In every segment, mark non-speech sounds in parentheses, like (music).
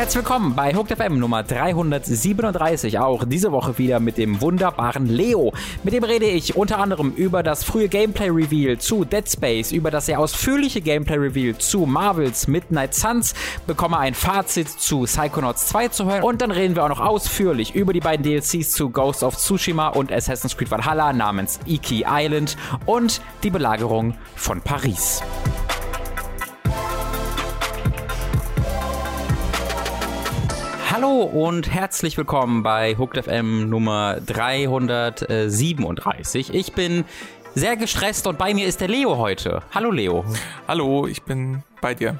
Herzlich willkommen bei Hooked FM Nummer 337. Auch diese Woche wieder mit dem wunderbaren Leo. Mit dem rede ich unter anderem über das frühe Gameplay-Reveal zu Dead Space, über das sehr ausführliche Gameplay-Reveal zu Marvels Midnight Suns, bekomme ein Fazit zu Psychonauts 2 zu hören und dann reden wir auch noch ausführlich über die beiden DLCs zu Ghost of Tsushima und Assassin's Creed Valhalla namens Iki Island und die Belagerung von Paris. Hallo und herzlich willkommen bei Hooked FM Nummer 337. Ich bin sehr gestresst und bei mir ist der Leo heute. Hallo Leo. Hallo, ich bin bei dir.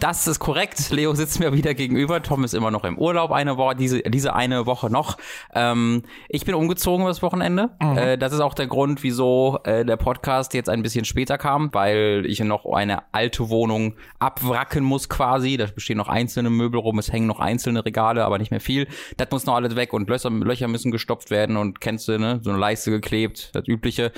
Das ist korrekt. Leo sitzt mir wieder gegenüber. Tom ist immer noch im Urlaub eine Woche, diese, diese eine Woche noch. Ähm, ich bin umgezogen übers Wochenende. Mhm. Äh, das ist auch der Grund, wieso äh, der Podcast jetzt ein bisschen später kam, weil ich noch eine alte Wohnung abwracken muss quasi. Da bestehen noch einzelne Möbel rum, es hängen noch einzelne Regale, aber nicht mehr viel. Das muss noch alles weg und Löcher, Löcher müssen gestopft werden und kennst du, ne? So eine Leiste geklebt, das Übliche.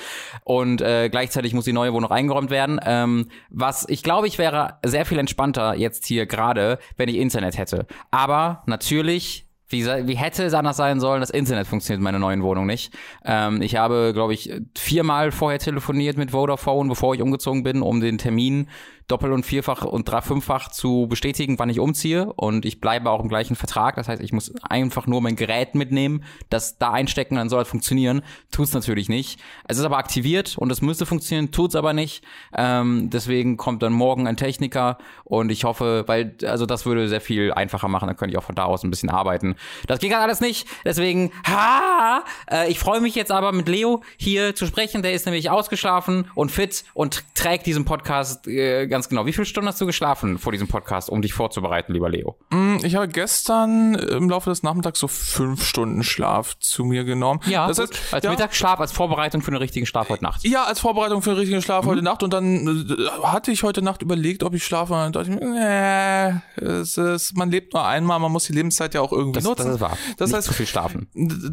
Und äh, gleichzeitig muss die neue Wohnung eingeräumt werden. Ähm, was ich glaube, ich wäre sehr viel entspannter jetzt hier gerade, wenn ich Internet hätte. Aber natürlich wie, wie hätte es anders sein sollen? Das Internet funktioniert in meiner neuen Wohnung nicht. Ähm, ich habe, glaube ich, viermal vorher telefoniert mit Vodafone, bevor ich umgezogen bin, um den Termin doppelt und vierfach und drei, fünffach zu bestätigen, wann ich umziehe. Und ich bleibe auch im gleichen Vertrag. Das heißt, ich muss einfach nur mein Gerät mitnehmen, das da einstecken, dann soll es funktionieren. Tut es natürlich nicht. Es ist aber aktiviert und es müsste funktionieren, tut es aber nicht. Ähm, deswegen kommt dann morgen ein Techniker und ich hoffe, weil, also das würde sehr viel einfacher machen, dann könnte ich auch von da aus ein bisschen arbeiten. Das ging halt alles nicht. Deswegen, ha! Äh, ich freue mich jetzt aber mit Leo hier zu sprechen. Der ist nämlich ausgeschlafen und fit und trägt diesen Podcast äh, ganz genau. Wie viele Stunden hast du geschlafen vor diesem Podcast, um dich vorzubereiten, lieber Leo? Mm, ich habe gestern im Laufe des Nachmittags so fünf Stunden Schlaf zu mir genommen. Ja, das heißt, als ja, Mittagsschlaf, als Vorbereitung für einen richtigen Schlaf heute Nacht. Ja, als Vorbereitung für einen richtigen Schlaf mhm. heute Nacht. Und dann äh, hatte ich heute Nacht überlegt, ob ich schlafe. Und dachte ich mir, nee, es ist, man lebt nur einmal, man muss die Lebenszeit ja auch irgendwie das, nutzen. Das ist wahr. Das nicht heißt, zu viel schlafen.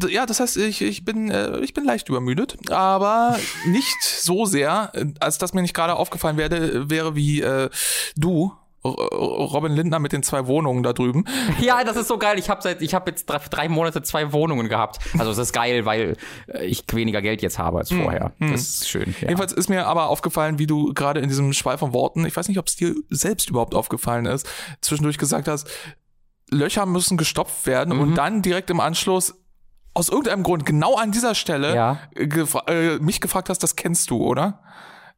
Ja, das heißt, ich, ich bin, äh, ich bin leicht übermüdet, aber nicht so sehr, als dass mir nicht gerade aufgefallen werde, wäre wie wie äh, du Robin Lindner mit den zwei Wohnungen da drüben. (laughs) Ja, das ist so geil. Ich habe seit ich habe jetzt drei, drei, Monate zwei Wohnungen gehabt. Also es ist geil, weil äh, ich weniger Geld jetzt habe als hm, vorher. Mm, Das ist schön. Ja. Jedenfalls ist mir aber aufgefallen, wie du gerade in diesem Schwall von Worten, ich weiß nicht, ob es dir selbst überhaupt aufgefallen ist, zwischendurch gesagt hast, Löcher müssen gestopft werden mhm. und dann direkt im Anschluss aus irgendeinem Grund genau an dieser Stelle ja. gefra äh, mich gefragt hast, das kennst du, oder?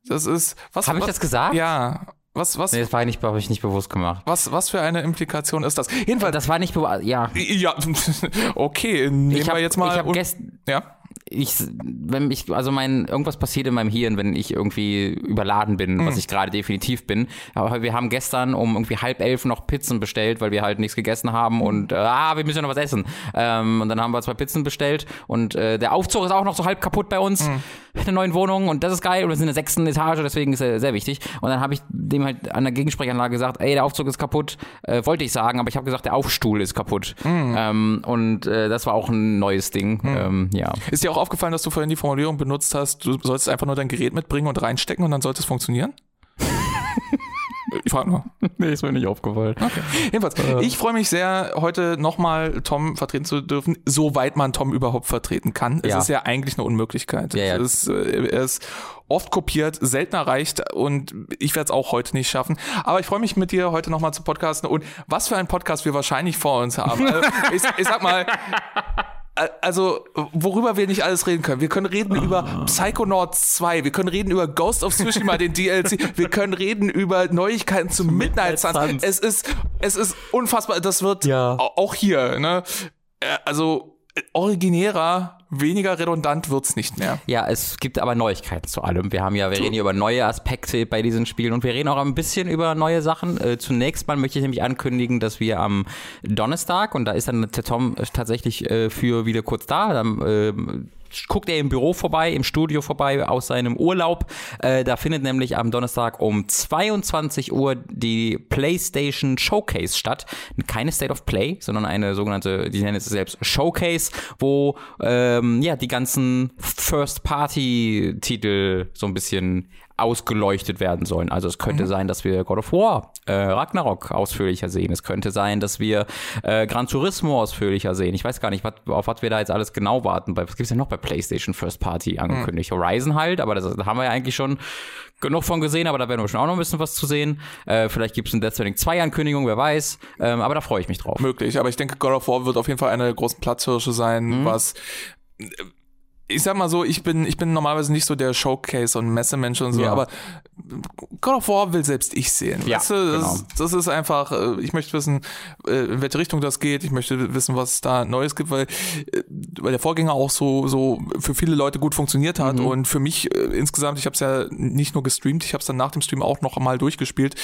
Das ist was. Habe ich das gesagt? Ja. Was, was? Nee, das war nicht, habe ich nicht bewusst gemacht. Was, was für eine Implikation ist das? Jedenfalls. Das war nicht bewusst, ja. Ja, (laughs) okay, nehmen ich hab, wir jetzt mal. Ich habe gestern, ja ich, wenn ich, also mein, irgendwas passiert in meinem Hirn, wenn ich irgendwie überladen bin, mhm. was ich gerade definitiv bin. Aber wir haben gestern um irgendwie halb elf noch Pizzen bestellt, weil wir halt nichts gegessen haben und, äh, ah, wir müssen ja noch was essen. Ähm, und dann haben wir zwei Pizzen bestellt und äh, der Aufzug ist auch noch so halb kaputt bei uns mhm. in der neuen Wohnung und das ist geil und wir sind in der sechsten Etage, deswegen ist er sehr wichtig. Und dann habe ich dem halt an der Gegensprechanlage gesagt, ey, der Aufzug ist kaputt, äh, wollte ich sagen, aber ich habe gesagt, der Aufstuhl ist kaputt. Mhm. Ähm, und äh, das war auch ein neues Ding. Mhm. Ähm, ja. Ist dir auch aufgefallen, dass du vorhin die Formulierung benutzt hast, du sollst einfach nur dein Gerät mitbringen und reinstecken und dann sollte es funktionieren? (laughs) Ich frage nur. Nee, ist mir nicht aufgefallen. Okay. Jedenfalls, äh. ich freue mich sehr, heute nochmal Tom vertreten zu dürfen, soweit man Tom überhaupt vertreten kann. Es ja. ist ja eigentlich eine Unmöglichkeit. Ja, ja. Es ist, äh, er ist oft kopiert, selten erreicht und ich werde es auch heute nicht schaffen. Aber ich freue mich mit dir heute nochmal zu podcasten und was für ein Podcast wir wahrscheinlich vor uns haben. Also, ich, ich sag mal, also, worüber wir nicht alles reden können. Wir können reden oh. über Psychonauts 2, wir können reden über Ghost of Tsushima, den DLC, wir können reden über Neuigkeiten zum Midnight Suns. Es ist, es ist unfassbar, das wird ja. auch hier, ne? Also, originärer weniger redundant wird's nicht mehr. Ja, es gibt aber Neuigkeiten zu allem. Wir haben ja, wir reden hier über neue Aspekte bei diesen Spielen und wir reden auch ein bisschen über neue Sachen. Äh, zunächst mal möchte ich nämlich ankündigen, dass wir am Donnerstag, und da ist dann der Tom tatsächlich äh, für wieder kurz da, dann, äh, guckt er im Büro vorbei, im Studio vorbei aus seinem Urlaub. Äh, da findet nämlich am Donnerstag um 22 Uhr die PlayStation Showcase statt. Keine State of Play, sondern eine sogenannte, die nennen es selbst Showcase, wo ähm, ja die ganzen First-Party-Titel so ein bisschen ausgeleuchtet werden sollen. Also es könnte mhm. sein, dass wir God of War, äh, Ragnarok ausführlicher sehen. Es könnte sein, dass wir äh, Gran Turismo ausführlicher sehen. Ich weiß gar nicht, wat, auf was wir da jetzt alles genau warten. Was gibt's denn noch bei PlayStation First Party angekündigt? Mhm. Horizon halt, aber das, da haben wir ja eigentlich schon genug von gesehen, aber da werden wir schon auch noch ein bisschen was zu sehen. Äh, vielleicht gibt es ein Death Stranding 2 Ankündigung, wer weiß. Ähm, aber da freue ich mich drauf. Möglich, aber ich denke, God of War wird auf jeden Fall eine der großen Platzhirsche sein, mhm. was ich sag mal so, ich bin, ich bin normalerweise nicht so der Showcase und Messemensch und so, ja. aber God of War will selbst ich sehen. Ja, weißt du, das, genau. das, ist einfach, äh, ich möchte wissen, äh, in welche Richtung das geht, ich möchte wissen, was da Neues gibt, weil, äh, weil der Vorgänger auch so, so für viele Leute gut funktioniert hat mhm. und für mich insgesamt, ich habe es ja nicht nur gestreamt, ich habe es dann nach dem Stream auch noch mal durchgespielt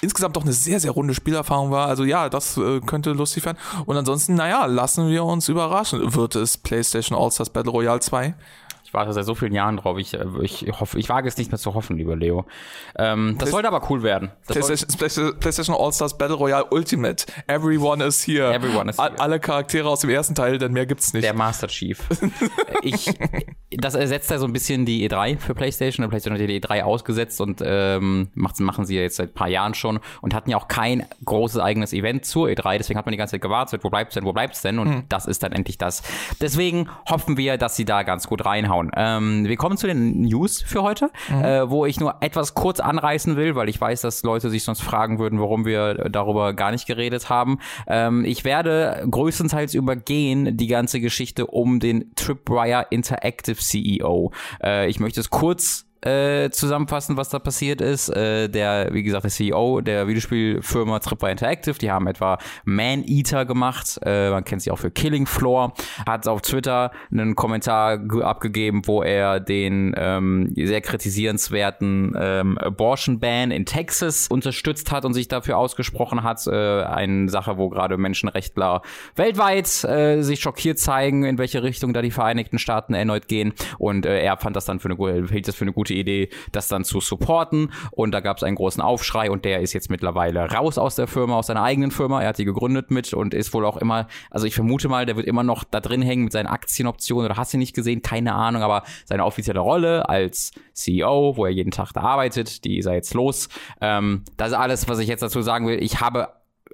insgesamt doch eine sehr, sehr runde Spielerfahrung war. Also ja, das äh, könnte lustig werden. Und ansonsten, naja, lassen wir uns überraschen. Wird es PlayStation All-Stars Battle Royale 2? Ich warte seit so vielen Jahren drauf. Ich, äh, ich hoffe, ich wage es nicht mehr zu hoffen, lieber Leo. Ähm, das sollte aber cool werden. PlayStation, PlayStation All-Stars Battle Royale Ultimate. Everyone is here. Everyone is here. Alle Charaktere aus dem ersten Teil, denn mehr gibt's nicht. Der Master Chief. (laughs) ich, das ersetzt ja so ein bisschen die E3 für PlayStation. PlayStation hat die E3 ausgesetzt und ähm, machen sie ja jetzt seit ein paar Jahren schon und hatten ja auch kein großes eigenes Event zur E3. Deswegen hat man die ganze Zeit gewartet. Wo bleibt's denn? Wo bleibt's denn? Und hm. das ist dann endlich das. Deswegen hoffen wir, dass sie da ganz gut reinhauen reinhauen. Ähm, wir kommen zu den News für heute, mhm. äh, wo ich nur etwas kurz anreißen will, weil ich weiß, dass Leute sich sonst fragen würden, warum wir darüber gar nicht geredet haben. Ähm, ich werde größtenteils übergehen die ganze Geschichte um den Tripwire Interactive CEO. Äh, ich möchte es kurz äh, zusammenfassen, was da passiert ist. Äh, der, wie gesagt, der CEO der Videospielfirma Tripwire Interactive, die haben etwa Man Eater gemacht. Äh, man kennt sie auch für Killing Floor. Hat auf Twitter einen Kommentar abgegeben, wo er den ähm, sehr kritisierenswerten ähm, Abortion Ban in Texas unterstützt hat und sich dafür ausgesprochen hat. Äh, eine Sache, wo gerade Menschenrechtler weltweit äh, sich schockiert zeigen, in welche Richtung da die Vereinigten Staaten erneut gehen. Und äh, er fand das dann für eine, hielt das für eine gute Idee, das dann zu supporten. Und da gab es einen großen Aufschrei und der ist jetzt mittlerweile raus aus der Firma, aus seiner eigenen Firma. Er hat die gegründet mit und ist wohl auch immer, also ich vermute mal, der wird immer noch da drin hängen mit seinen Aktienoptionen oder hast du nicht gesehen, keine Ahnung, aber seine offizielle Rolle als CEO, wo er jeden Tag da arbeitet, die ist er jetzt los. Ähm, das ist alles, was ich jetzt dazu sagen will. Ich habe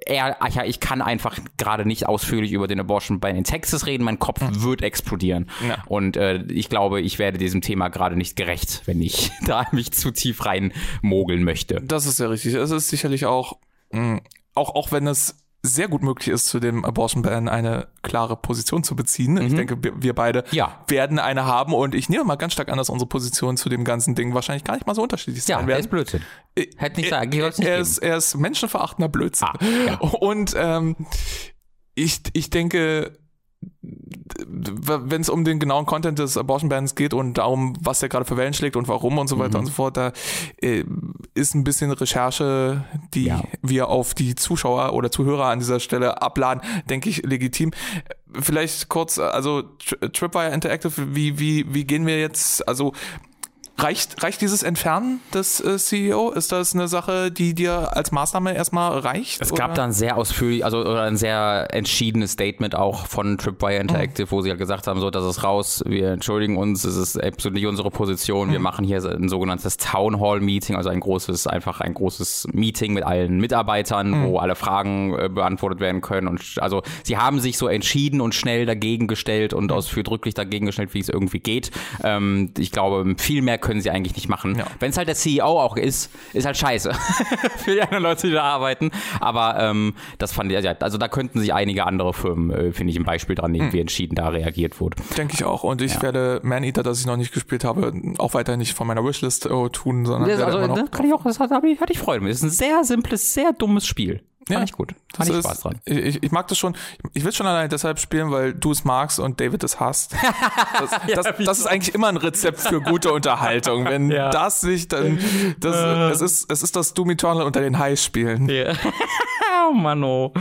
er, ach ja, ich kann einfach gerade nicht ausführlich über den Abortion Ban in Texas reden. Mein Kopf mhm. wird explodieren. Ja. Und äh, ich glaube, ich werde diesem Thema gerade nicht gerecht, wenn ich (laughs) da mich zu tief rein mogeln möchte. Das ist ja richtig. Es ist sicherlich auch, mh, auch, auch wenn es sehr gut möglich ist, zu dem Abortion Ban eine klare Position zu beziehen. Mhm. Ich denke, wir beide ja. werden eine haben und ich nehme mal ganz stark an, dass unsere Positionen zu dem ganzen Ding wahrscheinlich gar nicht mal so unterschiedlich sein ja, werden. Ja, ist Blödsinn. Äh, Hätte nicht sagen, er, er, ist, er ist menschenverachtender Blödsinn. Ah, ja. Und ähm, ich, ich denke, wenn es um den genauen Content des Abortion Bans geht und darum, was er gerade für Wellen schlägt und warum und so weiter mhm. und so fort, da äh, ist ein bisschen Recherche, die ja. wir auf die Zuschauer oder Zuhörer an dieser Stelle abladen, denke ich, legitim. Vielleicht kurz, also Tripwire Interactive, wie, wie, wie gehen wir jetzt, also Reicht, reicht dieses Entfernen des äh, CEO? Ist das eine Sache, die dir als Maßnahme erstmal reicht? Es gab da ein sehr ausführlich, also oder ein sehr entschiedenes Statement auch von Tripwire Interactive, mhm. wo sie halt gesagt haben, so, das ist raus, wir entschuldigen uns, es ist absolut nicht unsere Position, mhm. wir machen hier ein sogenanntes Town Hall Meeting, also ein großes, einfach ein großes Meeting mit allen Mitarbeitern, mhm. wo alle Fragen äh, beantwortet werden können und also sie haben sich so entschieden und schnell dagegen gestellt und mhm. ausführlich dagegen gestellt, wie es irgendwie geht. Ähm, ich glaube, viel mehr können sie eigentlich nicht machen. Ja. Wenn es halt der CEO auch ist, ist halt scheiße (laughs) für die anderen Leute, die da arbeiten. Aber ähm, das fand ich, also da könnten sich einige andere Firmen, äh, finde ich, ein Beispiel dran nehmen, hm. wie entschieden da reagiert wurde. Denke ich auch. Und ich ja. werde Man-Eater, das ich noch nicht gespielt habe, auch weiter nicht von meiner Wishlist äh, tun, sondern das, also, das kann ich auch, das hatte ich, hatte ich Freude mit. Das ist ein sehr simples, sehr dummes Spiel. Fand ja, ich gut. Fand ich Spaß dran. Ich, ich, mag das schon. Ich will schon allein deshalb spielen, weil du es magst und David es hasst. (laughs) Das, ja, das, das ist eigentlich immer ein Rezept für gute Unterhaltung. Wenn ja. das sich dann, das, äh. es ist, es ist das Doom Eternal unter den High spielen. Ja. (laughs) oh Mann, oh.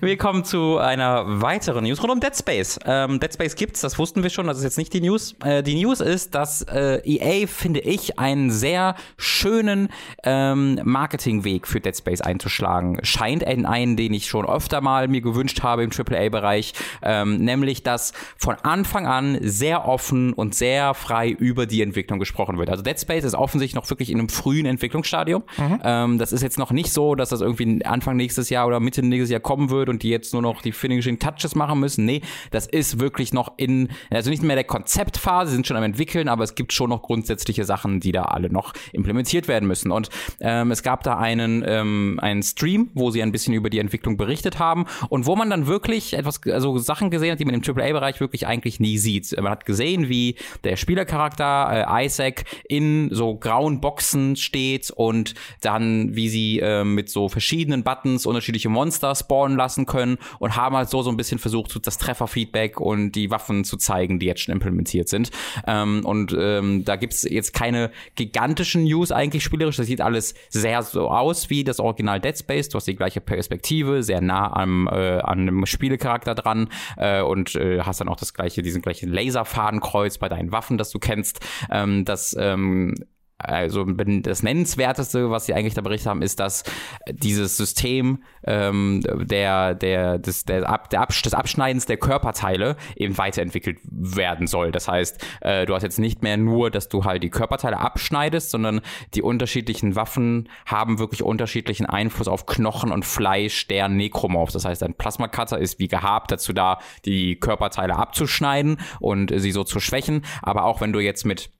Wir kommen zu einer weiteren News rund um Dead Space. Ähm, Dead Space gibt's, das wussten wir schon, das ist jetzt nicht die News. Äh, die News ist, dass äh, EA, finde ich, einen sehr schönen ähm, Marketingweg für Dead Space einzuschlagen scheint. Einen, den ich schon öfter mal mir gewünscht habe im AAA-Bereich, ähm, nämlich, dass von Anfang an sehr offen und sehr frei über die Entwicklung gesprochen wird. Also Dead Space ist offensichtlich noch wirklich in einem frühen Entwicklungsstadium. Mhm. Ähm, das ist jetzt noch nicht so, dass das irgendwie Anfang nächstes Jahr oder Mitte nächstes Jahr kommen wird und die jetzt nur noch die Finishing Touches machen müssen. Nee, das ist wirklich noch in, also nicht mehr der Konzeptphase, sind schon am entwickeln, aber es gibt schon noch grundsätzliche Sachen, die da alle noch implementiert werden müssen. Und ähm, es gab da einen, ähm, einen Stream, wo sie ein bisschen über die Entwicklung berichtet haben und wo man dann wirklich etwas, also Sachen gesehen hat, die man im AAA-Bereich wirklich eigentlich nie sieht. Man hat gesehen, wie der Spielercharakter äh, Isaac in so grauen Boxen steht und dann, wie sie äh, mit so verschiedenen Buttons unterschiedliche Monster spawnen lassen können und haben halt so so ein bisschen versucht, das Trefferfeedback und die Waffen zu zeigen, die jetzt schon implementiert sind. Ähm, und ähm, da gibt's jetzt keine gigantischen News eigentlich spielerisch. Das sieht alles sehr so aus wie das Original Dead Space. Du hast die gleiche Perspektive, sehr nah am, äh, an einem Spielecharakter dran äh, und äh, hast dann auch das gleiche, diesen gleichen Laserfadenkreuz bei deinen Waffen, das du kennst. Ähm, das ähm, also das Nennenswerteste, was sie eigentlich da berichtet haben, ist, dass dieses System ähm, der, der, des, der Ab, der Absch des Abschneidens der Körperteile eben weiterentwickelt werden soll. Das heißt, äh, du hast jetzt nicht mehr nur, dass du halt die Körperteile abschneidest, sondern die unterschiedlichen Waffen haben wirklich unterschiedlichen Einfluss auf Knochen und Fleisch der Necromorphs. Das heißt, ein Plasma-Cutter ist wie gehabt dazu da, die Körperteile abzuschneiden und sie so zu schwächen. Aber auch wenn du jetzt mit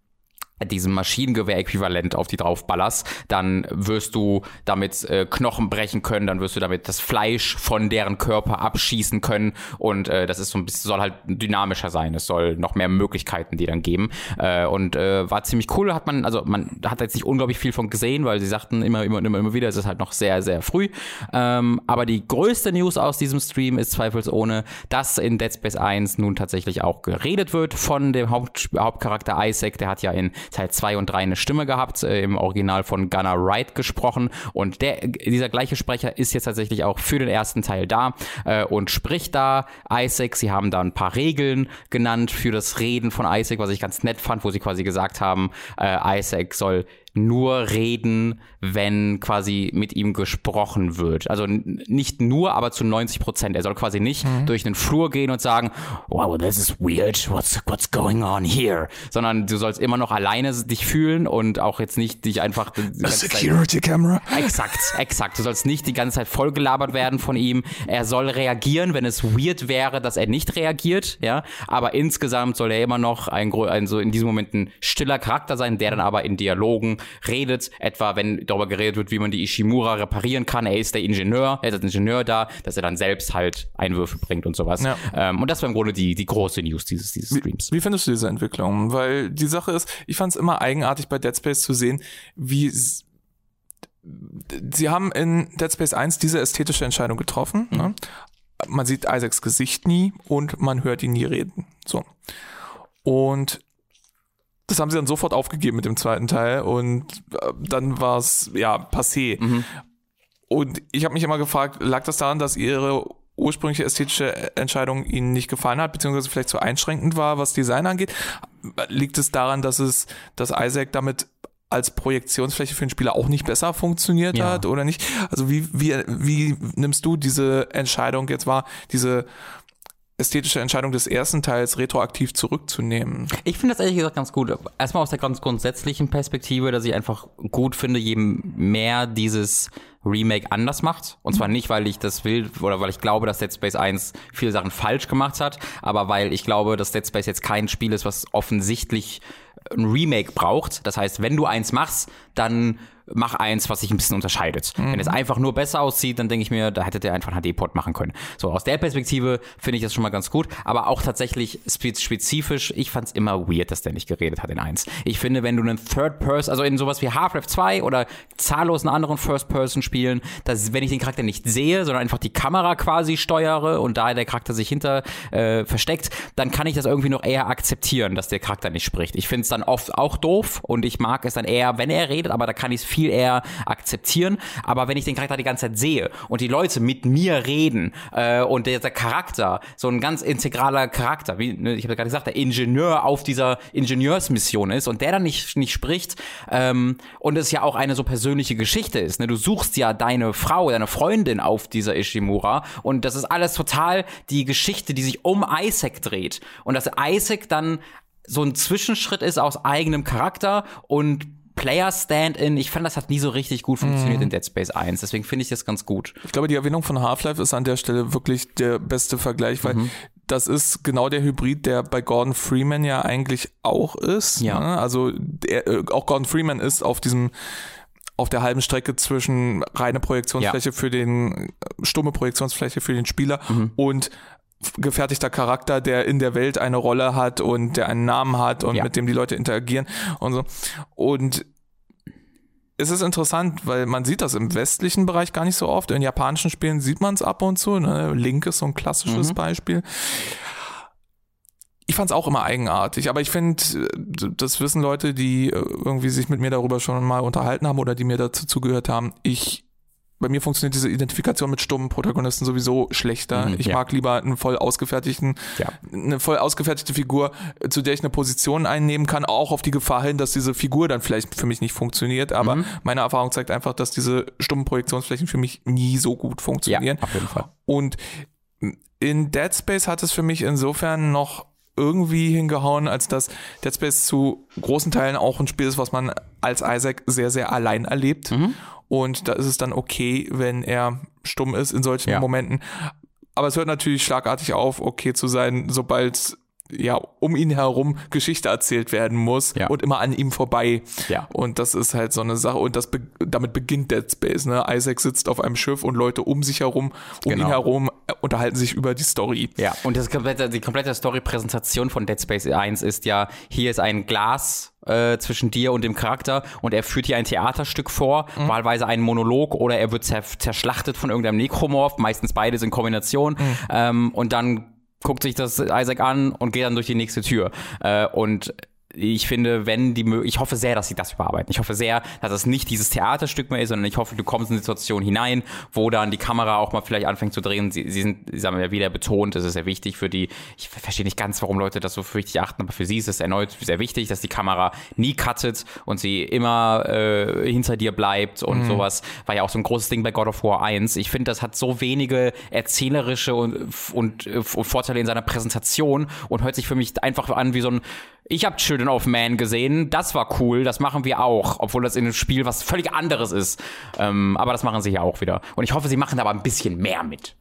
diesem Maschinengewehr-Äquivalent auf die draufballerst, dann wirst du damit äh, Knochen brechen können, dann wirst du damit das Fleisch von deren Körper abschießen können und äh, das ist so ein bisschen, soll halt dynamischer sein. Es soll noch mehr Möglichkeiten die dann geben äh, und äh, war ziemlich cool. Hat man, also man hat jetzt nicht unglaublich viel von gesehen, weil sie sagten immer, immer, immer, immer wieder, es ist halt noch sehr, sehr früh. Ähm, aber die größte News aus diesem Stream ist zweifelsohne, dass in Dead Space 1 nun tatsächlich auch geredet wird von dem Haupt, Hauptcharakter Isaac. Der hat ja in Teil 2 und 3 eine Stimme gehabt, äh, im Original von Gunnar Wright gesprochen. Und der, dieser gleiche Sprecher ist jetzt tatsächlich auch für den ersten Teil da äh, und spricht da Isaac. Sie haben da ein paar Regeln genannt für das Reden von Isaac, was ich ganz nett fand, wo sie quasi gesagt haben, äh, Isaac soll nur reden, wenn quasi mit ihm gesprochen wird. Also nicht nur, aber zu 90 Prozent. Er soll quasi nicht mhm. durch den Flur gehen und sagen, wow, this is weird, what's, what's going on here? Sondern du sollst immer noch alleine dich fühlen und auch jetzt nicht dich einfach... A security Zeit, camera. Exakt, exakt. Du sollst nicht die ganze Zeit vollgelabert werden von ihm. Er soll reagieren, wenn es weird wäre, dass er nicht reagiert, ja. Aber insgesamt soll er immer noch ein, ein so in diesem Moment ein stiller Charakter sein, der dann aber in Dialogen redet, etwa wenn darüber geredet wird, wie man die Ishimura reparieren kann. Er ist der Ingenieur, er ist als Ingenieur da, dass er dann selbst halt Einwürfe bringt und sowas. Ja. Ähm, und das war im Grunde die, die große News dieses, dieses Streams. Wie, wie findest du diese Entwicklung? Weil die Sache ist, ich fand es immer eigenartig bei Dead Space zu sehen, wie sie haben in Dead Space 1 diese ästhetische Entscheidung getroffen. Mhm. Ne? Man sieht Isaacs Gesicht nie und man hört ihn nie reden. So. Und das haben sie dann sofort aufgegeben mit dem zweiten Teil und äh, dann war es ja passé. Mhm. Und ich habe mich immer gefragt, lag das daran, dass ihre ursprüngliche ästhetische Entscheidung ihnen nicht gefallen hat, beziehungsweise vielleicht zu einschränkend war, was Design angeht? Liegt es daran, dass es, dass Isaac damit als Projektionsfläche für den Spieler auch nicht besser funktioniert ja. hat oder nicht? Also wie, wie, wie nimmst du diese Entscheidung jetzt wahr, diese ästhetische Entscheidung des ersten Teils retroaktiv zurückzunehmen. Ich finde das ehrlich gesagt ganz gut. Erstmal aus der ganz grundsätzlichen Perspektive, dass ich einfach gut finde, je mehr dieses Remake anders macht. Und zwar nicht, weil ich das will oder weil ich glaube, dass Dead Space 1 viele Sachen falsch gemacht hat, aber weil ich glaube, dass Dead Space jetzt kein Spiel ist, was offensichtlich ein Remake braucht. Das heißt, wenn du eins machst, dann mach eins, was sich ein bisschen unterscheidet. Mhm. Wenn es einfach nur besser aussieht, dann denke ich mir, da hätte der einfach einen HD-Port machen können. So, aus der Perspektive finde ich das schon mal ganz gut, aber auch tatsächlich spezifisch, ich fand es immer weird, dass der nicht geredet hat in eins. Ich finde, wenn du einen Third Person, also in sowas wie Half-Life 2 oder zahllosen anderen First-Person-Spielen, dass wenn ich den Charakter nicht sehe, sondern einfach die Kamera quasi steuere und da der Charakter sich hinter äh, versteckt, dann kann ich das irgendwie noch eher akzeptieren, dass der Charakter nicht spricht. Ich finde es dann oft auch doof und ich mag es dann eher, wenn er redet, aber da kann ich es viel eher akzeptieren. Aber wenn ich den Charakter die ganze Zeit sehe und die Leute mit mir reden äh, und der, der Charakter, so ein ganz integraler Charakter, wie ne, ich habe gerade gesagt, der Ingenieur auf dieser Ingenieursmission ist und der dann nicht, nicht spricht ähm, und es ja auch eine so persönliche Geschichte ist. Ne? Du suchst ja deine Frau, deine Freundin auf dieser Ishimura und das ist alles total die Geschichte, die sich um Isaac dreht. Und dass Isaac dann so ein Zwischenschritt ist aus eigenem Charakter und Player Stand-in, ich fand, das hat nie so richtig gut funktioniert mm. in Dead Space 1, deswegen finde ich das ganz gut. Ich glaube, die Erwähnung von Half-Life ist an der Stelle wirklich der beste Vergleich, weil mhm. das ist genau der Hybrid, der bei Gordon Freeman ja eigentlich auch ist. Ja. Ne? Also der, äh, auch Gordon Freeman ist auf diesem auf der halben Strecke zwischen reine Projektionsfläche ja. für den stumme Projektionsfläche für den Spieler mhm. und gefertigter Charakter, der in der Welt eine Rolle hat und der einen Namen hat und ja. mit dem die Leute interagieren und so. Und es ist interessant, weil man sieht das im westlichen Bereich gar nicht so oft. In japanischen Spielen sieht man es ab und zu. Ne? Link ist so ein klassisches mhm. Beispiel. Ich fand es auch immer eigenartig, aber ich finde, das wissen Leute, die irgendwie sich mit mir darüber schon mal unterhalten haben oder die mir dazu zugehört haben. Ich bei mir funktioniert diese Identifikation mit stummen Protagonisten sowieso schlechter. Mhm, ich ja. mag lieber einen voll ausgefertigten, ja. eine voll ausgefertigte Figur, zu der ich eine Position einnehmen kann, auch auf die Gefahr hin, dass diese Figur dann vielleicht für mich nicht funktioniert. Aber mhm. meine Erfahrung zeigt einfach, dass diese stummen Projektionsflächen für mich nie so gut funktionieren. Ja, auf jeden Fall. Und in Dead Space hat es für mich insofern noch irgendwie hingehauen, als dass Dead Space zu großen Teilen auch ein Spiel ist, was man als Isaac sehr, sehr allein erlebt. Mhm. Und da ist es dann okay, wenn er stumm ist in solchen ja. Momenten. Aber es hört natürlich schlagartig auf, okay zu sein, sobald ja, um ihn herum Geschichte erzählt werden muss ja. und immer an ihm vorbei. Ja. Und das ist halt so eine Sache und das be damit beginnt Dead Space, ne? Isaac sitzt auf einem Schiff und Leute um sich herum, um genau. ihn herum äh, unterhalten sich über die Story. Ja, und das komplette, die komplette Story-Präsentation von Dead Space 1 ist ja, hier ist ein Glas äh, zwischen dir und dem Charakter und er führt hier ein Theaterstück vor, mhm. wahlweise einen Monolog oder er wird zerschlachtet von irgendeinem Nekromorph, meistens beides in Kombination mhm. ähm, und dann guckt sich das Isaac an und geht dann durch die nächste Tür. Äh, und ich finde, wenn die ich hoffe sehr, dass sie das überarbeiten. Ich hoffe sehr, dass es nicht dieses Theaterstück mehr ist, sondern ich hoffe, du kommst in eine Situation hinein, wo dann die Kamera auch mal vielleicht anfängt zu drehen. Sie, sie sind, sie haben ja wieder betont, das ist sehr wichtig für die, ich verstehe nicht ganz, warum Leute das so für wichtig achten, aber für sie ist es erneut sehr wichtig, dass die Kamera nie cuttet und sie immer äh, hinter dir bleibt und mhm. sowas. War ja auch so ein großes Ding bei God of War 1. Ich finde, das hat so wenige erzählerische und, und, und Vorteile in seiner Präsentation und hört sich für mich einfach an wie so ein ich habe Children of Man gesehen, das war cool, das machen wir auch, obwohl das in einem Spiel was völlig anderes ist. Ähm, aber das machen sie ja auch wieder. Und ich hoffe, sie machen da aber ein bisschen mehr mit.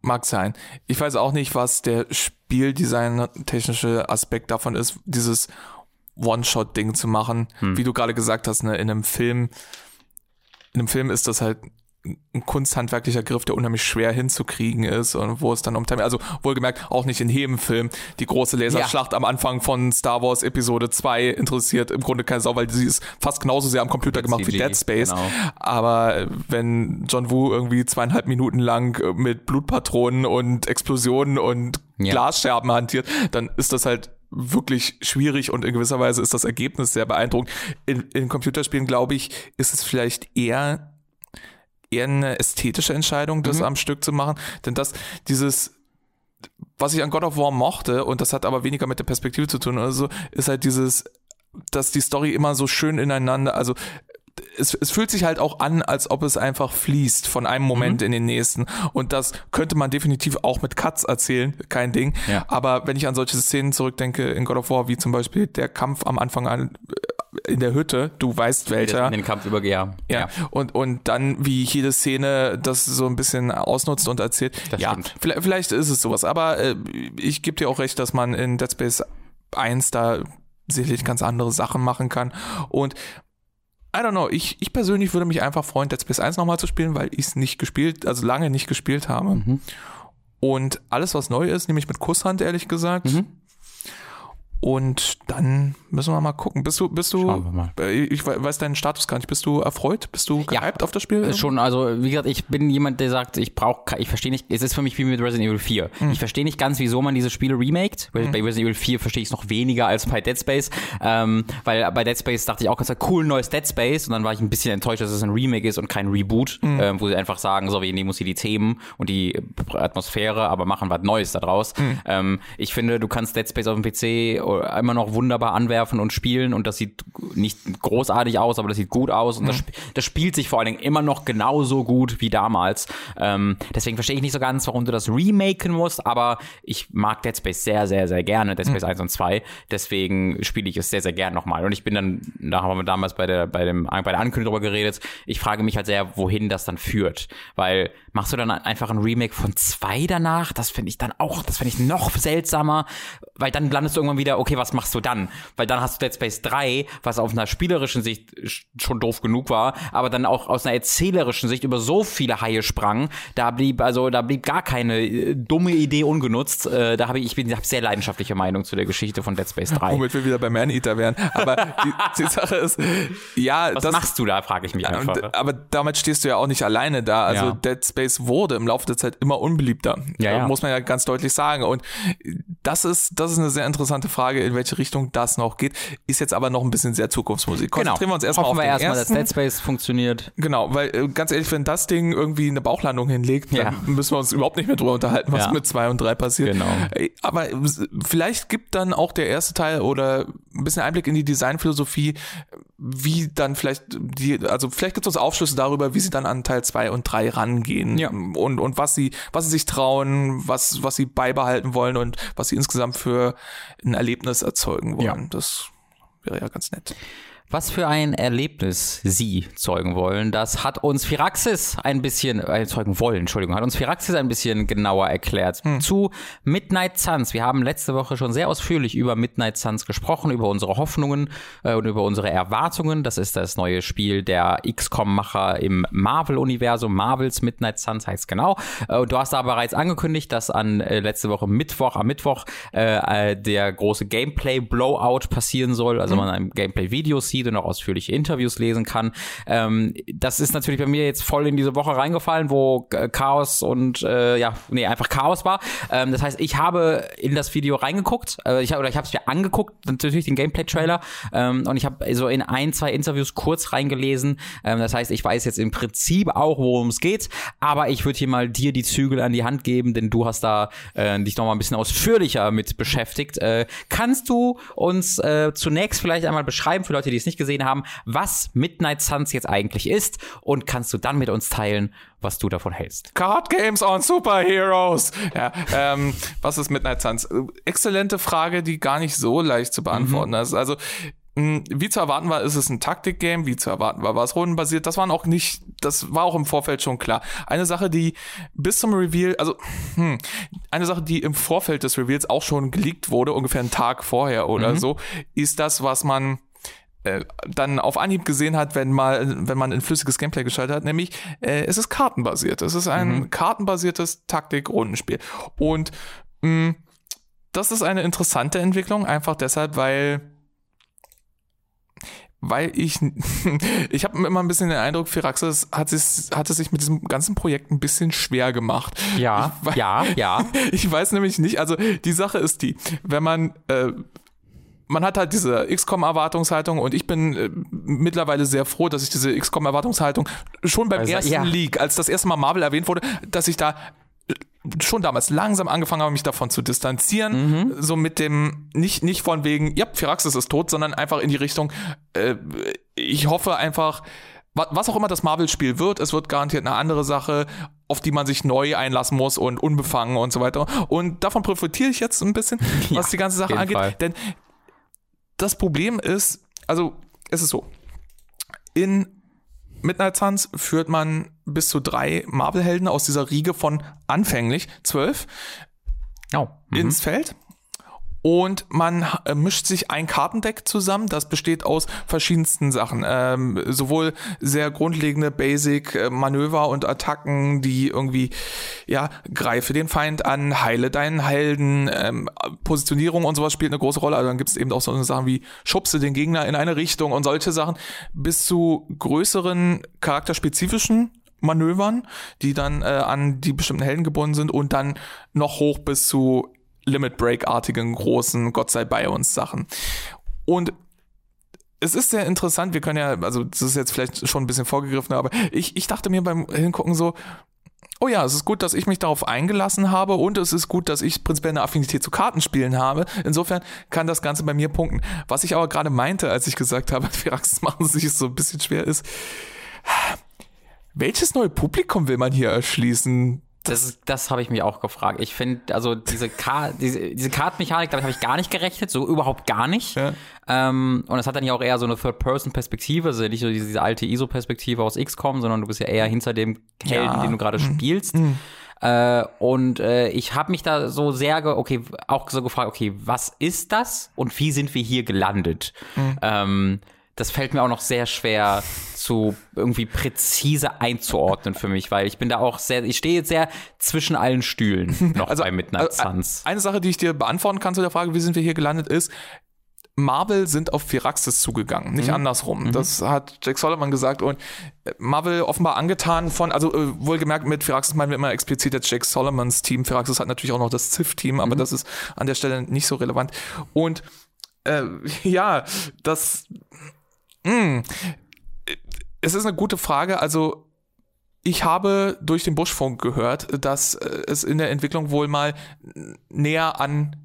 Mag sein. Ich weiß auch nicht, was der Spieldesign-technische Aspekt davon ist, dieses One-Shot-Ding zu machen. Hm. Wie du gerade gesagt hast, ne, in einem Film, in einem Film ist das halt ein kunsthandwerklicher Griff, der unheimlich schwer hinzukriegen ist und wo es dann um also wohlgemerkt auch nicht in jedem Film die große Laserschlacht ja. am Anfang von Star Wars Episode 2 interessiert im Grunde keine Sau, weil sie ist fast genauso sehr am Computer gemacht CG, wie Dead Space. Genau. Aber wenn John Woo irgendwie zweieinhalb Minuten lang mit Blutpatronen und Explosionen und ja. Glasscherben hantiert, dann ist das halt wirklich schwierig und in gewisser Weise ist das Ergebnis sehr beeindruckend. In, in Computerspielen, glaube ich, ist es vielleicht eher eher eine ästhetische Entscheidung, das mhm. am Stück zu machen. Denn das, dieses, was ich an God of War mochte, und das hat aber weniger mit der Perspektive zu tun, also, ist halt dieses, dass die Story immer so schön ineinander, also es, es fühlt sich halt auch an, als ob es einfach fließt von einem Moment mhm. in den nächsten. Und das könnte man definitiv auch mit Cuts erzählen, kein Ding. Ja. Aber wenn ich an solche Szenen zurückdenke in God of War, wie zum Beispiel der Kampf am Anfang an in der Hütte, du weißt welcher. In den Kampf übergehe. Ja. ja. Und, und dann, wie jede Szene das so ein bisschen ausnutzt und erzählt. Das ja, stimmt. Vielleicht, vielleicht ist es sowas. Aber äh, ich gebe dir auch recht, dass man in Dead Space 1 da sicherlich ganz andere Sachen machen kann. Und I don't know, ich, ich persönlich würde mich einfach freuen, Dead Space 1 nochmal zu spielen, weil ich es nicht gespielt, also lange nicht gespielt habe. Mhm. Und alles, was neu ist, nehme ich mit Kusshand, ehrlich gesagt. Mhm. Und dann Müssen wir mal gucken. Bist du, bist du, äh, ich weiß deinen Status gar nicht. Bist du erfreut? Bist du gehypt ja, auf das Spiel? Äh, schon, also wie gesagt, ich bin jemand, der sagt, ich brauche, ich verstehe nicht, es ist für mich wie mit Resident Evil 4. Hm. Ich verstehe nicht ganz, wieso man diese Spiele remaked. Hm. Bei Resident Evil 4 verstehe ich es noch weniger als bei Dead Space, ähm, weil bei Dead Space dachte ich auch ganz cool, neues Dead Space und dann war ich ein bisschen enttäuscht, dass es ein Remake ist und kein Reboot, hm. ähm, wo sie einfach sagen, so, wir nehmen uns hier die Themen und die Atmosphäre, aber machen was Neues daraus. Hm. Ähm, ich finde, du kannst Dead Space auf dem PC immer noch wunderbar anwerfen und spielen und das sieht nicht großartig aus, aber das sieht gut aus und mhm. das, das, spielt sich vor allen Dingen immer noch genauso gut wie damals. Ähm, deswegen verstehe ich nicht so ganz, warum du das remaken musst, aber ich mag Dead Space sehr, sehr, sehr gerne, Dead Space mhm. 1 und 2. Deswegen spiele ich es sehr, sehr gern nochmal. Und ich bin dann, da haben wir damals bei der, bei dem, bei der Ankündigung darüber geredet, ich frage mich halt sehr, wohin das dann führt. Weil machst du dann einfach ein Remake von zwei danach? Das finde ich dann auch, das finde ich noch seltsamer, weil dann landest du irgendwann wieder, okay, was machst du dann? Weil dann hast du Dead Space 3, was auf einer spielerischen Sicht schon doof genug war, aber dann auch aus einer erzählerischen Sicht über so viele Haie sprang, da blieb also da blieb gar keine äh, dumme Idee ungenutzt. Äh, da habe ich ich bin hab sehr leidenschaftliche Meinung zu der Geschichte von Dead Space 3. Womit wir wieder bei Man-Eater wären, aber die, (laughs) die, Sache ist ja, was das, machst du da, frage ich mich einfach. Aber damit stehst du ja auch nicht alleine da. Also ja. Dead Space wurde im Laufe der Zeit immer unbeliebter. Ja, ja. Muss man ja ganz deutlich sagen und das ist das ist eine sehr interessante Frage, in welche Richtung das noch geht. Ist jetzt aber noch ein bisschen sehr Zukunftsmusik. Genau. Konzentrieren genau. wir uns erstmal auf wir den erstmal, ersten. dass Dead Space funktioniert. (laughs) Genau, weil äh, ganz ehrlich, wenn das Ding irgendwie eine Bauchlandung hinlegt, ja. dann müssen wir uns überhaupt nicht mehr drüber unterhalten, was ja. mit zwei und drei passiert. Genau. Aber vielleicht gibt dann auch der erste Teil oder ein bisschen Einblick in die Designphilosophie, wie dann vielleicht die, also vielleicht gibt es uns Aufschlüsse darüber, wie sie dann an Teil zwei und drei rangehen ja. und, und was sie, was sie sich trauen, was, was sie beibehalten wollen und was sie insgesamt für ein Erlebnis erzeugen wollen. Ja. Das wäre ja ganz nett. Was für ein Erlebnis Sie zeugen wollen, das hat uns Firaxis ein bisschen, äh, zeugen wollen, Entschuldigung, hat uns Firaxis ein bisschen genauer erklärt. Hm. Zu Midnight Suns. Wir haben letzte Woche schon sehr ausführlich über Midnight Suns gesprochen, über unsere Hoffnungen äh, und über unsere Erwartungen. Das ist das neue Spiel der XCOM-Macher im Marvel-Universum. Marvels Midnight Suns heißt genau. Äh, du hast da bereits angekündigt, dass an äh, letzte Woche Mittwoch, am Mittwoch, äh, äh, der große Gameplay-Blowout passieren soll, also hm. man ein Gameplay-Video sieht Suicide noch ausführliche Interviews lesen kann. Ähm, das ist natürlich bei mir jetzt voll in diese Woche reingefallen, wo äh, Chaos und äh, ja, nee, einfach Chaos war. Ähm, das heißt, ich habe in das Video reingeguckt, äh, ich, oder ich habe es mir angeguckt, natürlich den Gameplay-Trailer, ähm, und ich habe so in ein, zwei Interviews kurz reingelesen. Ähm, das heißt, ich weiß jetzt im Prinzip auch, worum es geht, aber ich würde hier mal dir die Zügel an die Hand geben, denn du hast da äh, dich noch mal ein bisschen ausführlicher mit beschäftigt. Äh, kannst du uns äh, zunächst vielleicht einmal beschreiben, für Leute, die es nicht gesehen haben, was Midnight Suns jetzt eigentlich ist und kannst du dann mit uns teilen, was du davon hältst. Card Games on Superheroes. Ja, ähm, was ist Midnight Suns? Exzellente Frage, die gar nicht so leicht zu beantworten mhm. ist. Also wie zu erwarten war, ist es ein Taktik-Game. Wie zu erwarten war, war es rundenbasiert. Das waren auch nicht, das war auch im Vorfeld schon klar. Eine Sache, die bis zum Reveal, also hm, eine Sache, die im Vorfeld des Reveals auch schon geleakt wurde, ungefähr einen Tag vorher oder mhm. so, ist das, was man äh, dann auf Anhieb gesehen hat, wenn mal, wenn man ein flüssiges Gameplay geschaltet hat, nämlich äh, es ist kartenbasiert. Es ist ein mhm. kartenbasiertes Taktik-Rundenspiel. Und mh, das ist eine interessante Entwicklung, einfach deshalb, weil weil ich (laughs) ich habe immer ein bisschen den Eindruck, Firaxis hat es hat es sich mit diesem ganzen Projekt ein bisschen schwer gemacht. Ja, ich, ja, ja. (laughs) Ich weiß nämlich nicht, also die Sache ist die, wenn man äh, man hat halt diese XCOM-Erwartungshaltung und ich bin äh, mittlerweile sehr froh, dass ich diese XCOM-Erwartungshaltung schon beim also, ersten ja. Leak, als das erste Mal Marvel erwähnt wurde, dass ich da äh, schon damals langsam angefangen habe, mich davon zu distanzieren, mhm. so mit dem, nicht, nicht von wegen, ja, Firaxis ist tot, sondern einfach in die Richtung, äh, ich hoffe einfach, was auch immer das Marvel-Spiel wird, es wird garantiert eine andere Sache, auf die man sich neu einlassen muss und unbefangen und so weiter. Und davon profitiere ich jetzt ein bisschen, (laughs) was ja, die ganze Sache angeht. Fall. Denn das Problem ist, also es ist so, in Midnight Suns führt man bis zu drei Marvel-Helden aus dieser Riege von anfänglich zwölf oh. mhm. ins Feld. Und man äh, mischt sich ein Kartendeck zusammen. Das besteht aus verschiedensten Sachen. Ähm, sowohl sehr grundlegende Basic-Manöver und Attacken, die irgendwie, ja, greife den Feind an, heile deinen Helden, ähm, Positionierung und sowas spielt eine große Rolle. Also dann gibt es eben auch so Sachen wie schubse den Gegner in eine Richtung und solche Sachen, bis zu größeren charakterspezifischen Manövern, die dann äh, an die bestimmten Helden gebunden sind und dann noch hoch bis zu Limit Break-artigen großen Gott sei bei uns Sachen. Und es ist sehr interessant, wir können ja, also das ist jetzt vielleicht schon ein bisschen vorgegriffen, aber ich, ich dachte mir beim Hingucken so, oh ja, es ist gut, dass ich mich darauf eingelassen habe und es ist gut, dass ich prinzipiell eine Affinität zu Kartenspielen habe. Insofern kann das Ganze bei mir punkten. Was ich aber gerade meinte, als ich gesagt habe, (laughs) Firaxis machen sich so ein bisschen schwer ist, welches neue Publikum will man hier erschließen? Das, das habe ich mich auch gefragt. Ich finde, also diese, Ka diese, diese Kartenmechanik, damit habe ich gar nicht gerechnet, so überhaupt gar nicht. Ja. Ähm, und es hat dann ja auch eher so eine Third-Person-Perspektive, also nicht so diese, diese alte ISO-Perspektive aus XCOM, sondern du bist ja eher hinter dem Helden, ja. den du gerade mhm. spielst. Mhm. Äh, und äh, ich habe mich da so sehr, okay, auch so gefragt, okay, was ist das und wie sind wir hier gelandet? Mhm. Ähm, das fällt mir auch noch sehr schwer zu irgendwie präzise einzuordnen für mich, weil ich bin da auch sehr, ich stehe jetzt sehr zwischen allen Stühlen (laughs) noch also, bei Midnight also, Suns. Eine Sache, die ich dir beantworten kann zu der Frage, wie sind wir hier gelandet, ist, Marvel sind auf Firaxis zugegangen, nicht mhm. andersrum. Mhm. Das hat Jack Solomon gesagt und äh, Marvel offenbar angetan von, also äh, wohlgemerkt mit Firaxis meinen wir immer explizit jetzt Jack Solomons Team. Firaxis hat natürlich auch noch das Ziff-Team, aber mhm. das ist an der Stelle nicht so relevant. Und äh, (laughs) ja, das mh, hm. es ist eine gute Frage. Also ich habe durch den Buschfunk gehört, dass äh, es in der Entwicklung wohl mal näher an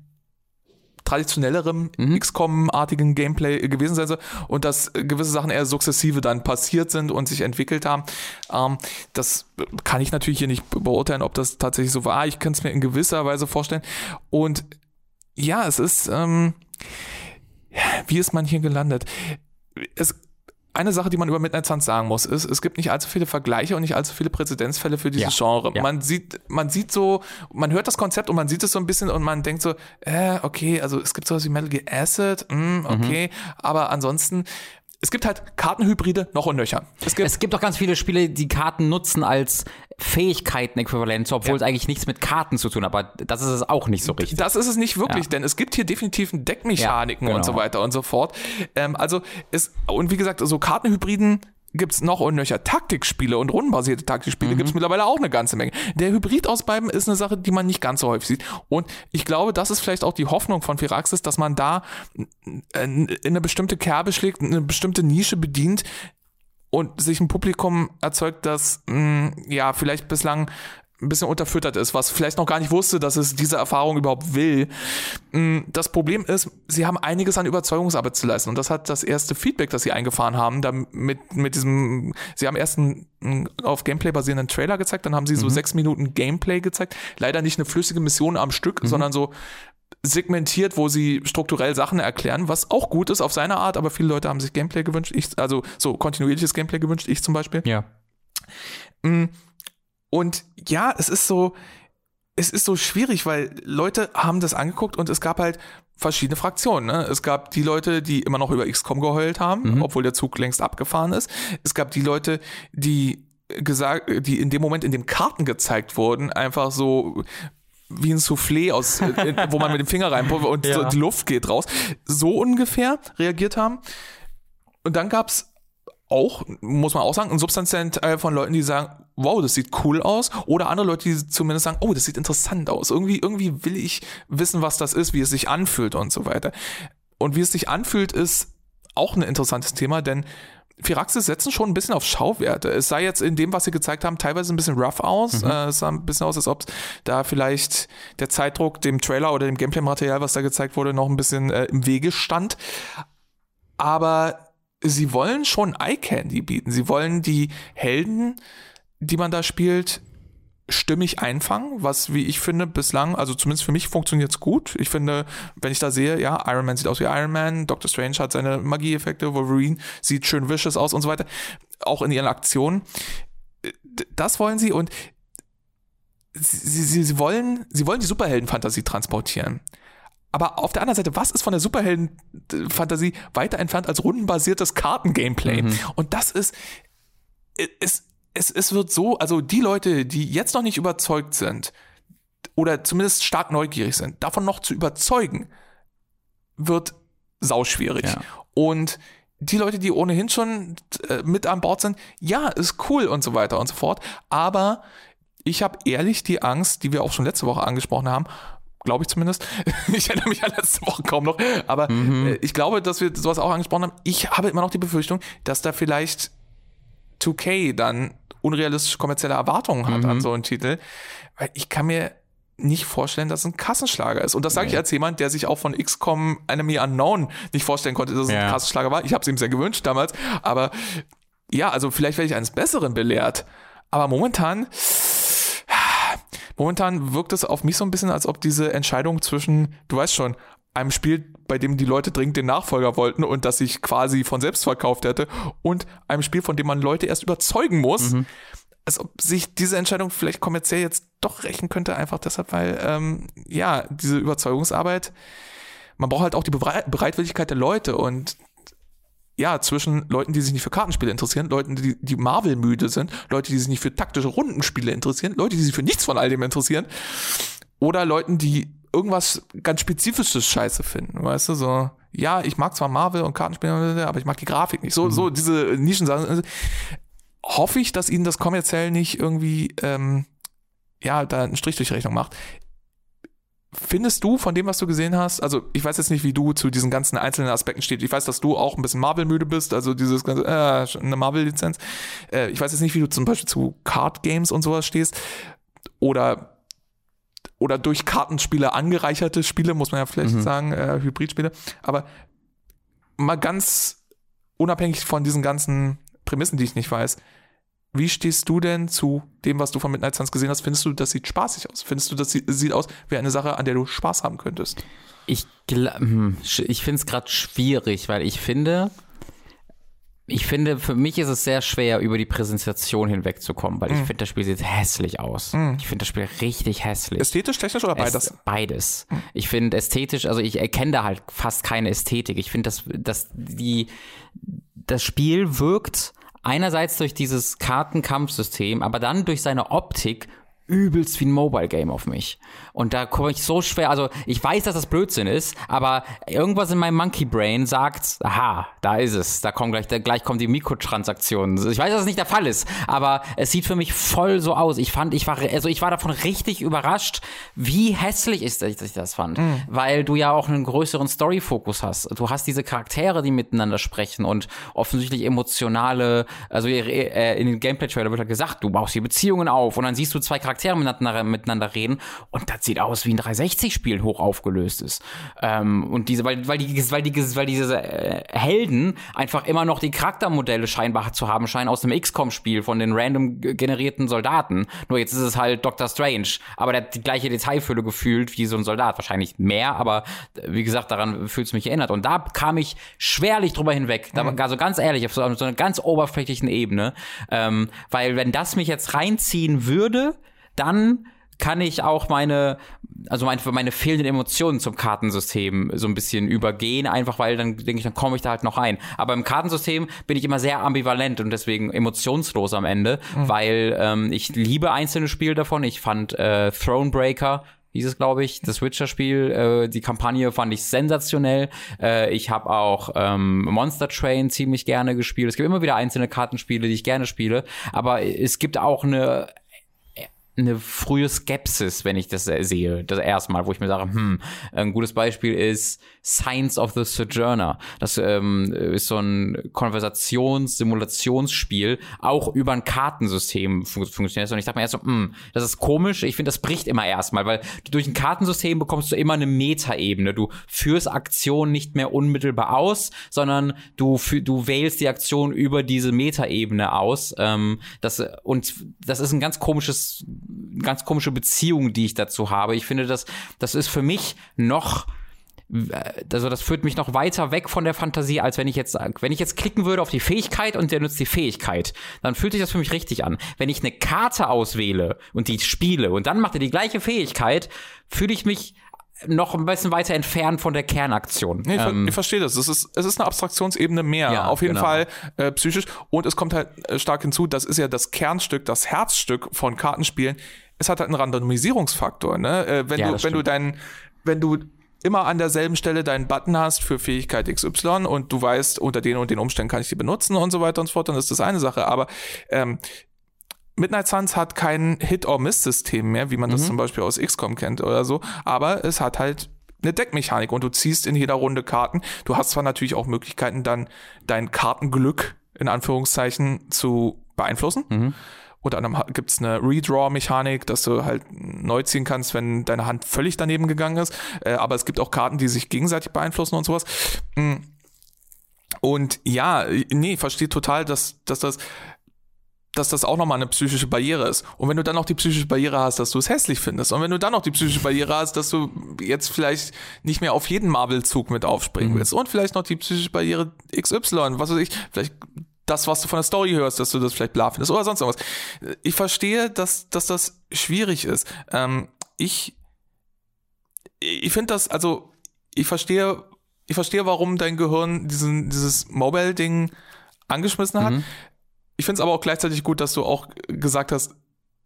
traditionellerem mhm. XCOM-artigen Gameplay gewesen sein soll und dass gewisse Sachen eher sukzessive dann passiert sind und sich entwickelt haben. Ähm, das kann ich natürlich hier nicht beurteilen, ob das tatsächlich so war. Ich kann es mir in gewisser Weise vorstellen. Und ja, es ist, ähm, wie ist man hier gelandet? Es, eine Sache, die man über Midnight Suns sagen muss, ist, es gibt nicht allzu viele Vergleiche und nicht allzu viele Präzedenzfälle für dieses ja, Genre. Ja. Man sieht, man sieht so, man hört das Konzept und man sieht es so ein bisschen und man denkt so, äh, okay, also es gibt sowas wie Metal Gear Acid, mh, hm, okay, mhm. aber ansonsten es gibt halt Kartenhybride noch und nöcher. Es gibt, es gibt auch ganz viele Spiele, die Karten nutzen als Fähigkeiten-Äquivalent, obwohl ja. es eigentlich nichts mit Karten zu tun hat. Aber das ist es auch nicht so richtig. Das ist es nicht wirklich, ja. denn es gibt hier definitiv Deckmechaniken genau. und so weiter und so fort. Ähm, also es, und wie gesagt, so Kartenhybriden gibt's noch und nöcher Taktikspiele und rundenbasierte Taktikspiele mhm. gibt's mittlerweile auch eine ganze Menge. Der Hybrid aus beiden ist eine Sache, die man nicht ganz so häufig sieht. Und ich glaube, das ist vielleicht auch die Hoffnung von Firaxis, dass man da in eine bestimmte Kerbe schlägt, eine bestimmte Nische bedient, und sich ein Publikum erzeugt, das mh, ja vielleicht bislang ein bisschen unterfüttert ist, was vielleicht noch gar nicht wusste, dass es diese Erfahrung überhaupt will. Mm, das Problem ist, sie haben einiges an Überzeugungsarbeit zu leisten und das hat das erste Feedback, das sie eingefahren haben, damit mit diesem, sie haben erst einen auf Gameplay basierenden Trailer gezeigt, dann haben sie so mhm. sechs Minuten Gameplay gezeigt, leider nicht eine flüssige Mission am Stück, mhm. sondern so segmentiert, wo sie strukturell Sachen erklären, was auch gut ist auf seine Art, aber viele Leute haben sich Gameplay gewünscht, ich, also so kontinuierliches Gameplay gewünscht, ich zum Beispiel. Ja. Mm, und ja, es ist so, es ist so schwierig, weil Leute haben das angeguckt und es gab halt verschiedene Fraktionen. Ne? Es gab die Leute, die immer noch über XCOM geheult haben, mhm. obwohl der Zug längst abgefahren ist. Es gab die Leute, die gesagt, die in dem Moment, in dem Karten gezeigt wurden, einfach so wie ein Soufflé aus, äh, wo man mit dem Finger reinpulvert und (laughs) ja. so die Luft geht raus. So ungefähr reagiert haben. Und dann gab's auch, muss man auch sagen, ein substanziellen Teil von Leuten, die sagen, wow, das sieht cool aus. Oder andere Leute, die zumindest sagen, oh, das sieht interessant aus. Irgendwie, irgendwie will ich wissen, was das ist, wie es sich anfühlt und so weiter. Und wie es sich anfühlt, ist auch ein interessantes Thema, denn Firaxis setzen schon ein bisschen auf Schauwerte. Es sah jetzt in dem, was sie gezeigt haben, teilweise ein bisschen rough aus. Mhm. Äh, es sah ein bisschen aus, als ob da vielleicht der Zeitdruck dem Trailer oder dem Gameplay-Material, was da gezeigt wurde, noch ein bisschen äh, im Wege stand. Aber sie wollen schon Eye Candy bieten. Sie wollen die Helden, die man da spielt, stimmig einfangen, was, wie ich finde, bislang, also zumindest für mich funktioniert es gut. Ich finde, wenn ich da sehe, ja, Iron Man sieht aus wie Iron Man, Doctor Strange hat seine Magieeffekte, Wolverine sieht schön vicious aus und so weiter, auch in ihren Aktionen. Das wollen sie und sie, sie, sie wollen, sie wollen die Superheldenfantasie transportieren. Aber auf der anderen Seite, was ist von der Superhelden-Fantasie weiter entfernt als rundenbasiertes Kartengameplay? Mhm. Und das ist, es, es, es wird so, also die Leute, die jetzt noch nicht überzeugt sind, oder zumindest stark neugierig sind, davon noch zu überzeugen, wird sauschwierig. Ja. Und die Leute, die ohnehin schon äh, mit an Bord sind, ja, ist cool und so weiter und so fort. Aber ich habe ehrlich die Angst, die wir auch schon letzte Woche angesprochen haben, glaube ich zumindest. (laughs) Ich erinnere mich an letzte Woche kaum noch, aber mhm. äh, ich glaube, dass wir sowas auch angesprochen haben. Ich habe immer noch die Befürchtung, dass da vielleicht 2K dann unrealistische kommerzielle Erwartungen hat mhm. an so einen Titel, weil ich kann mir nicht vorstellen, dass es ein Kassenschlager ist. Und das sage nee. ich als jemand, der sich auch von XCOM Enemy Unknown nicht vorstellen konnte, dass es ja. ein Kassenschlager war. Ich habe es ihm sehr gewünscht damals, aber ja, also vielleicht werde ich eines Besseren belehrt. Aber momentan momentan wirkt es auf mich so ein bisschen, als ob diese Entscheidung zwischen, du weißt schon, einem Spiel, bei dem die Leute dringend den Nachfolger wollten und das sich quasi von selbst verkauft hätte, und einem Spiel, von dem man Leute erst überzeugen muss, mhm. als ob sich diese Entscheidung vielleicht kommerziell jetzt doch rächen könnte, einfach deshalb, weil, ähm, ja, diese Überzeugungsarbeit, man braucht halt auch die Bereitwilligkeit der Leute und ja, zwischen Leuten, die sich nicht für Kartenspiele interessieren, Leuten, die, die Marvel müde sind, Leute, die sich nicht für taktische Rundenspiele interessieren, Leute, die sich für nichts von all dem interessieren, oder Leuten, die irgendwas ganz Spezifisches scheiße finden, weißt du, so, ja, ich mag zwar Marvel und Kartenspiele, aber ich mag die Grafik nicht. So, mhm. so diese Nischensachen. Hoffe ich, dass ihnen das kommerziell nicht irgendwie, ähm, ja, da einen Strich durch Rechnung macht findest du von dem, was du gesehen hast, also ich weiß jetzt nicht, wie du zu diesen ganzen einzelnen Aspekten stehst. Ich weiß, dass du auch ein bisschen Marvel-müde bist, also dieses ganze, äh, eine Marvel-Lizenz. Äh, ich weiß jetzt nicht, wie du zum Beispiel zu Card-Games und sowas stehst. Oder oder durch Kartenspiele angereicherte Spiele, muss man ja vielleicht mhm. sagen, äh, Hybridspiele. Aber mal ganz unabhängig von diesen ganzen Prämissen, die ich nicht weiß, wie stehst du denn zu dem, was du von Midnight Suns gesehen hast? Findest du, das sieht spaßig aus? Findest du, das sieht aus wie eine Sache, an der du Spaß haben könntest? Ich, hm, ich finde es gerade schwierig, weil ich finde, ich finde, für mich ist es sehr schwer, über die Präsentation hinwegzukommen, weil mm. ich finde, das Spiel sieht hässlich aus. Mm. Ich finde das Spiel richtig hässlich. Ästhetisch, technisch oder beides? Es, beides. Mm. Ich finde ästhetisch, also ich erkenne da halt fast keine Ästhetik. Ich finde, dass, dass die, das Spiel wirkt Einerseits durch dieses Kartenkampfsystem, aber dann durch seine Optik übelst wie ein Mobile Game auf mich. Und da komme ich so schwer, also ich weiß, dass das Blödsinn ist, aber irgendwas in meinem Monkey Brain sagt, aha, da ist es, da kommen gleich, da, gleich kommen die Mikrotransaktionen. Ich weiß, dass es nicht der Fall ist, aber es sieht für mich voll so aus. Ich fand, ich war, also ich war davon richtig überrascht, wie hässlich ist, dass ich das fand, mhm. weil du ja auch einen größeren Story-Fokus hast. Du hast diese Charaktere, die miteinander sprechen und offensichtlich emotionale, also äh, in den Gameplay-Trailer wird halt gesagt, du baust hier Beziehungen auf und dann siehst du zwei Charaktere Charaktere miteinander, miteinander reden und das sieht aus wie ein 360-Spiel hoch aufgelöst ist. Ähm, und diese, weil, weil, die, weil, die, weil diese äh, Helden einfach immer noch die Charaktermodelle scheinbar zu haben scheinen aus dem XCOM-Spiel von den random generierten Soldaten. Nur jetzt ist es halt Doctor Strange, aber der hat die gleiche Detailfülle gefühlt wie so ein Soldat. Wahrscheinlich mehr, aber äh, wie gesagt, daran fühlt es mich erinnert. Und da kam ich schwerlich drüber hinweg. Da, mhm. Also ganz ehrlich, auf so, auf so einer ganz oberflächlichen Ebene. Ähm, weil wenn das mich jetzt reinziehen würde, dann kann ich auch meine, also meine, meine fehlenden Emotionen zum Kartensystem so ein bisschen übergehen, einfach weil dann denke ich, dann komme ich da halt noch rein. Aber im Kartensystem bin ich immer sehr ambivalent und deswegen emotionslos am Ende, mhm. weil ähm, ich liebe einzelne Spiele davon. Ich fand äh, Thronebreaker hieß es, glaube ich, das Witcher-Spiel. Äh, die Kampagne fand ich sensationell. Äh, ich habe auch ähm, Monster Train ziemlich gerne gespielt. Es gibt immer wieder einzelne Kartenspiele, die ich gerne spiele, aber es gibt auch eine eine frühe Skepsis, wenn ich das sehe. Das erste Mal, wo ich mir sage, hm, ein gutes Beispiel ist Science of the Sojourner. Das ähm, ist so ein Konversations-Simulationsspiel, auch über ein Kartensystem fun funktioniert. Und ich dachte mir erst so, hm, das ist komisch. Ich finde, das bricht immer erstmal, weil durch ein Kartensystem bekommst du immer eine Metaebene. Du führst Aktionen nicht mehr unmittelbar aus, sondern du, du wählst die Aktion über diese Metaebene aus. Ähm, das, und das ist ein ganz komisches ganz komische Beziehung, die ich dazu habe. Ich finde, das, das ist für mich noch also das führt mich noch weiter weg von der Fantasie, als wenn ich jetzt, wenn ich jetzt klicken würde auf die Fähigkeit und der nutzt die Fähigkeit, dann fühlt sich das für mich richtig an. Wenn ich eine Karte auswähle und die spiele und dann macht er die gleiche Fähigkeit, fühle ich mich noch ein bisschen weiter entfernt von der Kernaktion. Nee, ich, ähm, ich verstehe das. Es ist, es ist eine Abstraktionsebene mehr, Ja, auf jeden genau. Fall äh, psychisch. Und es kommt halt äh, stark hinzu, das ist ja das Kernstück, das Herzstück von Kartenspielen. Es hat halt einen Randomisierungsfaktor. Ne? Äh, wenn Ja, du, wenn du deinen, wenn du immer an derselben Stelle deinen Button hast für Fähigkeit XY und du weißt, unter den und den Umständen kann ich die benutzen und so weiter und so fort, dann ist das eine Sache. Aber ähm, Midnight Suns hat kein Hit-or-Miss-System mehr, wie man Mhm. das zum Beispiel aus XCOM kennt oder so, aber es hat halt eine Deckmechanik und du ziehst in jeder Runde Karten. Du hast zwar natürlich auch Möglichkeiten, dann dein Kartenglück in Anführungszeichen zu beeinflussen. Mhm. Unter anderem ha- gibt's eine Redraw-Mechanik, dass du halt neu ziehen kannst, wenn deine Hand völlig daneben gegangen ist. Äh, aber es gibt auch Karten, die sich gegenseitig beeinflussen und sowas. Mm. Und ja, nee, verstehe total, dass, dass das dass das auch nochmal eine psychische Barriere ist. Und wenn du dann noch die psychische Barriere hast, dass du es hässlich findest, und wenn du dann noch die psychische Barriere hast, dass du jetzt vielleicht nicht mehr auf jeden Marvel-Zug mit aufspringen willst, und vielleicht noch die psychische Barriere XY, was weiß ich, vielleicht das, was du von der Story hörst, dass du das vielleicht bla findest oder sonst irgendwas. Ich verstehe, dass, dass das schwierig ist. Ähm, ich ich finde das, also ich verstehe, ich verstehe, warum dein Gehirn diesen, dieses Mobile-Ding angeschmissen hat. Mhm. Ich finde es aber auch gleichzeitig gut, dass du auch gesagt hast,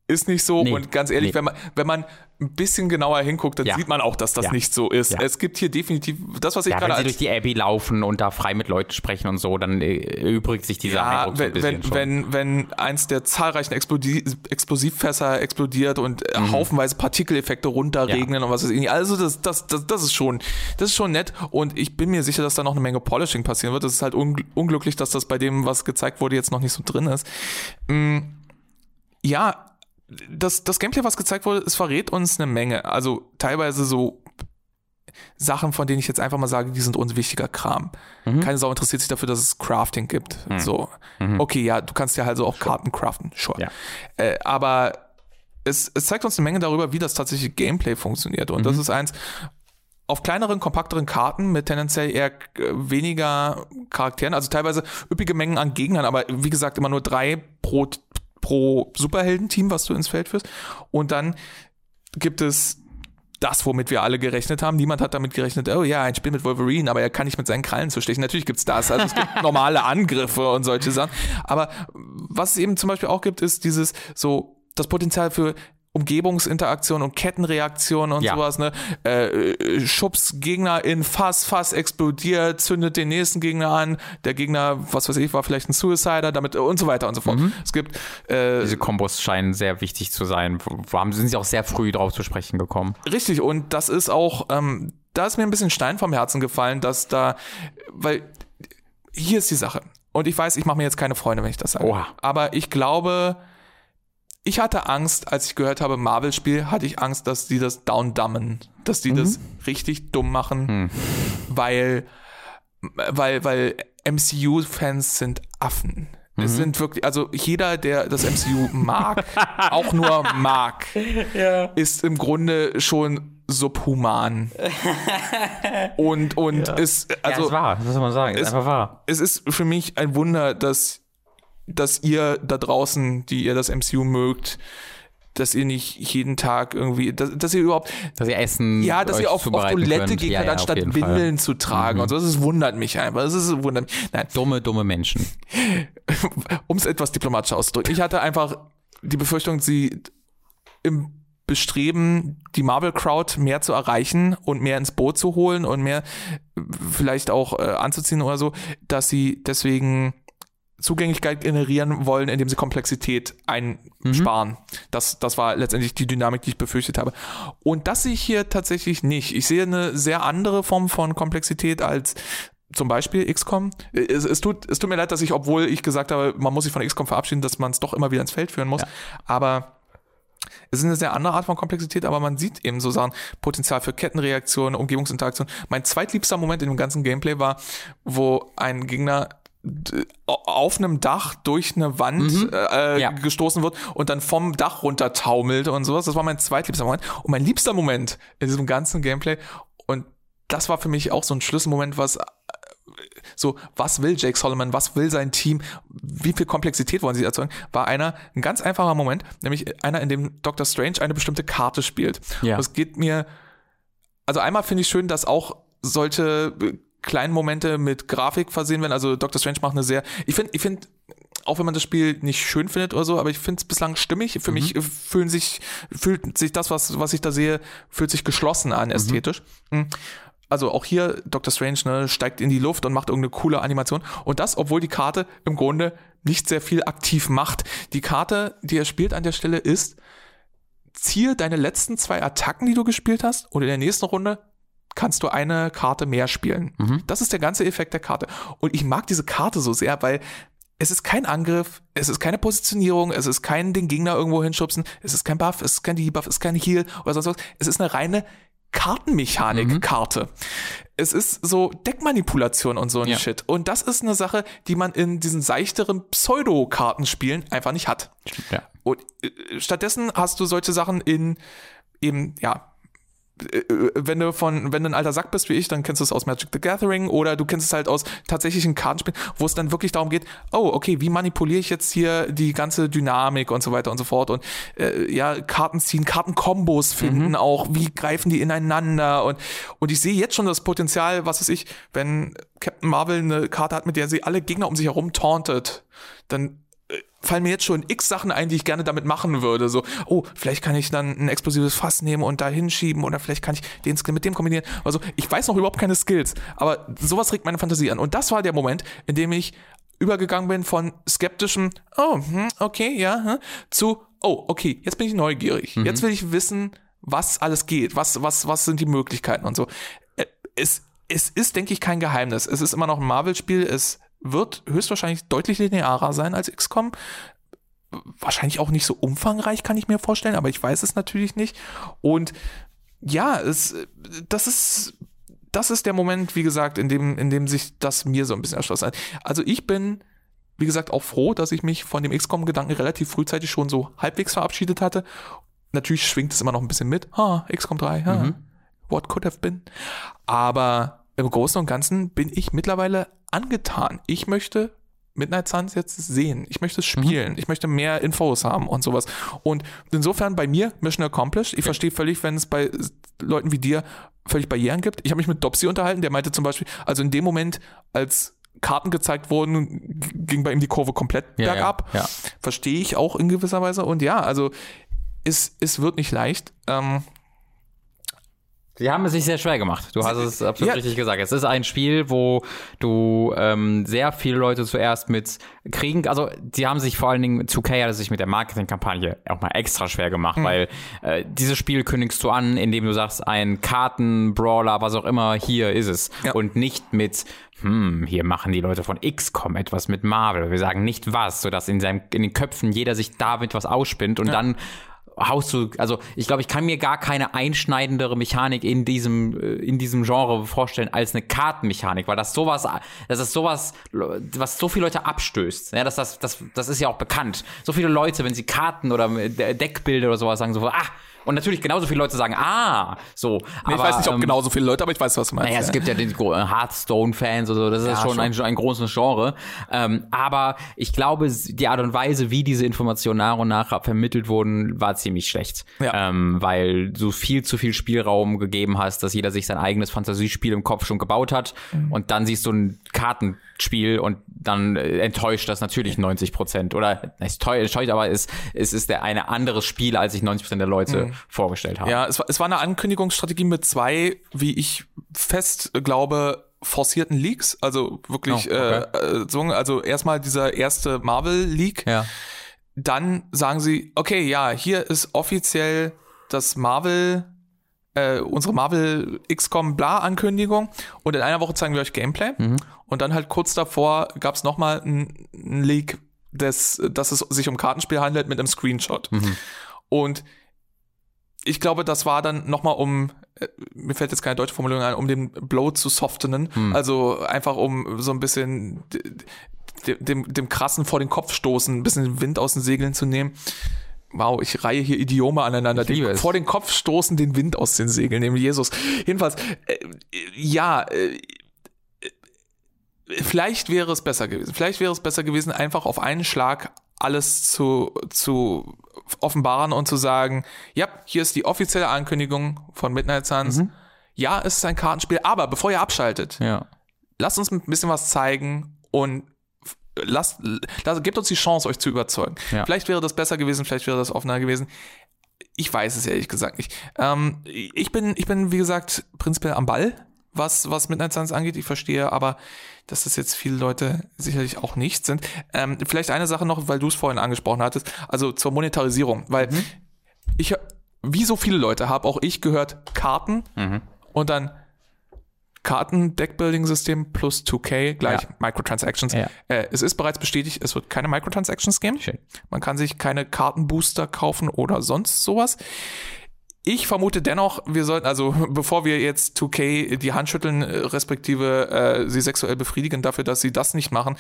ist nicht so. Nee, und ganz ehrlich, nee. wenn man, wenn man ein bisschen genauer hinguckt, dann Ja. sieht man auch, dass das Ja. nicht so ist. Ja. Es gibt hier definitiv das, was ich ja, gerade wenn sie durch die Abbey laufen und da frei mit Leuten sprechen und so, dann äh, übrigt sich dieser ja, Eindruck so ein wenn, bisschen wenn, schon. wenn, wenn eins der zahlreichen Explodi Explosivfässer explodiert und äh, Mhm. haufenweise Partikeleffekte runterregnen und was weiß ich nicht. Also das, das, das, das ist schon, das ist schon nett und ich bin mir sicher, dass da noch eine Menge Polishing passieren wird. Es ist halt ungl unglücklich, dass das bei dem, was gezeigt wurde, jetzt noch nicht so drin ist. Mm, ja, das, das Gameplay, was gezeigt wurde, es verrät uns eine Menge. Also teilweise so Sachen, von denen ich jetzt einfach mal sage, die sind unwichtiger Kram. Mhm. Keine Sau interessiert sich dafür, dass es Crafting gibt. So. Okay, ja, du kannst ja halt so auch Karten craften, sure. Mhm. Ja. Äh, aber es, es zeigt uns eine Menge darüber, wie das tatsächliche Gameplay funktioniert. Und Mhm. das ist eins, auf kleineren, kompakteren Karten mit tendenziell eher äh, weniger Charakteren, also teilweise üppige Mengen an Gegnern, aber wie gesagt immer nur drei pro, pro Superheldenteam, was du ins Feld führst. Und dann gibt es das, womit wir alle gerechnet haben. Niemand hat damit gerechnet, oh ja, ein Spiel mit Wolverine, aber er kann nicht mit seinen Krallen zu stechen. Natürlich gibt's das. Also es gibt (laughs) normale Angriffe und solche Sachen. Aber was es eben zum Beispiel auch gibt, ist dieses so, das Potenzial für Umgebungsinteraktion und Kettenreaktion und Ja. sowas, ne? Äh, äh, schubst Gegner in Fass, Fass explodiert, zündet den nächsten Gegner an, der Gegner, was weiß ich, war vielleicht ein Suicider, damit und so weiter und so fort. Es gibt äh, Diese Kombos scheinen sehr wichtig zu sein. Haben, sind sie auch sehr früh drauf zu sprechen gekommen. Richtig, und das ist auch, ähm, da ist mir ein bisschen Stein vom Herzen gefallen, dass da, weil hier ist die Sache. Und ich weiß, ich mache mir jetzt keine Freunde, wenn ich das sage. Oha. Aber ich glaube, ich hatte Angst, als ich gehört habe, Marvel-Spiel, hatte ich Angst, dass die das downdummen, dass die das richtig dumm machen, weil, weil, weil MCU-Fans sind Affen. Es sind wirklich, also jeder, der das MCU mag, (laughs) auch nur mag, ist im Grunde schon subhuman. und und ist, ja, also ist wahr, das muss man sagen. Ist ist- einfach wahr. es ist für mich ein Wunder, dass, dass ihr da draußen, die ihr das MCU mögt, dass ihr nicht jeden Tag irgendwie, dass, dass ihr überhaupt, Dass ihr Essen ja, dass ihr auf, auf Toilette könnt. gehen ja, könnt, ja, anstatt jeden Fall. Mhm. Windeln zu tragen und so. Das wundert mich einfach. Das ist, wundert mich. Nein, Dumme, dumme Menschen. (laughs) um es etwas diplomatischer auszudrücken. Ich hatte einfach die Befürchtung, sie im Bestreben, die Marvel-Crowd mehr zu erreichen und mehr ins Boot zu holen und mehr äh, vielleicht auch äh, anzuziehen oder so, dass sie deswegen Zugänglichkeit generieren wollen, indem sie Komplexität einsparen. Das, das war letztendlich die Dynamik, die ich befürchtet habe. Und das sehe ich hier tatsächlich nicht. Ich sehe eine sehr andere Form von Komplexität als zum Beispiel XCOM. Es, es, tut, es tut mir leid, dass ich, obwohl ich gesagt habe, man muss sich von XCOM verabschieden, dass man es doch immer wieder ins Feld führen muss. Ja. Aber es ist eine sehr andere Art von Komplexität, aber man sieht eben so Sachen, Potenzial für Kettenreaktionen, Umgebungsinteraktion. Mein zweitliebster Moment in dem ganzen Gameplay war, wo ein Gegner auf einem Dach durch eine Wand äh, Ja. gestoßen wird und dann vom Dach runter taumelt und sowas. Das war mein zweitliebster Moment. Und mein liebster Moment in diesem ganzen Gameplay, und das war für mich auch so ein Schlüsselmoment, was so, was will Jake Solomon, was will sein Team, wie viel Komplexität wollen sie erzeugen, war einer, ein ganz einfacher Moment, nämlich einer, in dem Doctor Strange eine bestimmte Karte spielt. Ja. Und es geht mir also einmal finde ich schön, dass auch solche äh, kleinen Momente mit Grafik versehen werden. Also Doctor Strange macht eine sehr, ich finde, ich finde, auch wenn man das Spiel nicht schön findet oder so, aber ich finde es bislang stimmig. Für mhm. mich fühlen sich, fühlt sich das, was, was ich da sehe, fühlt sich geschlossen an, ästhetisch. Mhm. Also auch hier Doctor Strange ne, steigt in die Luft und macht irgendeine coole Animation. Und das, obwohl die Karte im Grunde nicht sehr viel aktiv macht. Die Karte, die er spielt an der Stelle ist, ziehe deine letzten zwei Attacken, die du gespielt hast, und in der nächsten Runde kannst du eine Karte mehr spielen. Mhm. Das ist der ganze Effekt der Karte. Und ich mag diese Karte so sehr, weil es ist kein Angriff, es ist keine Positionierung, es ist kein den Gegner irgendwo hinschubsen, es ist kein Buff, es ist kein Debuff, es ist kein Heal oder sonst was. Es ist eine reine Kartenmechanik-Karte. Mhm. Es ist so Deckmanipulation und so ein ja. Shit. Und das ist eine Sache, die man in diesen seichteren Pseudo-Kartenspielen einfach nicht hat. Ja. Und äh, stattdessen hast du solche Sachen in eben, ja, wenn du von, wenn du ein alter Sack bist wie ich, dann kennst du es aus Magic the Gathering oder du kennst es halt aus tatsächlichen Kartenspielen, wo es dann wirklich darum geht, oh, okay, wie manipuliere ich jetzt hier die ganze Dynamik und so weiter und so fort und äh, ja, Karten ziehen, Kartenkombos finden mhm. auch, wie greifen die ineinander und, und ich sehe jetzt schon das Potenzial, was weiß ich, wenn Captain Marvel eine Karte hat, mit der sie alle Gegner um sich herum tauntet, dann fallen mir jetzt schon x Sachen ein, die ich gerne damit machen würde. So, oh, vielleicht kann ich dann ein explosives Fass nehmen und da hinschieben oder vielleicht kann ich den Skill mit dem kombinieren. Also, ich weiß noch überhaupt keine Skills, aber sowas regt meine Fantasie an. Und das war der Moment, in dem ich übergegangen bin von skeptischem, oh, hm, okay, ja, hm, zu, oh, okay, jetzt bin ich neugierig. Mhm. Jetzt will ich wissen, was alles geht, was, was, was sind die Möglichkeiten und so. Äh, es, es ist, denke ich, kein Geheimnis. Es ist immer noch ein Marvel-Spiel, es wird höchstwahrscheinlich deutlich linearer sein als XCOM. Wahrscheinlich auch nicht so umfangreich, kann ich mir vorstellen, aber ich weiß es natürlich nicht. Und ja, es, das ist, das ist der Moment, wie gesagt, in dem, in dem sich das mir so ein bisschen erschlossen hat. Also ich bin, wie gesagt, auch froh, dass ich mich von dem XCOM-Gedanken relativ frühzeitig schon so halbwegs verabschiedet hatte. Natürlich schwingt es immer noch ein bisschen mit. Ah, XCOM 3, ja. Mhm. What could have been? Aber im Großen und Ganzen bin ich mittlerweile angetan. Ich möchte Midnight Suns jetzt sehen. Ich möchte es mhm. spielen. Mhm. Ich möchte mehr Infos haben und sowas. Und insofern bei mir Mission accomplished. Ich okay. verstehe völlig, wenn es bei Leuten wie dir völlig Barrieren gibt. Ich habe mich mit Dopsy unterhalten, der meinte zum Beispiel, also in dem Moment, als Karten gezeigt wurden, ging bei ihm die Kurve komplett ja, bergab. Ja, ja. Verstehe ich auch in gewisser Weise. Und ja, also es, es wird nicht leicht. Ähm, Sie haben es sich sehr schwer gemacht. Du hast es absolut ja. richtig gesagt. Es ist ein Spiel, wo du ähm, sehr viele Leute zuerst mit kriegen. Also, die haben sich vor allen Dingen, 2K hat sich mit der Marketingkampagne auch mal extra schwer gemacht, mhm. weil äh, dieses Spiel kündigst du an, indem du sagst, ein Karten-Brawler, was auch immer, hier ist es. Ja. Und nicht mit, hm, hier machen die Leute von XCOM etwas mit Marvel. Wir sagen nicht was, sodass in, seinem, in den Köpfen jeder sich damit was ausspinnt und ja. dann haust du, also ich glaube, ich kann mir gar keine einschneidendere Mechanik in diesem, äh, in diesem Genre vorstellen als eine Kartenmechanik, weil das sowas, das ist sowas, was so viele Leute abstößt. Ja, das, das, das, das ist ja auch bekannt. So viele Leute, wenn sie Karten oder Deckbilder oder sowas sagen, so, ah, und natürlich genauso viele Leute sagen, ah, so. Nee, aber, ich weiß nicht, ob ähm, genauso viele Leute, aber ich weiß, was du meinst. Naja, es gibt ja die Hearthstone-Fans oder so, das ist ja, schon, schon. Ein, ein großes Genre. Ähm, aber ich glaube, die Art und Weise, wie diese Informationen nach und nach vermittelt wurden, war ziemlich schlecht. Ja. Ähm, weil du viel zu viel Spielraum gegeben hast, dass jeder sich sein eigenes Fantasiespiel im Kopf schon gebaut hat. Mhm. Und dann siehst du ein Kartenspiel und dann äh, enttäuscht das natürlich 90 Prozent. Oder es enttäuscht, aber es, es ist der eine anderes Spiel, als sich 90 Prozent der Leute mhm vorgestellt haben. Ja, es war, es war eine Ankündigungsstrategie mit zwei, wie ich fest glaube, forcierten Leaks, also wirklich, oh, okay. äh, so, also erstmal dieser erste Marvel Leak. Ja. Dann sagen sie, okay, ja, hier ist offiziell das Marvel, äh, unsere Marvel XCOM bla Ankündigung und in einer Woche zeigen wir euch Gameplay. Mhm. Und dann halt kurz davor gab es nochmal ein, ein Leak, des, dass es sich um Kartenspiel handelt mit einem Screenshot. Mhm. Und ich glaube, das war dann nochmal um, äh, mir fällt jetzt keine deutsche Formulierung ein, um den Blow zu softenen. Hm. Also einfach um so ein bisschen dem, dem krassen vor den Kopf stoßen, ein bisschen Wind aus den Segeln zu nehmen. Wow, ich reihe hier Idiome aneinander. Den, vor den Kopf stoßen, den Wind aus den Segeln nehmen, Jesus. Jedenfalls, äh, ja, äh, vielleicht wäre es besser gewesen. Vielleicht wäre es besser gewesen, einfach auf einen Schlag alles zu, zu offenbaren und zu sagen, ja, hier ist die offizielle Ankündigung von Midnight Suns. Mhm. ja, es ist ein Kartenspiel, aber bevor ihr abschaltet, Ja. lasst uns ein bisschen was zeigen und lasst, lasst, gebt uns die Chance, euch zu überzeugen. Ja. Vielleicht wäre das besser gewesen, vielleicht wäre das offener gewesen. Ich weiß es ehrlich gesagt nicht. Ähm, ich bin, ich bin, wie gesagt, prinzipiell am Ball, was, was Midnight Suns angeht. Ich verstehe aber, dass das jetzt viele Leute sicherlich auch nicht sind. Ähm, vielleicht eine Sache noch, weil du es vorhin angesprochen hattest, also zur Monetarisierung, weil ich, wie so viele Leute, habe auch ich gehört, Karten und dann Karten, Deckbuilding-System plus 2K gleich Ja. Microtransactions. Ja. Äh, es ist bereits bestätigt, es wird keine Microtransactions geben. Schön. Man kann sich keine Kartenbooster kaufen oder sonst sowas. Ich vermute dennoch, wir sollten, also (laughs) bevor wir jetzt 2K die Hand schütteln, äh, respektive äh, sie sexuell befriedigen dafür, dass sie das nicht machen,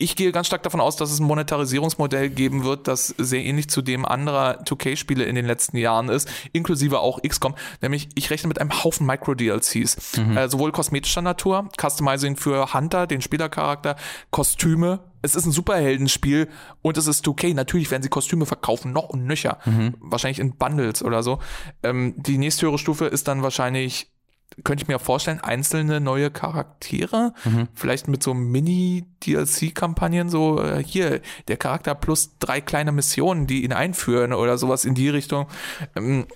ich gehe ganz stark davon aus, dass es ein Monetarisierungsmodell geben wird, das sehr ähnlich zu dem anderer 2K-Spiele in den letzten Jahren ist, inklusive auch XCOM. Nämlich, ich rechne mit einem Haufen Micro-DLCs. Äh, sowohl kosmetischer Natur, Customizing für Hunter, den Spielercharakter, Kostüme. Es ist ein Superheldenspiel und es ist 2K. Natürlich werden sie Kostüme verkaufen, noch und nöcher. Wahrscheinlich in Bundles oder so. Ähm, die nächsthöhere Stufe ist dann wahrscheinlich könnte ich mir vorstellen, einzelne neue Charaktere, vielleicht mit so Mini-DLC-Kampagnen, so äh, hier, der Charakter plus drei kleine Missionen, die ihn einführen oder sowas in die Richtung. Ähm,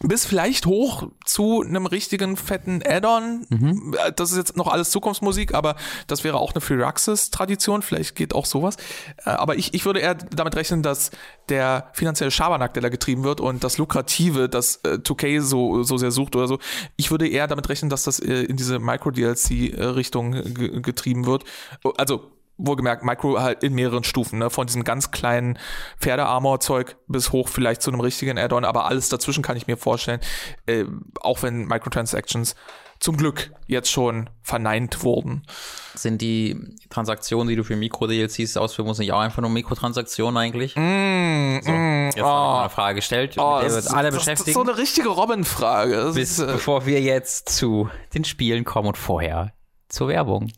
bis vielleicht hoch zu einem richtigen fetten Add-on. Äh, Das ist jetzt noch alles Zukunftsmusik, aber das wäre auch eine Firaxis-Tradition. Vielleicht geht auch sowas. Äh, Aber ich, ich würde eher damit rechnen, dass der finanzielle Schabernack, der da getrieben wird und das Lukrative, das äh, 2K so, so sehr sucht oder so, ich würde eher damit rechnen, dass das äh, in diese Micro-DLC-Richtung ge getrieben wird. Also wohlgemerkt, Micro halt in mehreren Stufen, ne? von diesem ganz kleinen Pferdearmor-Zeug bis hoch vielleicht zu einem richtigen Add-on, aber alles dazwischen kann ich mir vorstellen, äh, auch wenn Microtransactions zum Glück jetzt schon verneint wurden. Sind die Transaktionen, die du für Mikro-DLCs ausführen musst, nicht auch einfach nur Mikrotransaktionen eigentlich? Mm, So, mm, jetzt oh, habe ich mal eine Frage gestellt, oh, mit der wir das, uns ist- alle das, das ist so eine richtige Robin-Frage. Bis, ist, äh, bevor wir jetzt zu den Spielen kommen und vorher zur Werbung.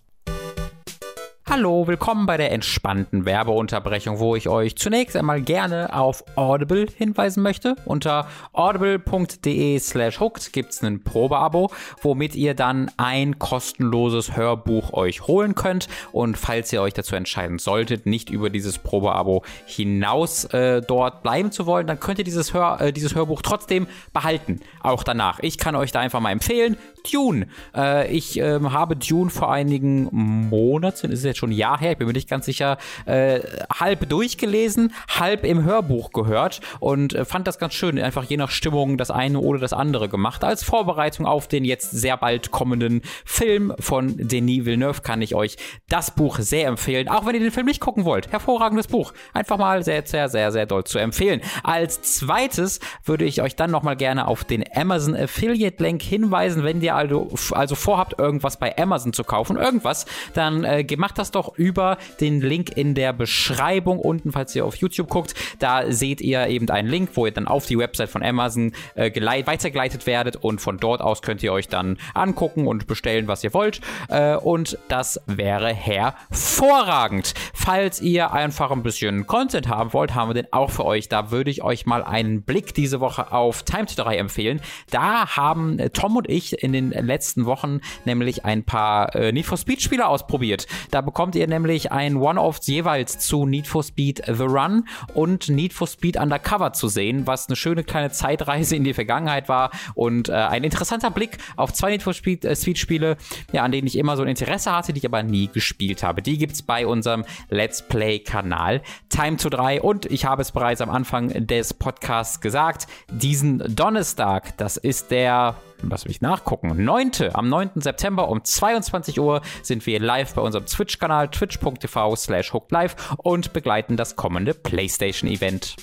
Hallo, willkommen bei der entspannten Werbeunterbrechung, wo ich euch zunächst einmal gerne auf Audible hinweisen möchte. Unter audible.de slash hooked gibt es ein Probeabo, womit ihr dann ein kostenloses Hörbuch euch holen könnt. Und falls ihr euch dazu entscheiden solltet, nicht über dieses Probeabo hinaus äh, dort bleiben zu wollen, dann könnt ihr dieses, Hör, äh, dieses Hörbuch trotzdem behalten, auch danach. Ich kann euch da einfach mal empfehlen, Dune. Äh, ich ähm, habe Dune vor einigen Monaten, ist jetzt schon ein Jahr her, ich bin mir nicht ganz sicher, äh, halb durchgelesen, halb im Hörbuch gehört und äh, fand das ganz schön, einfach je nach Stimmung das eine oder das andere gemacht. Als Vorbereitung auf den jetzt sehr bald kommenden Film von Denis Villeneuve kann ich euch das Buch sehr empfehlen, auch wenn ihr den Film nicht gucken wollt. Hervorragendes Buch. Einfach mal sehr, sehr, sehr, sehr doll zu empfehlen. Als zweites würde ich euch dann nochmal gerne auf den Amazon Affiliate Link hinweisen, wenn ihr also, also vorhabt, irgendwas bei Amazon zu kaufen, irgendwas, dann äh, macht das doch über den Link in der Beschreibung unten, falls ihr auf YouTube guckt. Da seht ihr eben einen Link, wo ihr dann auf die Website von Amazon äh, geleit, weitergeleitet werdet und von dort aus könnt ihr euch dann angucken und bestellen, was ihr wollt. Äh, und das wäre hervorragend. Falls ihr einfach ein bisschen Content haben wollt, haben wir den auch für euch. Da würde ich euch mal einen Blick diese Woche auf Time to 3 empfehlen. Da haben äh, Tom und ich in den letzten Wochen nämlich ein paar äh, Need for Speed Spiele ausprobiert. Da bekommt ihr nämlich ein One-Off jeweils zu Need for Speed The Run und Need for Speed Undercover zu sehen, was eine schöne kleine Zeitreise in die Vergangenheit war und äh, ein interessanter Blick auf zwei Need for Speed, äh, Speed Spiele, ja, an denen ich immer so ein Interesse hatte, die ich aber nie gespielt habe. Die gibt's bei unserem Let's Play Kanal Time to 3 und ich habe es bereits am Anfang des Podcasts gesagt, diesen Donnerstag, das ist der Lass mich nachgucken. 9. Am 9. September um 22 Uhr sind wir live bei unserem Twitch-Kanal twitch.tv slash live und begleiten das kommende PlayStation-Event.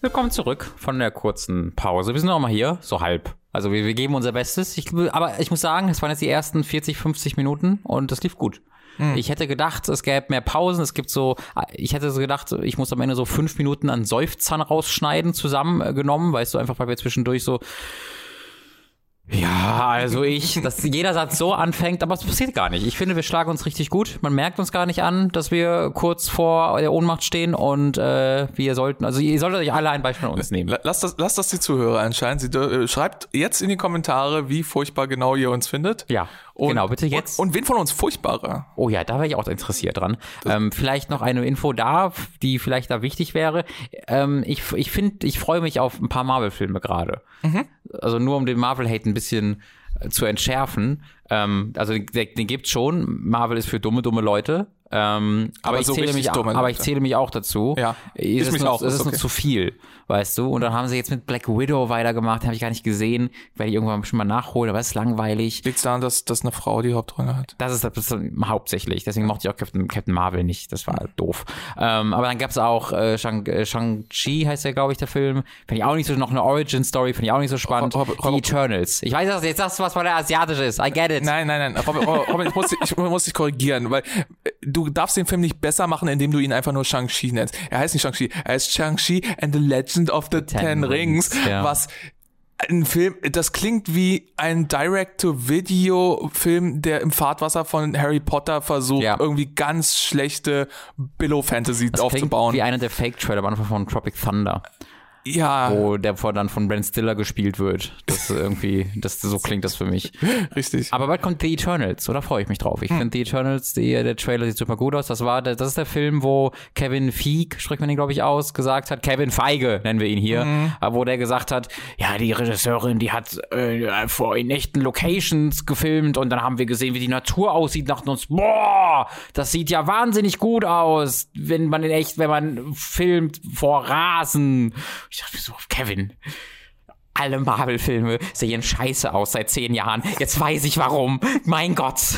Willkommen zurück von der kurzen Pause. Wir sind noch mal hier, so halb. Also wir, wir geben unser Bestes. Ich, aber ich muss sagen, es waren jetzt die ersten 40, 50 Minuten und das lief gut. Ich hätte gedacht, es gäbe mehr Pausen. Es gibt so, ich hätte so gedacht, ich muss am Ende so fünf Minuten an Seufzern rausschneiden, zusammengenommen, weißt du, einfach weil wir zwischendurch so Ja, also ich, dass jeder Satz so anfängt, aber es passiert gar nicht. Ich finde, wir schlagen uns richtig gut. Man merkt uns gar nicht an, dass wir kurz vor der Ohnmacht stehen und äh, wir sollten, also ihr solltet euch alle ein Beispiel von uns nehmen. Lasst das, lasst das die Zuhörer entscheiden. Sie, äh, schreibt jetzt in die Kommentare, wie furchtbar genau ihr uns findet. Ja, Und, genau, bitte jetzt. Und, und wen von uns furchtbarer? Oh ja, da wäre ich auch interessiert dran. Ähm, vielleicht noch eine Info da, die vielleicht da wichtig wäre. Ähm, ich ich finde, ich freue mich auf ein paar Marvel-Filme gerade. Also nur um den Marvel-Hate ein bisschen äh, zu entschärfen. Ähm, also den, den gibt's schon. Marvel ist für dumme, dumme Leute. Ähm, aber, Aber ich so zähle mich, dumme aber ich zähle mich auch dazu. Ja, es ich ist mich nur, auch, Es ist okay. zu viel, weißt du. Und dann haben sie jetzt mit Black Widow weitergemacht, habe ich gar nicht gesehen. Werde ich irgendwann schon mal nachholen, aber es ist langweilig. Liegt daran, dass, dass eine Frau die Hauptrolle hat? Das ist das ist hauptsächlich. Deswegen mochte ich auch Captain, Captain Marvel nicht. Das war doof. Ähm, aber dann gab's auch äh, Shang, äh, Shang-Chi, heißt der, glaube ich, der Film. Finde ich auch nicht so, noch eine Origin-Story, finde ich auch nicht so spannend. Rob- Rob- Die Eternals. Ich weiß, dass jetzt du was, weil er asiatisch ist. I get it. Nein, nein, nein. Robin, Robin ich, muss, dich- ich muss dich korrigieren, weil äh, du darfst den Film nicht besser machen, indem du ihn einfach nur Shang-Chi nennst. Er heißt nicht Shang-Chi, er heißt Shang-Chi and the Legend of the Ten, Rings, Rings, ja. was ein Film, das klingt wie ein Direct-to-Video-Film, der im Fahrtwasser von Harry Potter versucht, Ja. irgendwie ganz schlechte Billow-Fantasy aufzubauen. wie einer der Fake-Trailer am Anfang von Tropic Thunder, ja, wo der vor dann von Ben Stiller gespielt wird. Das ist irgendwie, das, so klingt das für mich. (laughs) richtig. Aber bald kommt The Eternals, oder freue ich mich drauf? Ich finde The Eternals, die, der Trailer sieht super gut aus. Das war, das ist der Film, wo Kevin Feige, spricht man ihn glaube ich aus, gesagt hat, Kevin Feige nennen wir ihn hier, aber wo der gesagt hat, ja, die Regisseurin, die hat äh, vor in echten Locations gefilmt und dann haben wir gesehen, wie die Natur aussieht, dachten uns, boah, das sieht ja wahnsinnig gut aus, wenn man in echt, wenn man filmt vor Rasen. Ich dachte mir so, Kevin, alle Marvel-Filme sehen scheiße aus seit zehn Jahren. Jetzt weiß ich warum. Mein Gott. (laughs)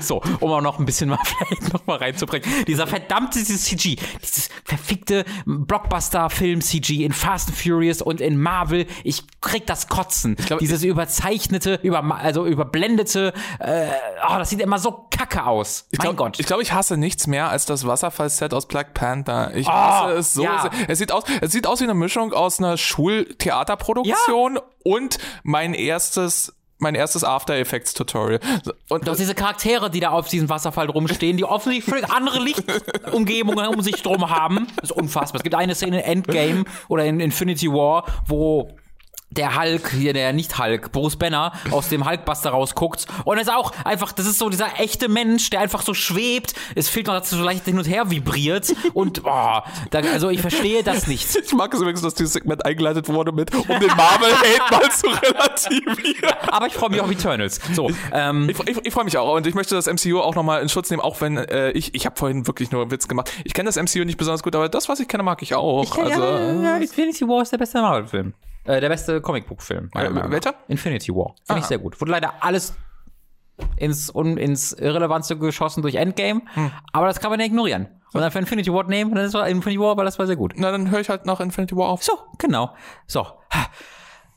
So, um auch noch ein bisschen mal (laughs) vielleicht noch mal reinzubringen. Dieser verdammte CG, dieses verfickte Blockbuster-Film-CG in Fast and Furious und in Marvel, ich krieg das Kotzen. glaub, Dieses überzeichnete, über, also überblendete, äh, oh, das sieht immer so kacke aus. Ich mein glaube, Gott. ich, glaub, ich hasse nichts mehr als das Wasserfallset aus Black Panther. Ich hasse es so. ja. sehr. Es sieht aus, es sieht aus wie eine Mischung aus einer Schultheaterproduktion und mein erstes mein erstes After Effects Tutorial. Und Doch diese Charaktere, die da auf diesem Wasserfall rumstehen, die offensichtlich völlig andere Lichtumgebungen um sich drum haben. Das ist unfassbar. Es gibt eine Szene in Endgame oder in Infinity War, wo der Hulk, hier der nicht Hulk, Bruce Banner, aus dem Hulkbuster rausguckt. Und es ist auch einfach, das ist so dieser echte Mensch, der einfach so schwebt. Es fehlt noch, dass er so leicht hin und her vibriert. Und, oh, da, also ich verstehe das nicht. (laughs) ich mag es übrigens, dass dieses Segment eingeleitet wurde mit, um den Marvel-Hate mal zu relativieren. Aber ich freue mich auf Eternals. So, ähm, Ich, ich, ich freue mich auch und ich möchte das MCU auch nochmal in Schutz nehmen, auch wenn äh, ich, ich habe vorhin wirklich nur einen Witz gemacht. Ich kenne das MCU nicht besonders gut, aber das, was ich kenne, mag ich auch. also, ja, ja, Infinity War ist der beste Marvel-Film. Äh, der beste Comicbook-Film. Äh, welcher? Infinity War. Finde ich Ah. sehr gut. Wurde leider alles ins, un, ins Irrelevante geschossen durch Endgame, Hm. aber das kann man ja ignorieren. Und dann für Infinity War nehmen, und dann ist es Infinity War, weil das war sehr gut. na, dann höre ich halt nach Infinity War auf. So, genau. So. Ha.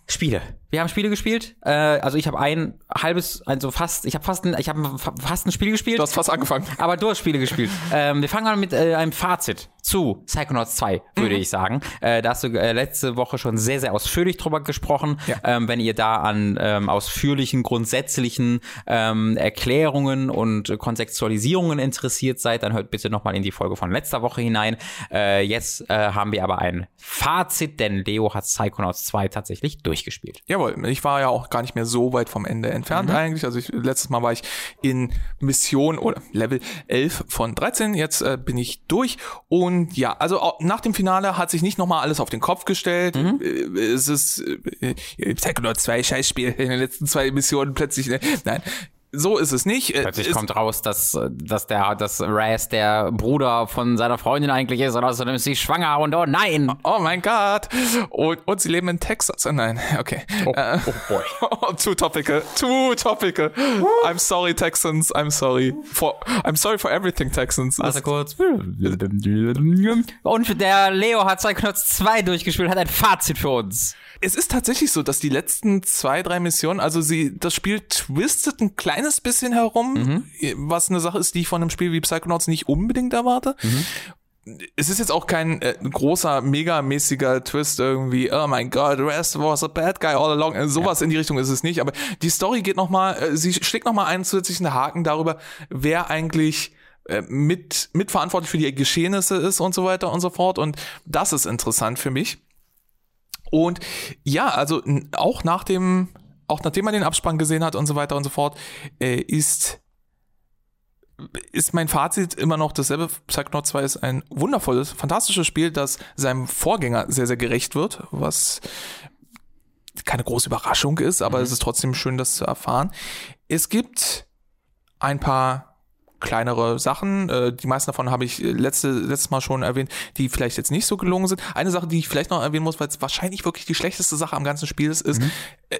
Spiele. Wir haben Spiele gespielt. Äh, also ich habe ein halbes, also fast, ich habe fast, ein, ich habe fast ein Spiel gespielt. Du hast fast angefangen. Aber du hast Spiele gespielt. (laughs) ähm, wir fangen an mit äh, einem Fazit zu Psychonauts 2, würde Mhm. ich sagen. Äh, da hast du äh, letzte Woche schon sehr, sehr ausführlich drüber gesprochen. Ja. Ähm, wenn ihr da an ähm, ausführlichen, grundsätzlichen ähm, Erklärungen und äh, Kontextualisierungen interessiert seid, dann hört bitte nochmal in die Folge von letzter Woche hinein. Äh, jetzt äh, haben wir aber ein Fazit, denn Leo hat Psychonauts 2 tatsächlich durchgespielt. Jawohl, ich war ja auch gar nicht mehr so weit vom Ende entfernt eigentlich. Also ich, letztes Mal war ich in Mission oder Level 11 von 13. Jetzt äh, bin ich durch. Und ja, also auch nach dem Finale hat sich nicht nochmal alles auf den Kopf gestellt. Äh, Es ist äh, Psychonauts 2 Scheißspiel in den letzten zwei Missionen plötzlich. Ne? Nein. So ist es nicht. Äh, Plötzlich es- kommt raus, dass, äh, dass der, dass Raz der Bruder von seiner Freundin eigentlich ist und außerdem ist sie schwanger und oh nein. Oh mein Gott. Und, und sie leben in Texas. Äh, Nein, okay. Oh, Äh, oh boy. (laughs) too topical. Too topical. I'm sorry, Texans. I'm sorry. For, I'm sorry for everything, Texans. Warte kurz. (laughs) Und der Leo hat Psychonauts 2 durchgespielt, hat ein Fazit für uns. Es ist tatsächlich so, dass die letzten zwei, drei Missionen, also sie, das Spiel twistet ein kleines bisschen herum, was eine Sache ist, die ich von einem Spiel wie Psychonauts nicht unbedingt erwarte. es ist jetzt auch kein äh, großer, megamäßiger Twist irgendwie, oh mein Gott, Rest was a bad guy all along. Äh, sowas ja. in die Richtung ist es nicht, aber die Story geht nochmal, äh, sie schlägt nochmal einen zusätzlichen Haken darüber, wer eigentlich äh, mit, mitverantwortlich für die Geschehnisse ist und so weiter und so fort. Und das ist interessant für mich. Und ja, also auch nach dem, auch nachdem man den Abspann gesehen hat und so weiter und so fort, äh, ist ist mein Fazit immer noch dasselbe. Psychonaut 2 ist ein wundervolles, fantastisches Spiel, das seinem Vorgänger sehr, sehr gerecht wird, was keine große Überraschung ist, aber mhm. es ist trotzdem schön, das zu erfahren. Es gibt ein paar kleinere Sachen. Äh, die meisten davon habe ich letzte, letztes Mal schon erwähnt, die vielleicht jetzt nicht so gelungen sind. Eine Sache, die ich vielleicht noch erwähnen muss, weil es wahrscheinlich wirklich die schlechteste Sache am ganzen Spiel ist, ist mhm. äh,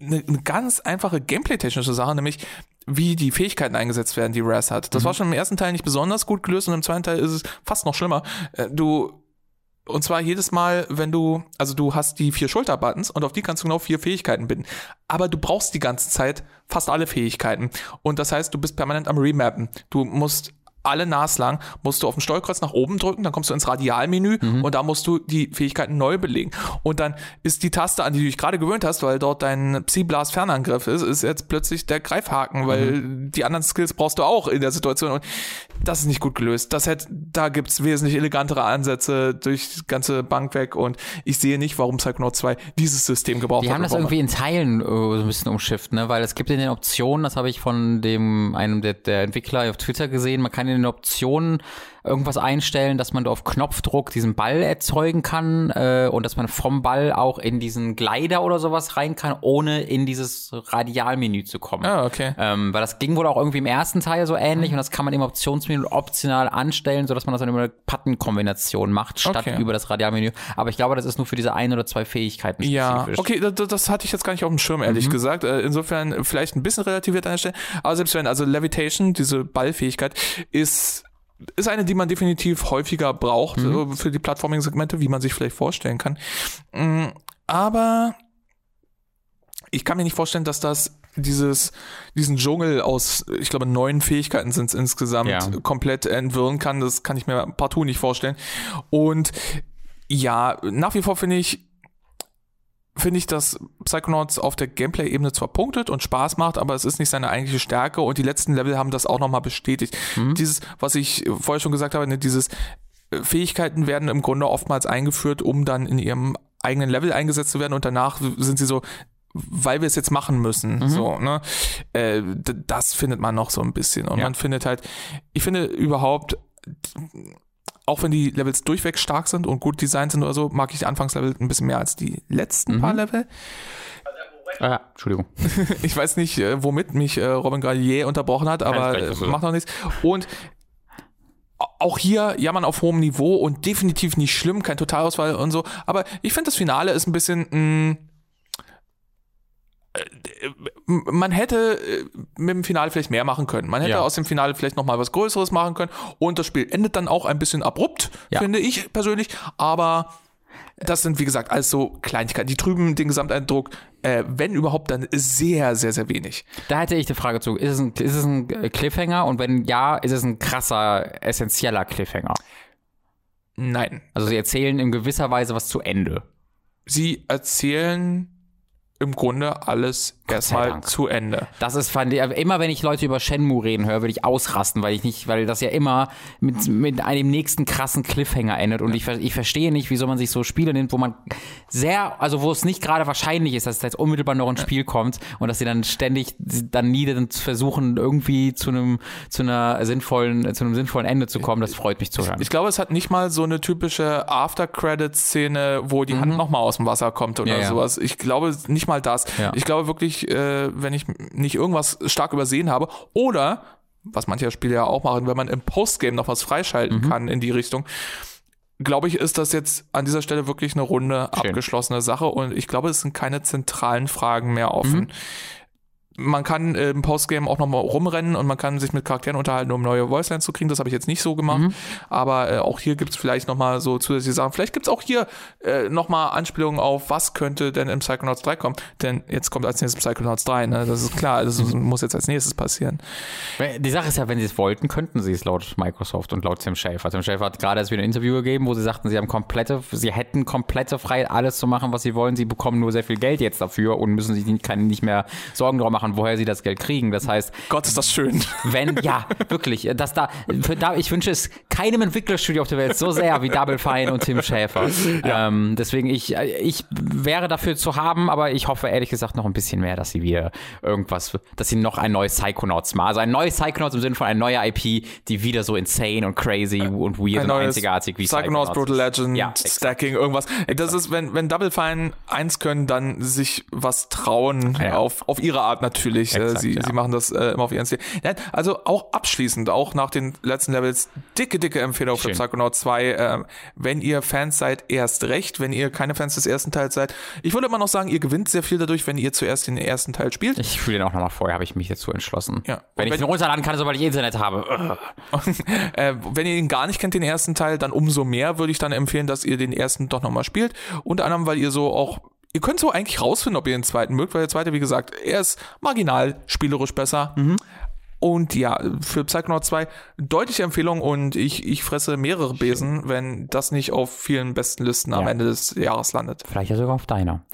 eine, eine ganz einfache gameplay-technische Sache, nämlich wie die Fähigkeiten eingesetzt werden, die Raz hat. Das mhm. war schon im ersten Teil nicht besonders gut gelöst und im zweiten Teil ist es fast noch schlimmer. Äh, du und zwar jedes Mal, wenn du, also du hast die vier Schulterbuttons und auf die kannst du genau vier Fähigkeiten binden. Aber du brauchst die ganze Zeit fast alle Fähigkeiten. Und das heißt, du bist permanent am Remappen. Du musst alle naslang musst du auf dem Steuerkreuz nach oben drücken, dann kommst du ins Radialmenü mhm. und da musst du die Fähigkeiten neu belegen. Und dann ist die Taste, an die du dich gerade gewöhnt hast, weil dort dein Psyblast Fernangriff ist, ist jetzt plötzlich der Greifhaken, weil mhm. die anderen Skills brauchst du auch in der Situation. Und das ist nicht gut gelöst. Das hätte, da gibt's wesentlich elegantere Ansätze durch die ganze Bank weg und ich sehe nicht, warum Psychonaut 2 dieses System gebraucht die hat. Die haben das irgendwie in Teilen uh, so ein bisschen umschifft, ne? weil es gibt in den Optionen, das habe ich von dem einem der, der Entwickler auf Twitter gesehen, man kann den Optionen irgendwas einstellen, dass man auf Knopfdruck diesen Ball erzeugen kann äh, und dass man vom Ball auch in diesen Glider oder sowas rein kann, ohne in dieses Radialmenü zu kommen. Ah, okay. Ähm, weil das ging wohl auch irgendwie im ersten Teil so ähnlich mhm. und das kann man im Optionsmenü optional anstellen, sodass man das dann über eine Button-Kombination macht, statt okay. über das Radialmenü. Aber ich glaube, das ist nur für diese ein oder zwei Fähigkeiten ja, okay, das, das, hatte ich jetzt gar nicht auf dem Schirm, ehrlich mhm. gesagt. Äh, insofern vielleicht ein bisschen relativiert an der Stelle. Aber selbst wenn, also Levitation, diese Ballfähigkeit, ist ist eine, die man definitiv häufiger braucht mhm. Äh, für die Plattforming-Segmente, wie man sich vielleicht vorstellen kann. Mm, aber ich kann mir nicht vorstellen, dass das dieses, diesen Dschungel aus, ich glaube, neun Fähigkeiten sind es insgesamt, ja. komplett entwirren kann. Das kann ich mir partout nicht vorstellen. Und ja, nach wie vor finde ich, finde ich, dass Psychonauts auf der Gameplay-Ebene zwar punktet und Spaß macht, aber es ist nicht seine eigentliche Stärke und die letzten Level haben das auch nochmal bestätigt. Mhm. Dieses, was ich vorher schon gesagt habe, ne, dieses äh, Fähigkeiten werden im Grunde oftmals eingeführt, um dann in ihrem eigenen Level eingesetzt zu werden und danach sind sie so, weil wir es jetzt machen müssen. Mhm. So, ne? Äh, das findet man noch so ein bisschen. Und ja. man findet halt, ich finde überhaupt auch wenn die Levels durchweg stark sind und gut designt sind oder so, mag ich die Anfangslevel ein bisschen mehr als die letzten mhm. paar Level. Ah, Entschuldigung. (laughs) ich weiß nicht, äh, womit mich äh, Robin Gallier unterbrochen hat, aber macht noch nichts. Und auch hier jammern auf hohem Niveau und definitiv nicht schlimm, kein Totalausfall und so. Aber ich finde, das Finale ist ein bisschen mh, mm, man hätte äh, mit dem Finale vielleicht mehr machen können. Man hätte ja. aus dem Finale vielleicht noch mal was Größeres machen können und das Spiel endet dann auch ein bisschen abrupt, ja. finde ich persönlich. Aber das sind wie gesagt alles so Kleinigkeiten. Die trüben den Gesamteindruck, äh, wenn überhaupt, dann sehr, sehr, sehr wenig. Da hätte ich die Frage zu: Ist es ein, ist es ein Cliffhanger und wenn ja, ist es ein krasser, essentieller Cliffhanger? Nein. Also sie erzählen in gewisser Weise was zu Ende. Sie erzählen im Grunde alles erstmal zu Ende. Das ist fand ich, immer wenn ich Leute über Shenmue reden höre, würde ich ausrasten, weil ich nicht, weil das ja immer mit, mit einem nächsten krassen Cliffhanger endet und ich, ich verstehe nicht, wieso man sich so Spiele nimmt, wo man sehr, also wo es nicht gerade wahrscheinlich ist, dass jetzt unmittelbar noch ein Spiel kommt und dass sie dann ständig dann nie versuchen irgendwie zu einem zu einer sinnvollen zu einem sinnvollen Ende zu kommen. Das freut mich zu hören. Ich glaube, es hat nicht mal so eine typische After Credit Szene, wo die mhm. Hand noch mal aus dem Wasser kommt oder ja, sowas. Ich glaube nicht mal das. Ja. Ich glaube wirklich, äh, wenn ich nicht irgendwas stark übersehen habe oder was manche Spiele ja auch machen, wenn man im Postgame noch was freischalten mhm. kann in die Richtung, glaube ich, ist das jetzt an dieser Stelle wirklich eine runde, Schön. abgeschlossene Sache und ich glaube, es sind keine zentralen Fragen mehr offen. Mhm. Man kann im Postgame auch nochmal rumrennen und man kann sich mit Charakteren unterhalten, um neue Voicelines zu kriegen. Das habe ich jetzt nicht so gemacht. Mhm. Aber äh, auch hier gibt es vielleicht nochmal so zusätzliche Sachen. Vielleicht gibt es auch hier äh, nochmal Anspielungen auf, was könnte denn im Psychonauts 3 kommen. Denn jetzt kommt als nächstes Psychonauts 3, ne? Das ist klar. Das mhm. muss jetzt als nächstes passieren. Die Sache ist ja, wenn sie es wollten, könnten sie es laut Microsoft und laut Tim Schafer. Tim Schafer hat gerade erst wieder ein Interview gegeben, wo sie sagten, sie haben komplette, sie hätten komplette Freiheit, alles zu machen, was sie wollen. Sie bekommen nur sehr viel Geld jetzt dafür und müssen sich nicht, nicht mehr Sorgen darum machen, woher sie das Geld kriegen. Das heißt. Gott, ist das schön. Wenn, ja, wirklich, dass da, da ich wünsche es keinem Entwicklerstudio auf der Welt so sehr wie Double Fine und Tim Schäfer. (laughs) Ja. Ähm, deswegen, ich, ich wäre dafür zu haben, aber ich hoffe ehrlich gesagt noch ein bisschen mehr, dass sie wieder irgendwas, dass sie noch ein neues Psychonauts machen. Also ein neues Psychonauts im Sinne von eine neue IP, die wieder so insane und crazy und weird und einzigartig wie Psychonauts. Psychonauts Brutal Legend, ja, Stacking, irgendwas. Das ist, wenn, wenn Double Fine eins können, dann sich was trauen, ja. auf, auf ihre Art natürlich. Exakt, sie, ja. sie machen das äh, immer auf ihren Stil. Also auch abschließend, auch nach den letzten Levels, dicke, dicke Empfehlung Schön. für Psychonauts 2. Äh, wenn ihr Fans seid, erst recht. Wenn ihr keine Fans des ersten Teils seid, ich würde immer noch sagen, ihr gewinnt sehr viel dadurch, wenn ihr zuerst den ersten Teil spielt. Ich fühle den auch nochmal vorher, habe ich mich dazu entschlossen. Ja. Wenn, wenn ich ihn runterladen kann, sobald ich Internet habe. äh, wenn ihr ihn gar nicht kennt, den ersten Teil, dann umso mehr würde ich dann empfehlen, dass ihr den ersten doch nochmal spielt. Unter anderem, weil ihr so auch ihr könnt so eigentlich rausfinden, ob ihr den zweiten mögt, weil der zweite, wie gesagt, er ist marginal spielerisch besser. Mhm. Und ja, für Psychonaut 2 deutliche Empfehlung und ich, ich fresse mehrere Besen, wenn das nicht auf vielen besten Listen ja. am Ende des Jahres landet. Vielleicht ja sogar auf deiner.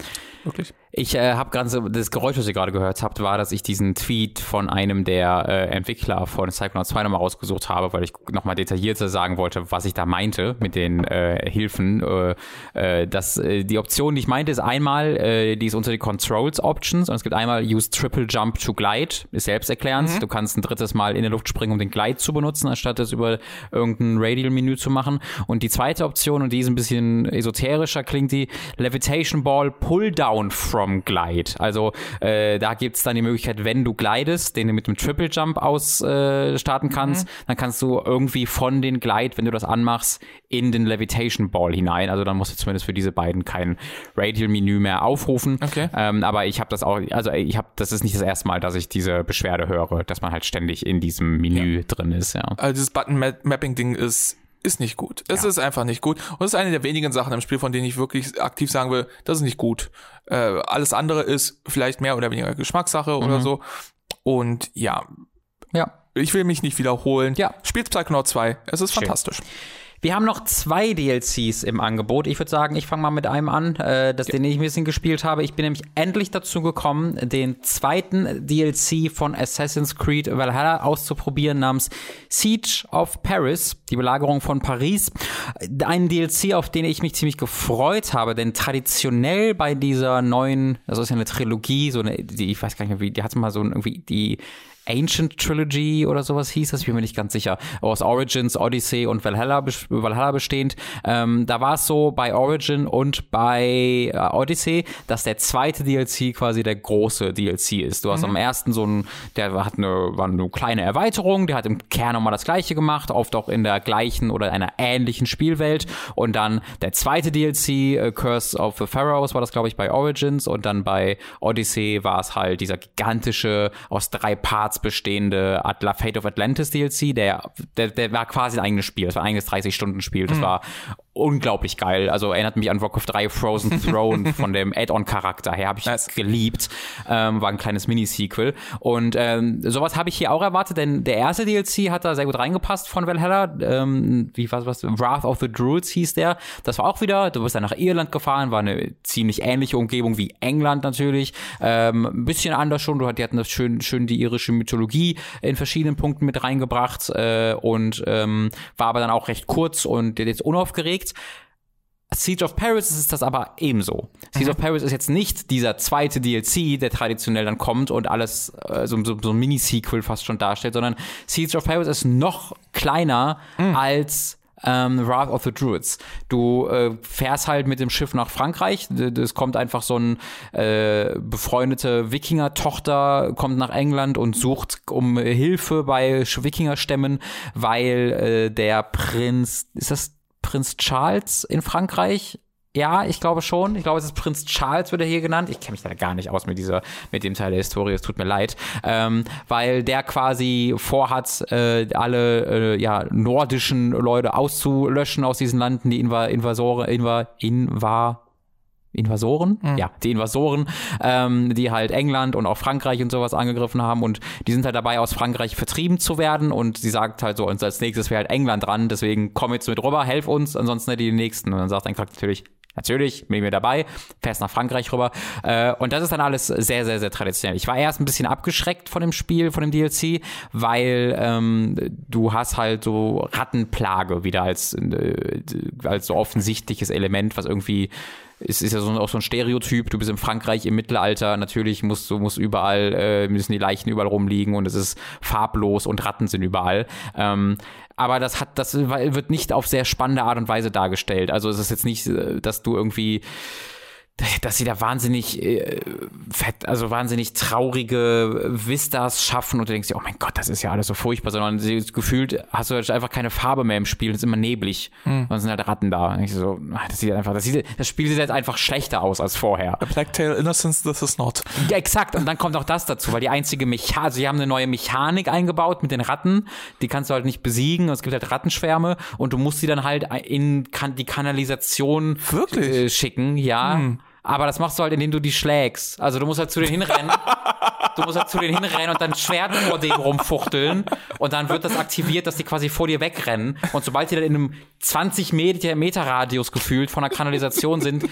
Wirklich? Ich äh, habe gerade so, das Geräusch, was ihr gerade gehört habt, war, dass ich diesen Tweet von einem der äh, Entwickler von Psychonauts 2 nochmal rausgesucht habe, weil ich nochmal detaillierter sagen wollte, was ich da meinte mit den äh, Hilfen. Äh, äh, das, äh, die Option, die ich meinte, ist einmal, äh, die ist unter die Controls Options und es gibt einmal Use Triple Jump to Glide, ist selbsterklärend. Mhm. Du kannst ein drittes Mal in der Luft springen, um den Glide zu benutzen, anstatt es über irgendein Radial-Menü zu machen. Und die zweite Option, und die ist ein bisschen esoterischer, klingt die Levitation Ball Pull Down from Glide. Also äh, da gibt's dann die Möglichkeit, wenn du glidest, den du mit dem Triple Jump aus äh, starten kannst, mhm. dann kannst du irgendwie von den Glide, wenn du das anmachst, in den Levitation Ball hinein. Also dann musst du zumindest für diese beiden kein Radial-Menü mehr aufrufen. Okay. Ähm, aber ich habe das auch, also ich habe, das ist nicht das erste Mal, dass ich diese Beschwerde höre, dass man halt ständig in diesem Menü ja. drin ist. Ja. Also dieses Button-Mapping-Ding ist ist nicht gut. Es ja. ist einfach nicht gut. Und es ist eine der wenigen Sachen im Spiel, von denen ich wirklich aktiv sagen will, das ist nicht gut. Äh, alles andere ist vielleicht mehr oder weniger Geschmackssache mhm. oder so. Und ja. Ja. Ich will mich nicht wiederholen. Ja. Spielt Psychonaut 2. Es ist Schön. fantastisch. Wir haben noch zwei DLCs im Angebot. Ich würde sagen, ich fange mal mit einem an, äh, das ja. den ich ein bisschen gespielt habe. Ich bin nämlich endlich dazu gekommen, den zweiten DLC von Assassin's Creed Valhalla auszuprobieren namens Siege of Paris, die Belagerung von Paris. Ein DLC, auf den ich mich ziemlich gefreut habe, denn traditionell bei dieser neuen, das ist ja eine Trilogie, so eine, die, ich weiß gar nicht mehr wie, die hat mal so irgendwie die Ancient Trilogy oder sowas hieß das, ich bin mir nicht ganz sicher, aus Origins, Odyssey und Valhalla, Valhalla bestehend. Ähm, da war es so bei Origin und bei äh, Odyssey, dass der zweite DLC quasi der große DLC ist. Du hast mhm. am ersten so ein, der hat eine, war eine kleine Erweiterung, der hat im Kern nochmal das gleiche gemacht, oft auch in der gleichen oder einer ähnlichen Spielwelt. Und dann der zweite DLC, äh, Curse of the Pharaohs, war das, glaube ich, bei Origins und dann bei Odyssey war es halt dieser gigantische, aus drei Parts bestehende Atla Fate of Atlantis DLC, der, der, der war quasi ein eigenes Spiel. Das war ein eigenes 30-Stunden-Spiel. Das mhm. war unglaublich geil. Also erinnert mich an Warcraft 3 Frozen (laughs) Throne von dem Add-on-Charakter her. Habe ich nice. geliebt. Ähm, war ein kleines Mini-Sequel. Und ähm, sowas habe ich hier auch erwartet, denn der erste DLC hat da sehr gut reingepasst von Valhalla. Ähm, wie was, was? Wrath of the Druids hieß der. Das war auch wieder, du bist dann nach Irland gefahren, war eine ziemlich ähnliche Umgebung wie England natürlich. Ähm, ein bisschen anders schon. Die hatten das schön, schön die irische Mythologie in verschiedenen Punkten mit reingebracht äh, und ähm, war aber dann auch recht kurz und jetzt unaufgeregt. Siege of Paris ist das aber ebenso. Siege mhm. of Paris ist jetzt nicht dieser zweite DLC, der traditionell dann kommt und alles äh, so, so, so ein Mini-Sequel fast schon darstellt, sondern Siege of Paris ist noch kleiner mhm. als ähm, Wrath of the Druids. Du äh, fährst halt mit dem Schiff nach Frankreich. Es kommt einfach so ein äh, befreundete Wikinger-Tochter, kommt nach England und sucht um Hilfe bei Wikingerstämmen, weil äh, der Prinz, ist das Prinz Charles in Frankreich Ja, ich glaube schon. Ich glaube, es ist Prinz Charles, wird er hier genannt. Ich kenne mich da gar nicht aus mit dieser, mit dem Teil der Historie. Es tut mir leid. Ähm, weil der quasi vorhat, äh, alle äh, ja, nordischen Leute auszulöschen aus diesen Landen, die Inva Invasoren, Inva, Inva, Invasoren, mhm. ja, die Invasoren, ähm, die halt England und auch Frankreich und sowas angegriffen haben und die sind halt dabei, aus Frankreich vertrieben zu werden und sie sagt halt so, und als nächstes wäre halt England dran, deswegen komm jetzt mit rüber, helf uns, ansonsten hätte die nächsten. Und dann sagt Eintracht natürlich, Natürlich, bin ich mir dabei, fährst nach Frankreich rüber. Äh, und das ist dann alles sehr, sehr, sehr traditionell. Ich war erst ein bisschen abgeschreckt von dem Spiel, von dem DLC, weil ähm, du hast halt so Rattenplage wieder als, äh, als so offensichtliches Element, was irgendwie es ist ja so, auch so ein Stereotyp. Du bist in Frankreich im Mittelalter, natürlich musst du musst überall äh, müssen die Leichen überall rumliegen und es ist farblos und Ratten sind überall. Ähm, aber das hat das wird nicht auf sehr spannende Art und Weise dargestellt. Also es ist jetzt nicht, äh, dass du irgendwie dass sie da wahnsinnig äh, fett, also wahnsinnig traurige Vistas schaffen und du denkst dir, oh mein Gott, das ist ja alles so furchtbar, sondern sie, gefühlt hast du halt einfach keine Farbe mehr im Spiel, es ist immer neblig hm. und es sind halt Ratten da. Und ich so, ah, das sieht einfach, das, sieht, das Spiel sieht jetzt einfach schlechter aus als vorher. A Black Tail Innocence, this is not. Ja, exakt. Und dann kommt auch das dazu, weil die einzige Mechanik, also sie haben eine neue Mechanik eingebaut mit den Ratten, die kannst du halt nicht besiegen, es gibt halt Rattenschwärme und du musst sie dann halt in kan die Kanalisation Wirklich? Äh, schicken, ja. Hm. Aber das machst du halt, indem du die schlägst. Also du musst halt zu denen hinrennen. du musst halt zu denen hinrennen und dann Schwert vor dem rumfuchteln. Und dann wird das aktiviert, dass die quasi vor dir wegrennen. Und sobald die dann in einem 20 Meter, Meter Radius gefühlt von der Kanalisation sind,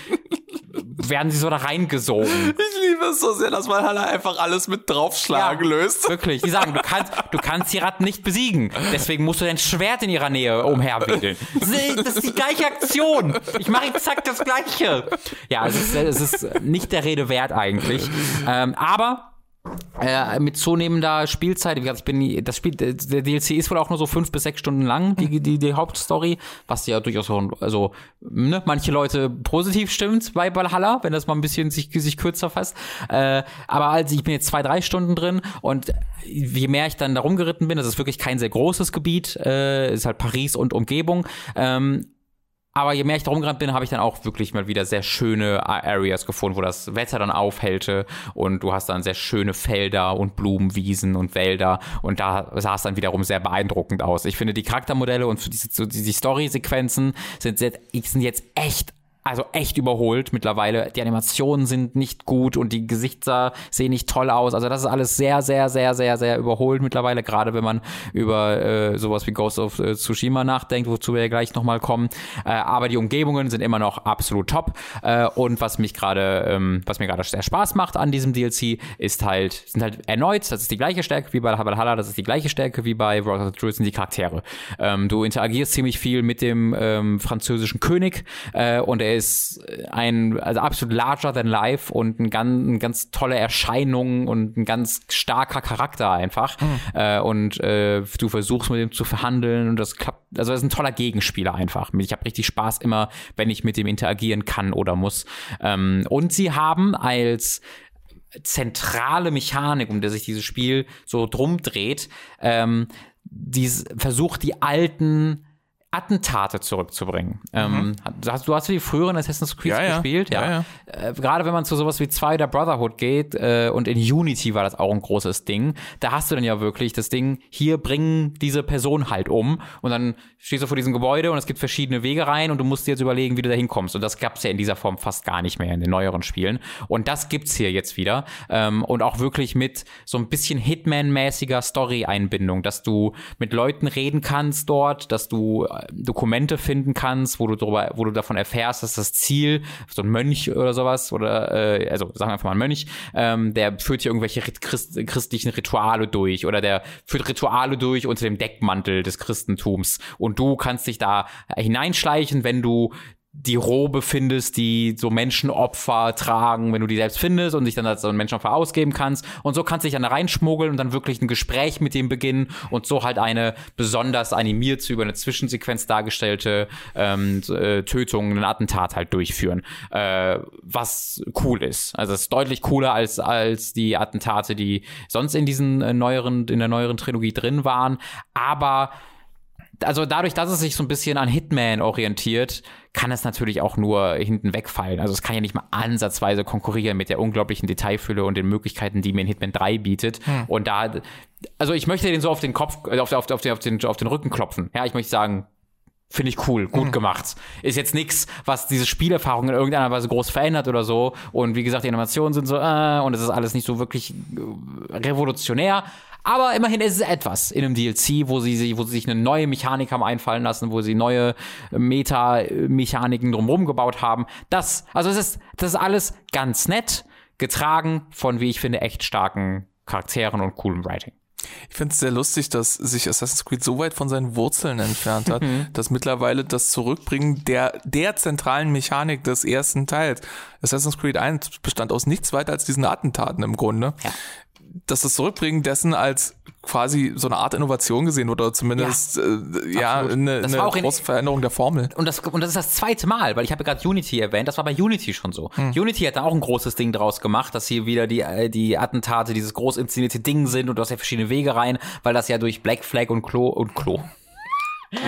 werden sie so da reingesogen. (laughs) Ich liebe es so sehr, dass man halt einfach alles mit draufschlagen ja, löst. Wirklich. Die sagen, du kannst, du kannst die Ratten nicht besiegen. Deswegen musst du dein Schwert in ihrer Nähe umherwedeln. (laughs) Das ist die gleiche Aktion. Ich mache exakt das Gleiche. Ja, es ist, es ist nicht der Rede wert eigentlich. Ähm, aber äh, mit zunehmender Spielzeit, wie gesagt, ich bin das Spiel, der DLC ist wohl auch nur so fünf bis sechs Stunden lang, die, die, die Hauptstory, was ja durchaus so, also, ne, manche Leute positiv stimmt bei Valhalla, wenn das mal ein bisschen sich, sich kürzer fasst. Äh, aber also ich bin jetzt zwei, drei Stunden drin und je mehr ich dann da rumgeritten bin, das ist wirklich kein sehr großes Gebiet, äh, ist halt Paris und Umgebung, ähm, aber je mehr ich da rumgerannt bin, habe ich dann auch wirklich mal wieder sehr schöne Areas gefunden, wo das Wetter dann aufhellte und du hast dann sehr schöne Felder und Blumenwiesen und Wälder und da sah es dann wiederum sehr beeindruckend aus. Ich finde die Charaktermodelle und diese, die Story-Sequenzen sind, sind jetzt echt also echt überholt mittlerweile. Die Animationen sind nicht gut und die Gesichter sehen nicht toll aus. Also das ist alles sehr, sehr, sehr, sehr, sehr überholt mittlerweile, gerade wenn man über äh, sowas wie Ghost of äh, Tsushima nachdenkt, wozu wir ja gleich nochmal kommen. Äh, aber die Umgebungen sind immer noch absolut top. Äh, und was mich gerade, ähm, was mir gerade sehr Spaß macht an diesem DLC, ist halt, sind halt erneut, das ist die gleiche Stärke wie bei Valhalla, das ist die gleiche Stärke wie bei Wrath of the Druids, sind die Charaktere. Ähm, du interagierst ziemlich viel mit dem ähm, französischen König äh, und er ist ein also absolut larger than life und ein ganz, eine ganz tolle Erscheinung und ein ganz starker Charakter einfach. Mhm. Äh, und äh, du versuchst mit ihm zu verhandeln und das klappt. Also er ist ein toller Gegenspieler einfach. Ich habe richtig Spaß immer, wenn ich mit ihm interagieren kann oder muss. Ähm, und sie haben als zentrale Mechanik, um der sich dieses Spiel so drum dreht, ähm, dies, versucht die alten Attentate zurückzubringen. Ähm, mhm. Ähm, hast, du hast die früheren Assassin's Creed ja, gespielt, ja. ja. ja. Äh, gerade wenn man zu sowas wie zwei der Brotherhood geht äh, und in Unity war das auch ein großes Ding, da hast du dann ja wirklich das Ding, hier bringen diese Person halt um und dann stehst du vor diesem Gebäude und es gibt verschiedene Wege rein und du musst dir jetzt überlegen, wie du da hinkommst. Und das gab es ja in dieser Form fast gar nicht mehr in den neueren Spielen. Und das gibt's hier jetzt wieder. Ähm, und auch wirklich mit so ein bisschen Hitman-mäßiger Story-Einbindung, dass du mit Leuten reden kannst dort, dass du äh, Dokumente finden kannst, wo du darüber, wo du davon erfährst, dass das Ziel, so ein Mönch oder sowas, oder äh, also sagen wir einfach mal ein Mönch, ähm, der führt hier irgendwelche Christ christlichen Rituale durch oder der führt Rituale durch unter dem Deckmantel des Christentums. Und du kannst dich da hineinschleichen, wenn du die Robe findest, die so Menschenopfer tragen, wenn du die selbst findest und dich dann als so ein Menschenopfer ausgeben kannst. Und so kannst du dich dann da reinschmuggeln und dann wirklich ein Gespräch mit dem beginnen und so halt eine besonders animiert über eine Zwischensequenz dargestellte ähm, äh, Tötung, ein Attentat halt durchführen. Äh, was cool ist. Also es ist deutlich cooler als, als die Attentate, die sonst in diesen äh, neueren, in der neueren Trilogie drin waren. Aber also dadurch, dass es sich so ein bisschen an Hitman orientiert, kann es natürlich auch nur hinten wegfallen. Also es kann ja nicht mal ansatzweise konkurrieren mit der unglaublichen Detailfülle und den Möglichkeiten, die mir in Hitman 3 bietet. Hm. Und da, also ich möchte den so auf den Kopf, auf, auf, auf, den, auf, den, auf den Rücken klopfen. Ja, ich möchte sagen, Finde ich cool, gut mhm. gemacht. Ist jetzt nichts, was diese Spielerfahrung in irgendeiner Weise groß verändert oder so. Und wie gesagt, die Animationen sind so, äh, und es ist alles nicht so wirklich äh, revolutionär. Aber immerhin ist es etwas in einem DLC, wo sie, wo sie sich eine neue Mechanik haben einfallen lassen, wo sie neue Meta-Mechaniken drumherum gebaut haben. Das, also es ist, das ist alles ganz nett, getragen von, wie ich finde, echt starken Charakteren und coolem Writing. Ich finde es sehr lustig, dass sich Assassin's Creed so weit von seinen Wurzeln entfernt hat, mhm. dass mittlerweile das Zurückbringen der, der zentralen Mechanik des ersten Teils. Assassin's Creed 1 bestand aus nichts weiter als diesen Attentaten im Grunde. Ja dass das Zurückbringen dessen als quasi so eine Art Innovation gesehen wurde, oder zumindest ja, äh, ja eine, eine große Veränderung der Formel. Und das, und das ist das zweite Mal, weil ich habe ja gerade Unity erwähnt, das war bei Unity schon so. Hm. Unity hat da auch ein großes Ding draus gemacht, dass hier wieder die, äh, die Attentate dieses groß inszenierte Ding sind und du hast ja verschiedene Wege rein, weil das ja durch Black Flag und Klo und Klo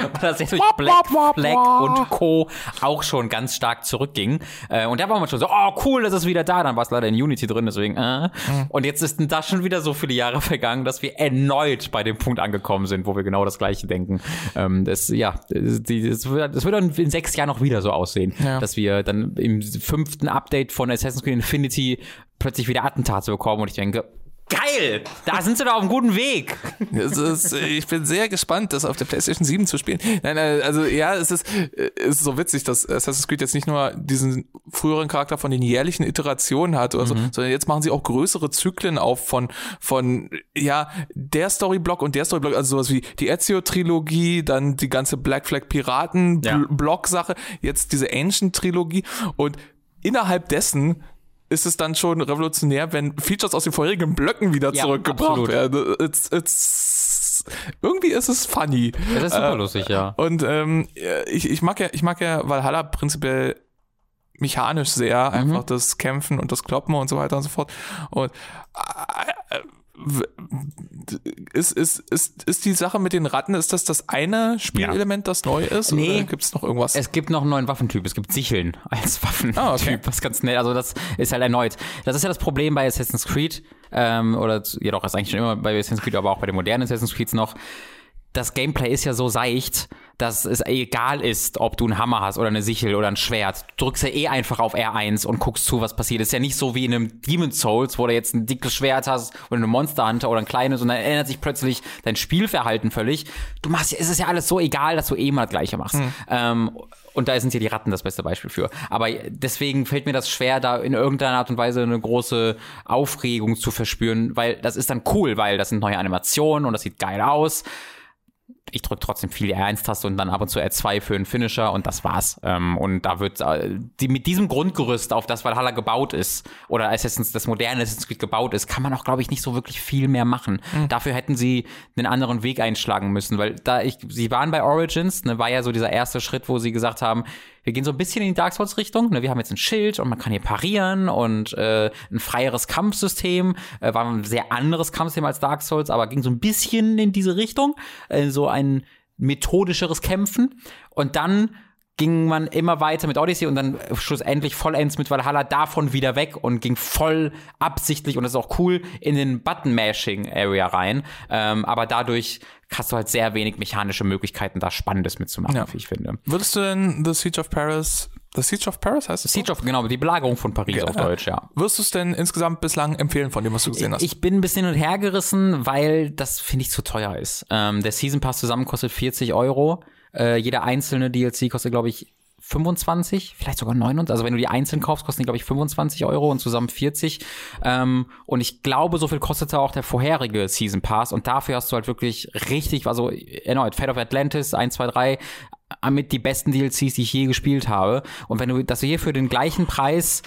und das jetzt durch Black Flag und Co. auch schon ganz stark zurückging. Äh, und da war man schon so, oh cool, das ist wieder da. Dann war es leider in Unity drin, deswegen, äh. Mhm. Und jetzt ist da schon wieder so viele Jahre (laughs) vergangen, dass wir erneut bei dem Punkt angekommen sind, wo wir genau das Gleiche denken. Ähm, das, ja, das, das, wird, das wird dann in sechs Jahren noch wieder so aussehen, ja. dass wir dann im fünften Update von Assassin's Creed Infinity plötzlich wieder Attentate bekommen und ich denke, Geil! Da sind sie doch auf einem guten Weg. Ist, ich bin sehr gespannt, das auf der PlayStation 7 zu spielen. Nein, also ja, es ist, es ist so witzig, dass Assassin's Creed jetzt nicht nur diesen früheren Charakter von den jährlichen Iterationen hat, oder so, mhm. sondern jetzt machen sie auch größere Zyklen auf von, von ja, der Storyblock und der Storyblock, also sowas wie die Ezio-Trilogie, dann die ganze Black Flag Piraten-Block-Sache, jetzt diese Ancient-Trilogie und innerhalb dessen ist es dann schon revolutionär, wenn Features aus den vorherigen Blöcken wieder ja, zurückgebracht werden. It's, it's, irgendwie ist es funny. Das ist super äh, lustig, ja. Und ähm, ich, ich mag ja, ich mag ja Valhalla prinzipiell mechanisch sehr, mhm. einfach das Kämpfen und das Kloppen und so weiter und so fort. Und äh, ist, ist, ist, ist die Sache mit den Ratten, ist das das eine Spielelement, das neu ist? Nee. Oder gibt es noch irgendwas? Es gibt noch einen neuen Waffentyp. Es gibt Sicheln (laughs) als Waffentyp, ah, okay. was ganz nett. Also das ist halt erneut. Das ist ja das Problem bei Assassin's Creed. Ähm, oder jedoch ist eigentlich schon immer bei Assassin's Creed, aber auch bei den modernen Assassin's Creeds noch das Gameplay ist ja so seicht, dass es egal ist, ob du einen Hammer hast oder eine Sichel oder ein Schwert. Du drückst ja eh einfach auf R1 und guckst zu, was passiert. Es ist ja nicht so wie in einem Demon's Souls, wo du jetzt ein dickes Schwert hast oder eine Monster Hunter oder ein kleines und dann ändert sich plötzlich dein Spielverhalten völlig. Du machst, es ist ja alles so egal, dass du eh mal das Gleiche machst. Mhm. Ähm, und da sind ja die Ratten das beste Beispiel für. Aber deswegen fällt mir das schwer, da in irgendeiner Art und Weise eine große Aufregung zu verspüren, weil das ist dann cool, weil das sind neue Animationen und das sieht geil aus ich drücke trotzdem viel R1-Taste und dann ab und zu R2 für einen Finisher und das war's. Ähm, und da wird äh, die, mit diesem Grundgerüst, auf das Valhalla gebaut ist, oder Assassin's, das moderne Assassin's Creed gebaut ist, kann man auch, glaube ich, nicht so wirklich viel mehr machen. Mhm. Dafür hätten sie einen anderen Weg einschlagen müssen, weil da ich, sie waren bei Origins, ne, war ja so dieser erste Schritt, wo sie gesagt haben, wir gehen so ein bisschen in die Dark Souls Richtung. Ne? Wir haben jetzt ein Schild und man kann hier parieren und äh, ein freieres Kampfsystem. Äh, war ein sehr anderes Kampfsystem als Dark Souls, aber ging so ein bisschen in diese Richtung. Äh, so ein methodischeres Kämpfen. Und dann ging man immer weiter mit Odyssey und dann schlussendlich vollends mit Valhalla davon wieder weg und ging voll absichtlich und das ist auch cool in den Button-Mashing-Area rein. Ähm, aber dadurch hast du halt sehr wenig mechanische Möglichkeiten, da Spannendes mitzumachen, ja. wie ich finde. Würdest du denn The Siege of Paris The Siege of Paris heißt es? Siege of, genau, die Belagerung von Paris okay, auf Deutsch, ja. Wirst du es denn insgesamt bislang empfehlen von dem, was du gesehen hast? Ich bin ein bisschen hin und her gerissen, weil das, finde ich, zu teuer ist. Ähm, der Season Pass zusammen kostet 40 Euro. Äh, jeder einzelne DLC kostet, glaube ich, 25, vielleicht sogar 29. Also wenn du die einzeln kaufst, kosten die, glaube ich, 25 Euro und zusammen 40. Ähm, und ich glaube, so viel kostete auch der vorherige Season Pass. Und dafür hast du halt wirklich richtig, also erneut, Fate of Atlantis 1, 2, 3, mit die besten DLCs, die ich je gespielt habe. Und wenn du das hier für den gleichen Preis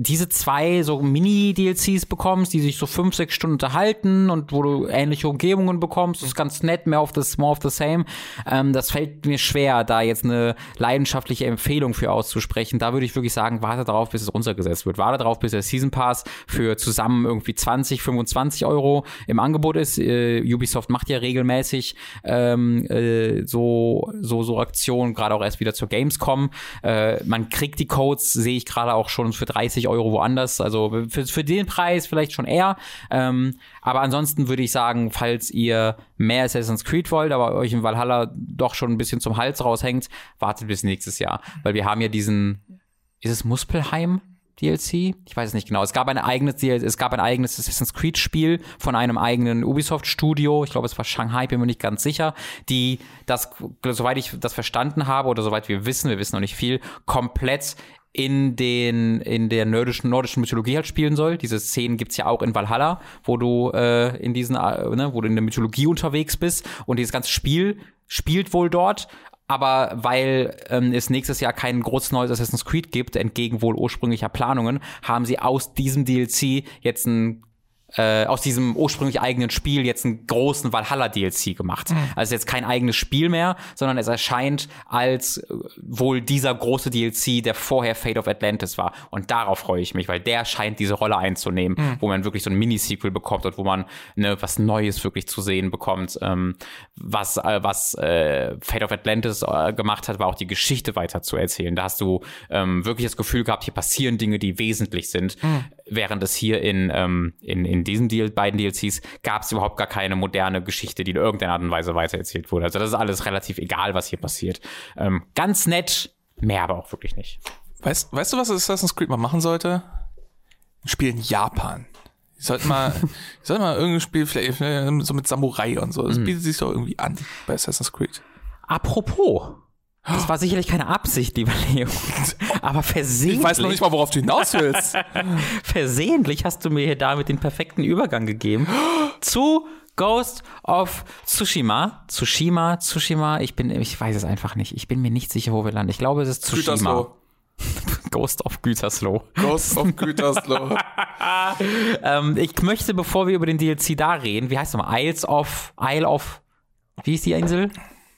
diese zwei so Mini-DLCs bekommst, die sich so fünf, sechs Stunden unterhalten und wo du ähnliche Umgebungen bekommst, ist ganz nett, mehr of the, more of the same. Ähm, das fällt mir schwer, da jetzt eine leidenschaftliche Empfehlung für auszusprechen. Da würde ich wirklich sagen, warte darauf, bis es runtergesetzt wird. Warte darauf, bis der Season Pass für zusammen irgendwie 20, 25 Euro im Angebot ist. Äh, Ubisoft macht ja regelmäßig ähm, äh, so, so, so Aktionen, gerade auch erst wieder zur Gamescom. Äh, man kriegt die Codes, sehe ich gerade auch schon für 30 Euro woanders. Also für, für den Preis vielleicht schon eher. Ähm, aber ansonsten würde ich sagen, falls ihr mehr Assassin's Creed wollt, aber euch in Valhalla doch schon ein bisschen zum Hals raushängt, wartet bis nächstes Jahr. Weil wir haben ja diesen, ist es Muspelheim? DLC? Ich weiß es nicht genau. Es gab ein eigenes es gab ein eigenes Assassin's Creed Spiel von einem eigenen Ubisoft Studio. Ich glaube, es war Shanghai, bin mir nicht ganz sicher, die das soweit ich das verstanden habe oder soweit wir wissen, wir wissen noch nicht viel, komplett in den in der nordischen nordischen Mythologie halt spielen soll. Diese Szenen gibt's ja auch in Valhalla, wo du äh, in diesen äh, ne, wo du in der Mythologie unterwegs bist und dieses ganze Spiel spielt wohl dort, aber weil ähm, es nächstes Jahr kein großes neues Assassin's Creed gibt, entgegen wohl ursprünglicher Planungen, haben sie aus diesem DLC jetzt ein äh, aus diesem ursprünglich eigenen Spiel jetzt einen großen Valhalla-DLC gemacht. Mhm. Also jetzt kein eigenes Spiel mehr, sondern es erscheint als äh, wohl dieser große DLC, der vorher Fate of Atlantis war. Und darauf freue ich mich, weil der scheint diese Rolle einzunehmen, mhm. wo man wirklich so ein Mini-Sequel bekommt und wo man ne, was Neues wirklich zu sehen bekommt. Ähm, was äh, was äh, Fate of Atlantis äh, gemacht hat, war auch die Geschichte weiter zu erzählen. Da hast du ähm, wirklich das Gefühl gehabt, hier passieren Dinge, die wesentlich sind, mhm. Während es hier in, ähm, in, in diesen Deal, beiden DLCs gab es überhaupt gar keine moderne Geschichte, die in irgendeiner Art und Weise weitererzählt wurde. Also das ist alles relativ egal, was hier passiert. Ähm, ganz nett, mehr aber auch wirklich nicht. Weißt, weißt du, was Assassin's Creed mal machen sollte? Ein Spiel in Japan. Ich sollte mal, (laughs) ich sollte mal irgendein Spiel vielleicht, vielleicht so mit Samurai und so. Das mhm. bietet sich doch irgendwie an bei Assassin's Creed. Apropos, das war sicherlich keine Absicht, lieber Leo. (laughs) Aber versehentlich. Ich weiß noch nicht mal, worauf du hinaus willst. (laughs) versehentlich hast du mir hier damit den perfekten Übergang gegeben (gasps) zu Ghost of Tsushima. Tsushima, Tsushima, ich bin, ich weiß es einfach nicht. Ich bin mir nicht sicher, wo wir landen. Ich glaube, es ist Tsushima. Gütersloh. (laughs) Ghost of Gütersloh. Ghost of Gütersloh. ähm, ich möchte, bevor wir über den DLC da reden, wie heißt es nochmal? Isles of, Isle of, wie ist die Insel?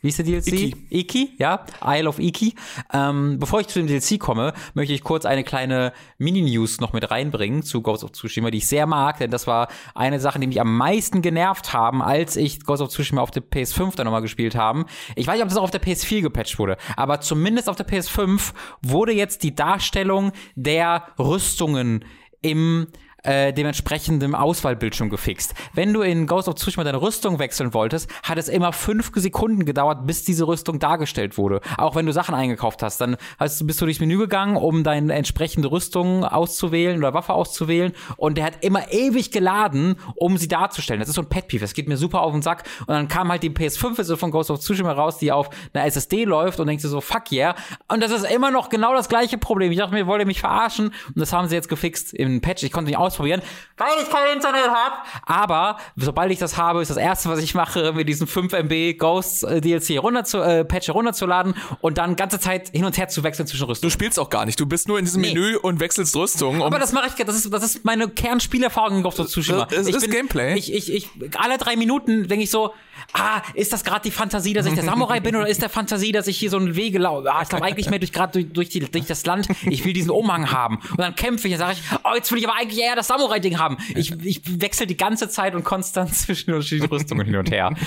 Wie ist der DLC? Iki. Iki, ja. Isle of Iki. Ähm, bevor ich zu dem DLC komme, möchte ich kurz eine kleine Mini-News noch mit reinbringen zu Ghost of Tsushima, die ich sehr mag, denn das war eine Sache, die mich am meisten genervt haben, als ich Ghost of Tsushima auf der PS5 dann nochmal gespielt haben. Ich weiß nicht, ob das auch auf der PS4 gepatcht wurde, aber zumindest auf der PS5 wurde jetzt die Darstellung der Rüstungen im äh, dementsprechend Auswahlbildschirm gefixt. Wenn du in Ghost of Tsushima deine Rüstung wechseln wolltest, hat es immer fünf Sekunden gedauert, bis diese Rüstung dargestellt wurde. Auch wenn du Sachen eingekauft hast, dann hast, bist du durchs Menü gegangen, um deine entsprechende Rüstung auszuwählen oder Waffe auszuwählen und der hat immer ewig geladen, um sie darzustellen. Das ist so ein Pet-Peeve, das geht mir super auf den Sack und dann kam halt die PS5-Version von Ghost of Tsushima raus, die auf einer SSD läuft und denkst du so, fuck yeah. Und das ist immer noch genau das gleiche Problem. Ich dachte mir, wollt ihr mich verarschen? Und das haben sie jetzt gefixt im Patch. Ich konnte nicht aus ausprobieren, weil ich kein Internet habe. Aber sobald ich das habe, ist das erste, was ich mache, mir diesen 5 MB Ghosts äh, DLC runter zu, äh, Patch runterzuladen und dann ganze Zeit hin und her zu wechseln zwischen Rüstungen. Du spielst auch gar nicht. Du bist nur in diesem nee. Menü und wechselst Rüstung. Aber das mache ich, das ist, das ist meine Kernspielerfahrung in Ghost of Tsushima. Das ist bin, Gameplay. Ich, ich, ich, alle drei Minuten denke ich so, ah, ist das gerade die Fantasie, dass ich der Samurai bin oder ist der Fantasie, dass ich hier so einen Wege laufe? Ah, ich glaube eigentlich mehr durch gerade durch, durch, durch das Land. Ich will diesen Umhang haben. Und dann kämpfe ich und sage ich, oh, jetzt will ich aber eigentlich eher das Samurai-Ding haben. Ich, ich wechsle die ganze Zeit und konstant (laughs) zwischen unterschiedlichen Rüstungen hin und her. (laughs)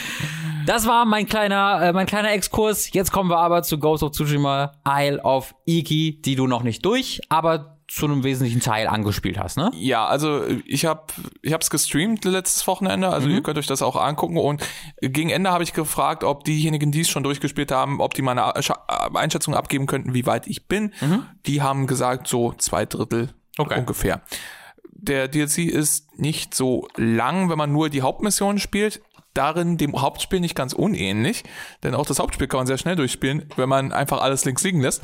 Das war mein kleiner, äh, mein kleiner Exkurs. Jetzt kommen wir aber zu Ghost of Tsushima Isle of Iki, die du noch nicht durch, aber zu einem wesentlichen Teil angespielt hast, ne? Ja, also ich habe ich hab's gestreamt letztes Wochenende, also mhm. ihr könnt euch das auch angucken und gegen Ende habe ich gefragt, ob diejenigen, die es schon durchgespielt haben, ob die meine Einschätzung abgeben könnten, wie weit ich bin. Mhm. Die haben gesagt, so zwei Drittel okay. ungefähr. Der DLC ist nicht so lang, wenn man nur die Hauptmission spielt darin dem Hauptspiel nicht ganz unähnlich, denn auch das Hauptspiel kann man sehr schnell durchspielen, wenn man einfach alles links liegen lässt.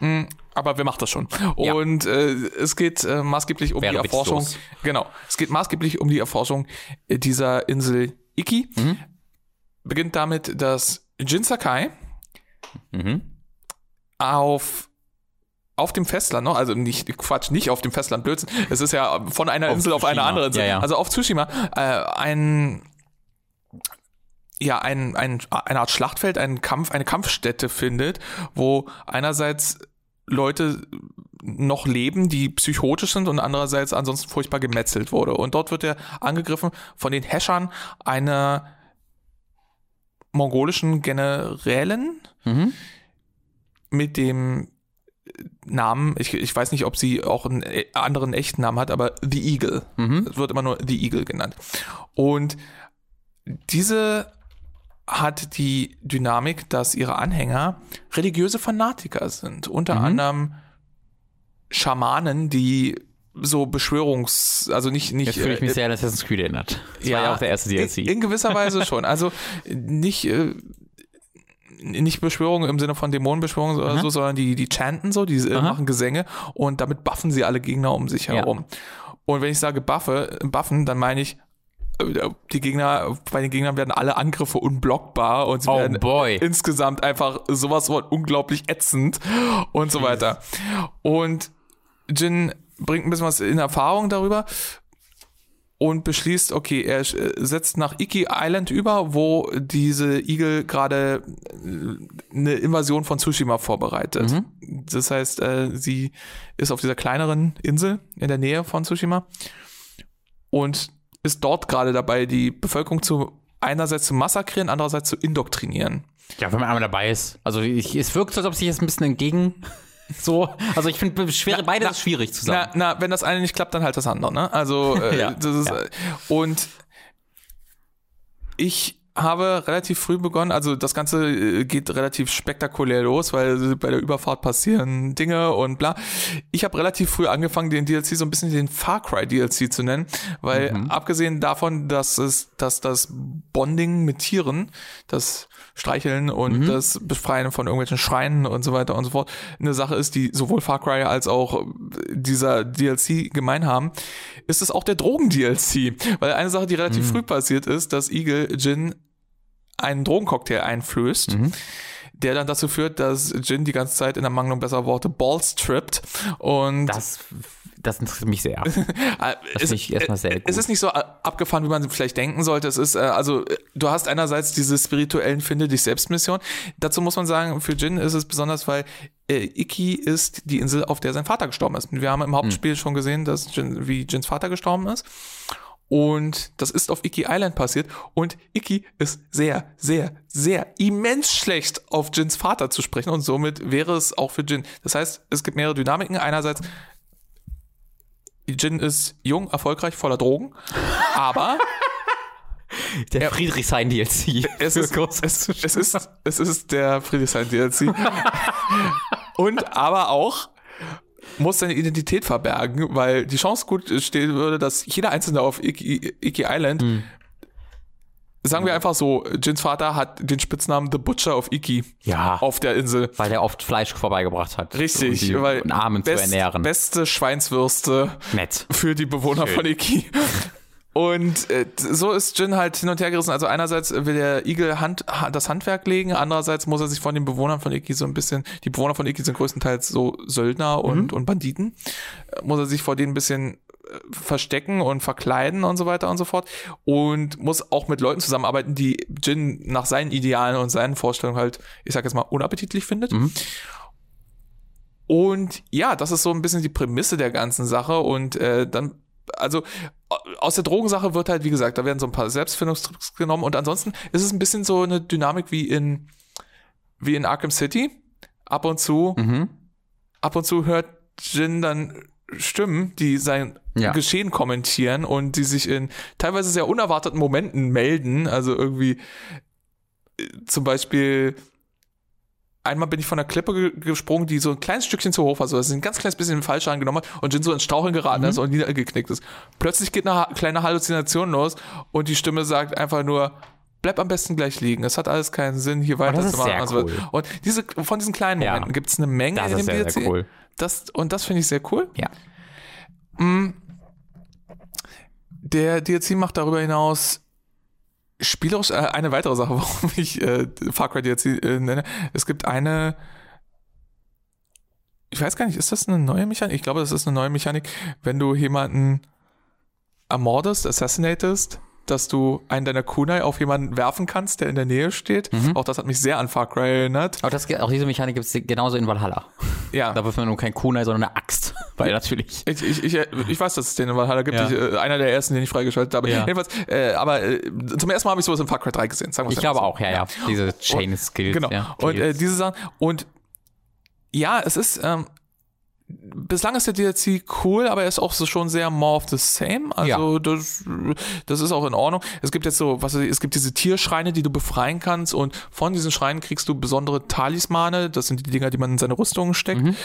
Mm, aber wer macht das schon? Ja. Und äh, es geht äh, maßgeblich um Wäre die Erforschung. Witzlos. Genau, es geht maßgeblich um die Erforschung dieser Insel Iki. Mhm. Beginnt damit, dass Jin Sakai mhm. auf auf dem Festland noch, also nicht, Quatsch, nicht auf dem Festland, Blödsinn. Es ist ja von einer Auf Insel auf eine Tsushima. andere Insel. Ja, ja. Also auf Tsushima, äh, ein, ja, ein, ein, eine Art Schlachtfeld, ein Kampf, eine Kampfstätte findet, wo einerseits Leute noch leben, die psychotisch sind und andererseits ansonsten furchtbar gemetzelt wurde. Und dort wird er angegriffen von den Häschern einer mongolischen Generälin Mhm. mit dem Namen, ich, ich weiß nicht, ob sie auch einen äh, anderen echten Namen hat, aber The Eagle. Mhm. Es wird immer nur The Eagle genannt. Und diese hat die Dynamik, dass ihre Anhänger religiöse Fanatiker sind. Unter Mhm. anderem Schamanen, die so Beschwörungs, also nicht, nicht Jetzt fühle ich mich äh, sehr an Assassin's Creed erinnert. Das war ja auch der erste DLC. in, in gewisser Weise schon. Also nicht, äh, nicht Beschwörung im Sinne von Dämonenbeschwörung oder Aha. so, sondern die, die chanten so, die äh, Aha. machen Gesänge und damit buffen sie alle Gegner um sich Ja. herum. Und wenn ich sage buffe, buffen, dann meine ich, äh, die Gegner, bei den Gegnern werden alle Angriffe unblockbar und sie Oh werden boy. insgesamt einfach sowas von unglaublich ätzend und so weiter. Und Jin bringt ein bisschen was in Erfahrung darüber und beschließt, okay, er äh, setzt nach Iki Island über, wo diese Igel gerade äh, eine Invasion von Tsushima vorbereitet. Das heißt, äh, sie ist auf dieser kleineren Insel in der Nähe von Tsushima und ist dort gerade dabei, die Bevölkerung zu einerseits zu massakrieren, andererseits zu indoktrinieren. Ja, wenn man einmal dabei ist. Also ich, es wirkt so, als ob sich jetzt ein bisschen entgegen (laughs) so. Also ich finde beides na, ist schwierig zusammen. Na, na, wenn das eine nicht klappt, dann halt das andere, ne? Also, (laughs) äh, Ja, das ist, ja. äh, und ich habe relativ früh begonnen, also das Ganze äh, geht relativ spektakulär los, weil bei der Überfahrt passieren Dinge und bla. Ich habe relativ früh angefangen, den DLC so ein bisschen den Far Cry DLC zu nennen, weil Mhm. abgesehen davon, dass es, dass das Bonding mit Tieren, das Streicheln und Mhm. das Befreien von irgendwelchen Schreinen und so weiter und so fort eine Sache ist, die sowohl Far Cry als auch dieser DLC gemein haben, ist es auch der Drogen-DLC. Weil eine Sache, die relativ früh passiert ist, dass Eagle Jin einen Drogencocktail einflößt, der dann dazu führt, dass Jin die ganze Zeit in der Mangelung besserer Worte Balls trippt und Das, das interessiert mich sehr. (laughs) äh, es, finde ich erstmal sehr gut. es ist nicht so abgefahren, wie man vielleicht denken sollte. Es ist, äh, also, äh, du hast einerseits diese spirituellen Finde dich selbst Mission. Dazu muss man sagen, für Jin ist es besonders, weil äh, Iki ist die Insel, auf der sein Vater gestorben ist. Wir haben im Hauptspiel schon gesehen, dass Jin, wie Jins Vater gestorben ist. Und das ist auf Iki Island passiert. Und Iki ist sehr, sehr, sehr immens schlecht auf Jins Vater zu sprechen. Und somit wäre es auch für Jin. Das heißt, es gibt mehrere Dynamiken. Einerseits, Jin ist jung, erfolgreich, voller Drogen. Aber (laughs) Der Friedrichshain DLC. (laughs) es ist, es, es ist, es ist der Friedrichshain DLC. (laughs) Und aber auch muss seine Identität verbergen, weil die Chance gut stehen würde, dass jeder Einzelne auf Iki, Iki Island, sagen wir einfach so, Jins Vater hat den Spitznamen The Butcher of Iki Ja, auf der Insel. weil der oft Fleisch vorbeigebracht hat. Richtig, um die weil Armen best- zu ernähren. beste Schweinswürste Nett. für die Bewohner Schön. von (laughs) Iki. Und äh, so ist Jin halt hin und her gerissen. Also einerseits will der Igel Hand, ha- das Handwerk legen, andererseits muss er sich von den Bewohnern von Iki so ein bisschen, die Bewohner von Iki sind größtenteils so Söldner und, und Banditen, äh, muss er sich vor denen ein bisschen verstecken und verkleiden und so weiter und so fort. Und muss auch mit Leuten zusammenarbeiten, die Jin nach seinen Idealen und seinen Vorstellungen halt, ich sag jetzt mal, unappetitlich findet. Und ja, das ist so ein bisschen die Prämisse der ganzen Sache. Und äh, dann, also aus der Drogensache wird halt, wie gesagt, da werden so ein paar Selbstfindungstricks genommen. Und ansonsten ist es ein bisschen so eine Dynamik wie in, wie in Arkham City. Ab und zu, Mhm. ab und zu hört Jin dann Stimmen, die sein Ja. Geschehen kommentieren und die sich in teilweise sehr unerwarteten Momenten melden. Also irgendwie äh, zum Beispiel einmal bin ich von der Klippe ge gesprungen, die so ein kleines Stückchen zu hoch war, so dass sie ein ganz kleines bisschen falsch angenommen hat und Jin so ins Straucheln geraten ist und niedergeknickt ist. Plötzlich geht eine kleine Halluzination los und die Stimme sagt einfach nur, bleib am besten gleich liegen. Es hat alles keinen Sinn, hier das ist weiterzumachen. sehr und so weiter. cool. Und diese, von diesen kleinen Ja. Momenten gibt es eine Menge Das in dem sehr, DLC. sehr cool. Das, und das finde ich sehr cool. Ja. Der DLC macht darüber hinaus spielerisch äh, eine weitere Sache, (laughs) warum ich äh, Far Cry DLC äh, nenne. Es gibt eine ich weiß gar nicht, ist das eine neue Mechanik? Ich glaube, das ist eine neue Mechanik, wenn du jemanden ermordest, assassinatest, dass du einen deiner Kunai auf jemanden werfen kannst, der in der Nähe steht. Mhm. Auch das hat mich sehr an Far Cry erinnert. Auch, das, auch diese Mechanik gibt es genauso in Valhalla. Ja. Da wirft man nur kein Kunai, sondern eine Axt. (laughs) Weil natürlich. Ich, ich, ich, ich weiß, dass es den in Valhalla gibt. Ja. Ich, äh, einer der ersten, den ich freigeschaltet habe. Ja. Jedenfalls, äh, aber äh, zum ersten Mal habe ich sowas in Far Cry 3 gesehen. Sagen Ich glaube so. auch, ja, ja. Diese Chain Skills. Genau. Ja, und äh, diese Sachen. Und ja, es ist. Ähm, Bislang ist der DLC cool, aber er ist auch so schon sehr more of the same. Also das, das ist auch in Ordnung. Es gibt jetzt so, was weiß ich, es gibt diese Tierschreine, die du befreien kannst und von diesen Schreinen kriegst du besondere Talismane. Das sind die Dinger, die man in seine Rüstungen steckt. Mhm.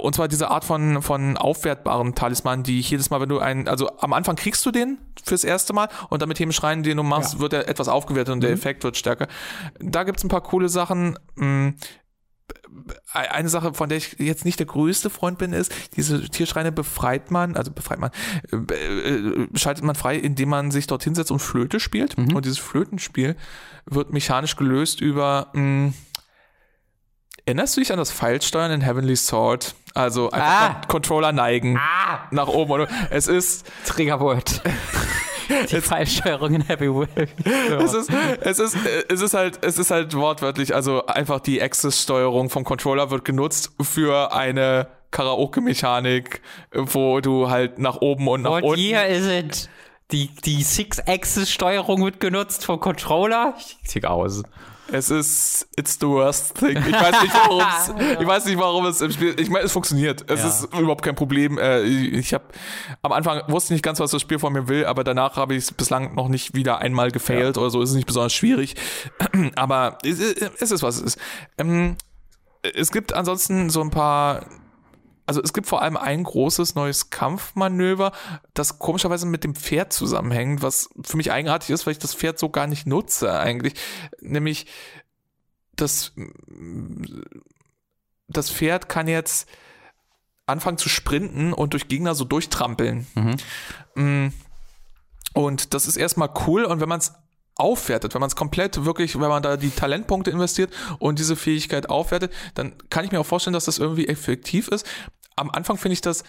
Und zwar diese Art von, von aufwertbaren Talisman, die ich jedes Mal, wenn du einen, also am Anfang kriegst du den fürs erste Mal und dann mit jedem Schrein, den du machst, wird er etwas aufgewertet und der Effekt wird stärker. Da gibt's ein paar coole Sachen. Mh, eine Sache, von der ich jetzt nicht der größte Freund bin, ist, diese Tierschreine befreit man, also befreit man, äh, äh, schaltet man frei, indem man sich dort hinsetzt und Flöte spielt. Und dieses Flötenspiel wird mechanisch gelöst über, mh, erinnerst du dich an das Pfeilsteuern in Heavenly Sword? Also einfach Ah. Con- Controller neigen Ah! nach oben. Oder? Es ist, Triggerwort. (laughs) Die Fallsteuerung in Heavy World. (laughs) es ist, es ist, es ist halt, es ist halt wortwörtlich, also einfach die Access-Steuerung vom Controller wird genutzt für eine Karaoke-Mechanik, wo du halt nach oben und nach What unten. year is it? Die, die Six-Axis-Steuerung wird genutzt vom Controller? Ich tick aus. Es ist, it's the worst thing. Ich weiß nicht, warum es, (laughs) ich weiß nicht, warum es im Spiel, ich meine, es funktioniert. Es Ja. ist überhaupt kein Problem. Äh, Ich, ich habe am Anfang wusste nicht ganz, was das Spiel von mir will, aber danach habe ich es bislang noch nicht wieder einmal gefailt oder so. Es ist nicht besonders schwierig. (clears throat) Aber es, es ist, was es ist. Ähm, Es gibt ansonsten so ein paar also es gibt vor allem ein großes neues Kampfmanöver, das komischerweise mit dem Pferd zusammenhängt, was für mich eigenartig ist, weil ich das Pferd so gar nicht nutze eigentlich. Nämlich das, das Pferd kann jetzt anfangen zu sprinten und durch Gegner so durchtrampeln. Mm. Und das ist erstmal cool und wenn man es aufwertet, wenn man es komplett wirklich, wenn man da die Talentpunkte investiert und diese Fähigkeit aufwertet, dann kann ich mir auch vorstellen, dass das irgendwie effektiv ist. Am Anfang finde ich das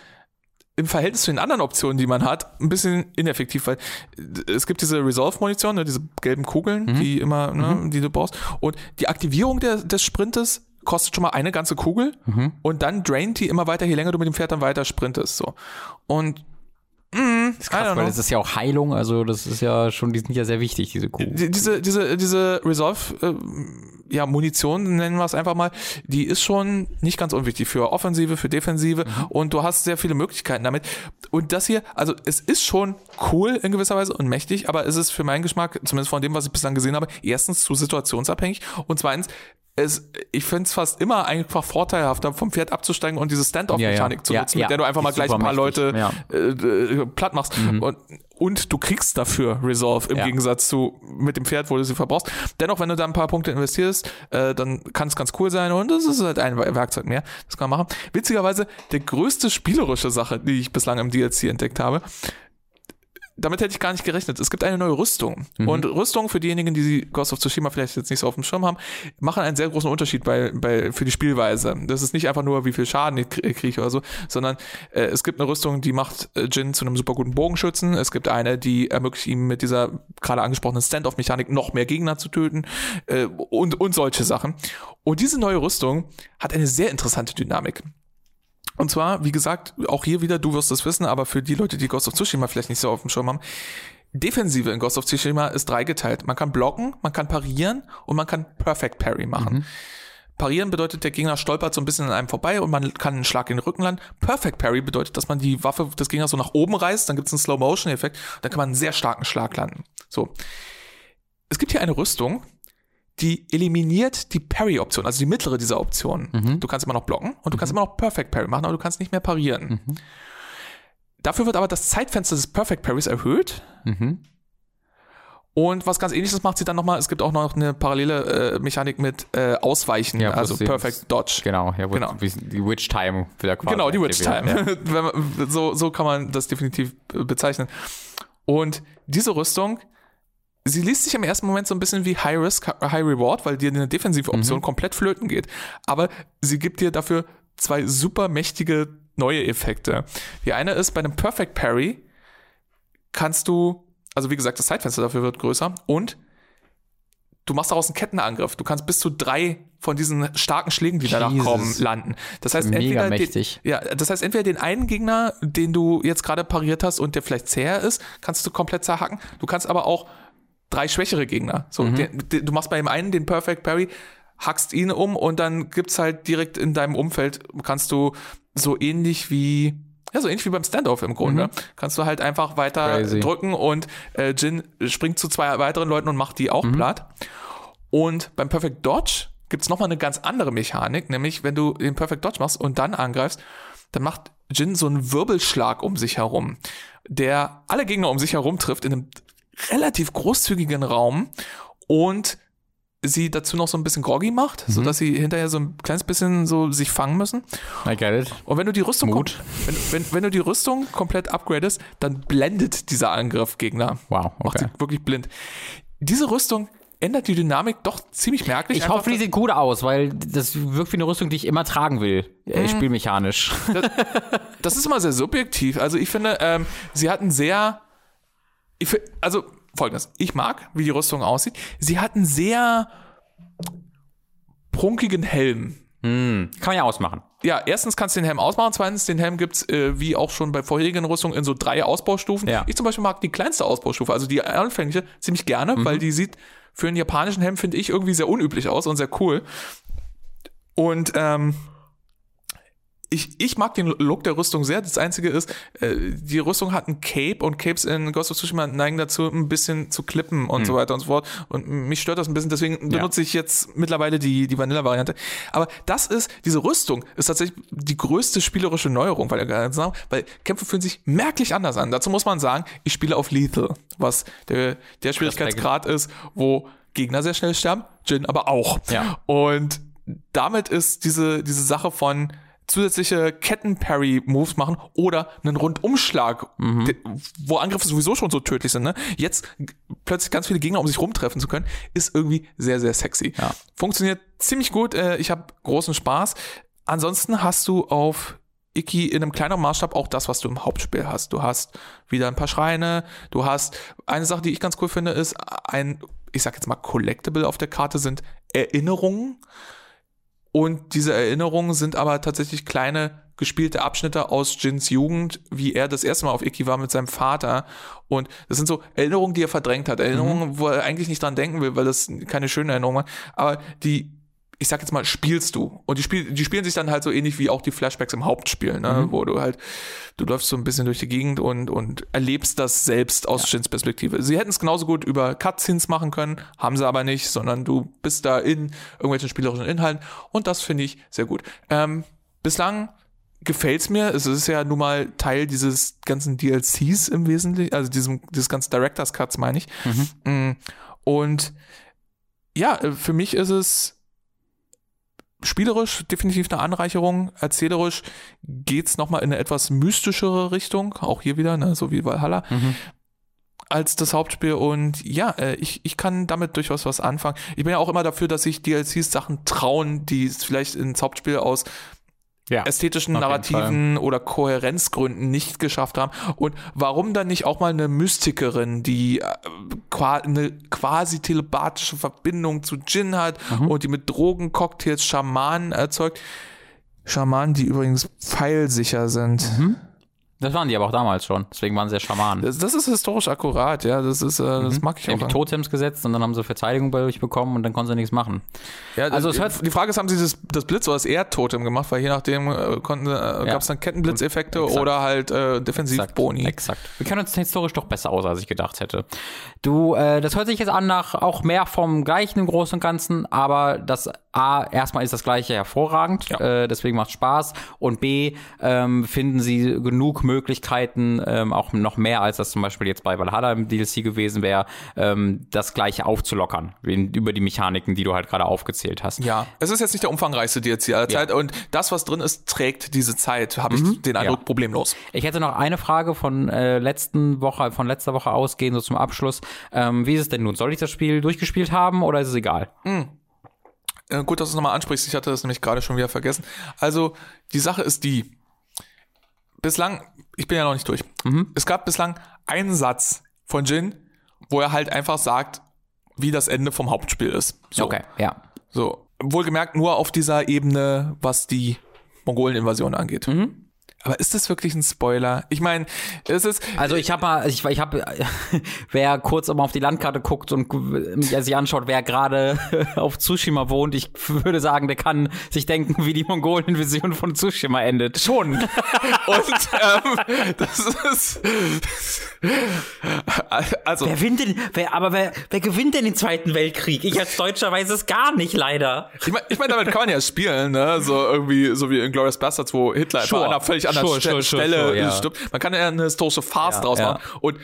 im Verhältnis zu den anderen Optionen, die man hat, ein bisschen ineffektiv, weil es gibt diese Resolve-Munition, ne, diese gelben Kugeln, die immer, ne, die du brauchst. Und die Aktivierung der, des Sprintes kostet schon mal eine ganze Kugel und dann draint die immer weiter, je länger du mit dem Pferd dann weiter sprintest. So. Und mm, Das ist krass, weil das ist ja auch Heilung, also das ist ja schon, die sind ja sehr wichtig, diese Kuh. Die- diese, diese, diese Resolve, äh, ja, Munition, nennen wir es einfach mal, die ist schon nicht ganz unwichtig für Offensive, für Defensive und du hast sehr viele Möglichkeiten damit. Und das hier, also es ist schon cool in gewisser Weise und mächtig, aber es ist für meinen Geschmack, zumindest von dem, was ich bislang gesehen habe, erstens zu situationsabhängig und zweitens, es, ich finde es fast immer einfach vorteilhafter, vom Pferd abzusteigen und diese Stand-off-Mechanik Ja, ja. zu nutzen, ja. mit der du einfach mal gleich ein paar Leute mächtig, äh, äh, platt machst. Und, und du kriegst dafür Resolve im Ja. Gegensatz zu mit dem Pferd, wo du sie verbrauchst. Dennoch, wenn du da ein paar Punkte investierst, äh, dann kann es ganz cool sein und es ist halt ein Werkzeug mehr. Das kann man machen. Witzigerweise, der größte spielerische Sache, die ich bislang im DLC entdeckt habe, damit hätte ich gar nicht gerechnet. Es gibt eine neue Rüstung. Und Rüstung, für diejenigen, die Ghost of Tsushima vielleicht jetzt nicht so auf dem Schirm haben, machen einen sehr großen Unterschied bei, bei, für die Spielweise. Das ist nicht einfach nur, wie viel Schaden ich krie- kriege oder so, sondern äh, es gibt eine Rüstung, die macht äh, Jin zu einem super guten Bogenschützen. Es gibt eine, die ermöglicht ihm mit dieser gerade angesprochenen Stand-off-Mechanik noch mehr Gegner zu töten äh, und, und solche Sachen. Und diese neue Rüstung hat eine sehr interessante Dynamik. Und zwar, wie gesagt, auch hier wieder, du wirst es wissen, aber für die Leute, die Ghost of Tsushima vielleicht nicht so auf dem Schirm haben, Defensive in Ghost of Tsushima ist dreigeteilt. Man kann blocken, man kann parieren und man kann Perfect Parry machen. Parieren bedeutet, der Gegner stolpert so ein bisschen an einem vorbei und man kann einen Schlag in den Rücken landen. Perfect Parry bedeutet, dass man die Waffe des Gegners so nach oben reißt, dann gibt es einen Slow-Motion-Effekt, dann kann man einen sehr starken Schlag landen. So. Es gibt hier eine Rüstung, die eliminiert die Parry-Option, also die mittlere dieser Optionen. Du kannst immer noch blocken und du kannst immer noch Perfect Parry machen, aber du kannst nicht mehr parieren. Dafür wird aber das Zeitfenster des Perfect Parries erhöht. Mhm. Und was ganz ähnliches macht sie dann nochmal, es gibt auch noch eine parallele äh, Mechanik mit äh, Ausweichen, Ja, also Perfect Dodge. Genau, ja, Genau. wie- die Witch Time wieder quasi. Genau, die Witch Time. (laughs) Man, so, so kann man das definitiv äh, bezeichnen. Und diese Rüstung sie liest sich im ersten Moment so ein bisschen wie High Risk, High Reward, weil dir eine defensive Option Mhm. komplett flöten geht. Aber sie gibt dir dafür zwei super mächtige neue Effekte. Die eine ist, bei einem Perfect Parry kannst du, also wie gesagt, das Zeitfenster dafür wird größer und du machst daraus einen Kettenangriff. Du kannst bis zu drei von diesen starken Schlägen, die danach Jesus. kommen, landen. Das heißt, Mega entweder mächtig. Den, ja, das heißt, entweder den einen Gegner, den du jetzt gerade pariert hast und der vielleicht zäher ist, kannst du komplett zerhacken. Du kannst aber auch drei schwächere Gegner. So, Mhm. den, den, du machst bei dem einen den Perfect Parry, hackst ihn um und dann gibt's halt direkt in deinem Umfeld, kannst du so ähnlich wie ja, so ähnlich wie beim Standoff im Grunde. Kannst du halt einfach weiter Mhm. Crazy. drücken und äh, Jin springt zu zwei weiteren Leuten und macht die auch Mhm. platt. Und beim Perfect Dodge gibt's noch nochmal eine ganz andere Mechanik, nämlich wenn du den Perfect Dodge machst und dann angreifst, dann macht Jin so einen Wirbelschlag um sich herum, der alle Gegner um sich herum trifft in einem relativ großzügigen Raum und sie dazu noch so ein bisschen groggy macht, Mhm. sodass sie hinterher so ein kleines bisschen so sich fangen müssen. I get it. Und wenn du die Rüstung Mut. wenn, wenn, wenn du die Rüstung komplett upgradest, dann blendet dieser Angriff Gegner. Wow, Macht okay. sie wirklich blind. Diese Rüstung ändert die Dynamik doch ziemlich merklich. Ich Einfach, hoffe, die sieht gut aus, weil das wirkt wie eine Rüstung, die ich immer tragen will. Mhm. Äh, spielmechanisch. das ist immer sehr subjektiv. Also ich finde, ähm, sie hatten sehr, ich, also folgendes, ich mag, wie die Rüstung aussieht. Sie hatten sehr prunkigen Helm. Kann man ja ausmachen. Ja, erstens kannst du den Helm ausmachen, zweitens, den Helm gibt's äh, wie auch schon bei vorherigen Rüstungen in so drei Ausbaustufen. Ja. Ich zum Beispiel mag die kleinste Ausbaustufe, also die anfängliche, ziemlich gerne, Mhm. weil die sieht für einen japanischen Helm, finde ich, irgendwie sehr unüblich aus und sehr cool. Und ähm, ich, ich mag den Look der Rüstung sehr. Das Einzige ist, äh, die Rüstung hat ein Cape und Capes in Ghost of Tsushima neigen dazu, ein bisschen zu klippen und so weiter und so fort. Und mich stört das ein bisschen, deswegen benutze ich jetzt mittlerweile die, die Vanilla-Variante. Aber das ist, diese Rüstung ist tatsächlich die größte spielerische Neuerung, weil, weil Kämpfe fühlen sich merklich anders an. Dazu muss man sagen, ich spiele auf Lethal, was der, der Schwierigkeitsgrad ist, wo Gegner sehr schnell sterben, Jin aber auch. Ja. Und damit ist diese, diese Sache von zusätzliche Ketten-Parry-Moves machen oder einen Rundumschlag, de- wo Angriffe sowieso schon so tödlich sind, ne? Jetzt plötzlich ganz viele Gegner um sich rumtreffen zu können, ist irgendwie sehr, sehr sexy. Ja. Funktioniert ziemlich gut, äh, ich habe großen Spaß. Ansonsten hast du auf Iki in einem kleineren Maßstab auch das, was du im Hauptspiel hast. Du hast wieder ein paar Schreine, du hast eine Sache, die ich ganz cool finde, ist ein, ich sag jetzt mal, Collectible auf der Karte sind Erinnerungen. Und diese Erinnerungen sind aber tatsächlich kleine gespielte Abschnitte aus Jins Jugend, wie er das erste Mal auf Iki war mit seinem Vater. Und das sind so Erinnerungen, die er verdrängt hat. Erinnerungen, wo er eigentlich nicht dran denken will, weil das keine schönen Erinnerungen waren. Aber die, ich sag jetzt mal, spielst du. Und die, spiel, die spielen sich dann halt so ähnlich wie auch die Flashbacks im Hauptspiel, ne? wo du halt, du läufst so ein bisschen durch die Gegend und, und erlebst das selbst aus Jins Perspektive. Sie hätten es genauso gut über Cutscenes machen können, haben sie aber nicht, sondern du bist da in irgendwelchen spielerischen Inhalten und das finde ich sehr gut. Ähm, bislang gefällt's mir. Es ist ja nun mal Teil dieses ganzen DLCs im Wesentlichen, also diesem, dieses ganzen Director's Cuts meine ich. Mm, Und ja, für mich ist es spielerisch definitiv eine Anreicherung. Erzählerisch geht's noch nochmal in eine etwas mystischere Richtung, auch hier wieder, ne, so wie Valhalla, als das Hauptspiel. Und ja, äh, ich, ich kann damit durchaus was anfangen. Ich bin ja auch immer dafür, dass sich DLCs Sachen trauen, die es vielleicht ins Hauptspiel aus Ja. ästhetischen, narrativen oder Kohärenzgründen nicht geschafft haben. Und warum dann nicht auch mal eine Mystikerin, die äh, eine quasi telepathische Verbindung zu Jin hat Mhm. und die mit Drogen, Cocktails, Schamanen erzeugt? Schamanen, die übrigens pfeilsicher sind. Das waren die aber auch damals schon. Deswegen waren sie ja Schamanen. Das, das ist historisch akkurat, ja. Das ist, äh, das mag ich Die haben auch. die Totems gesetzt und dann haben sie Verteidigung bei euch bekommen und dann konnten sie nichts machen. Ja, Also es hört- die Frage ist, haben sie das, das Blitz oder das Erdtotem gemacht, weil je nachdem äh, konnten, äh, gab es dann Kettenblitzeffekte Exakt. oder halt äh, Exakt. Defensivboni. Exakt. Wir kennen uns historisch doch besser aus, als ich gedacht hätte. Du, äh, das hört sich jetzt an nach auch mehr vom Gleichen im Großen und Ganzen, aber das A, erstmal ist das Gleiche hervorragend, Ja. äh, deswegen macht Spaß und B, ähm, finden sie genug Möglichkeiten, ähm, auch noch mehr als das zum Beispiel jetzt bei Valhalla im DLC gewesen wäre, ähm, das gleiche aufzulockern, über die Mechaniken, die du halt gerade aufgezählt hast. Ja, es ist jetzt nicht der umfangreichste DLC aller Zeit ja. und das, was drin ist, trägt diese Zeit, habe ich mhm. den Eindruck, ja. problemlos. Ich hätte noch eine Frage von äh, letzten Woche, von letzter Woche ausgehen, so zum Abschluss. Ähm, wie ist es denn nun? Soll ich das Spiel durchgespielt haben oder ist es egal? Mhm. Gut, dass du es nochmal ansprichst. Ich hatte das nämlich gerade schon wieder vergessen. Also, die Sache ist die, bislang, ich bin ja noch nicht durch. Mhm. Es gab bislang einen Satz von Jin, wo er halt einfach sagt, wie das Ende vom Hauptspiel ist. So. Okay, ja. So. Wohlgemerkt nur auf dieser Ebene, was die Mongolen-Invasion angeht. Mhm. Aber ist das wirklich ein Spoiler? Ich meine, es ist. Also ich habe mal, ich, ich habe, (laughs) wer kurz immer auf die Landkarte guckt und sich anschaut, wer gerade (laughs) auf Tsushima wohnt, ich würde sagen, der kann sich denken, wie die Mongolen-Vision von Tsushima endet. Schon. (laughs) und ähm, das ist. Also. Wer gewinnt denn, wer, aber wer, wer gewinnt denn den Zweiten Weltkrieg? Ich als Deutscher weiß es gar nicht, leider. Ich meine, ich mein, damit kann man ja spielen, ne? So irgendwie, so wie in Glorious Bastards, wo Hitler sure. einfach einer völlig anderen sure, Ste sure, Stelle ja. stirbt. Man kann ja eine historische Farce ja, draus machen. Und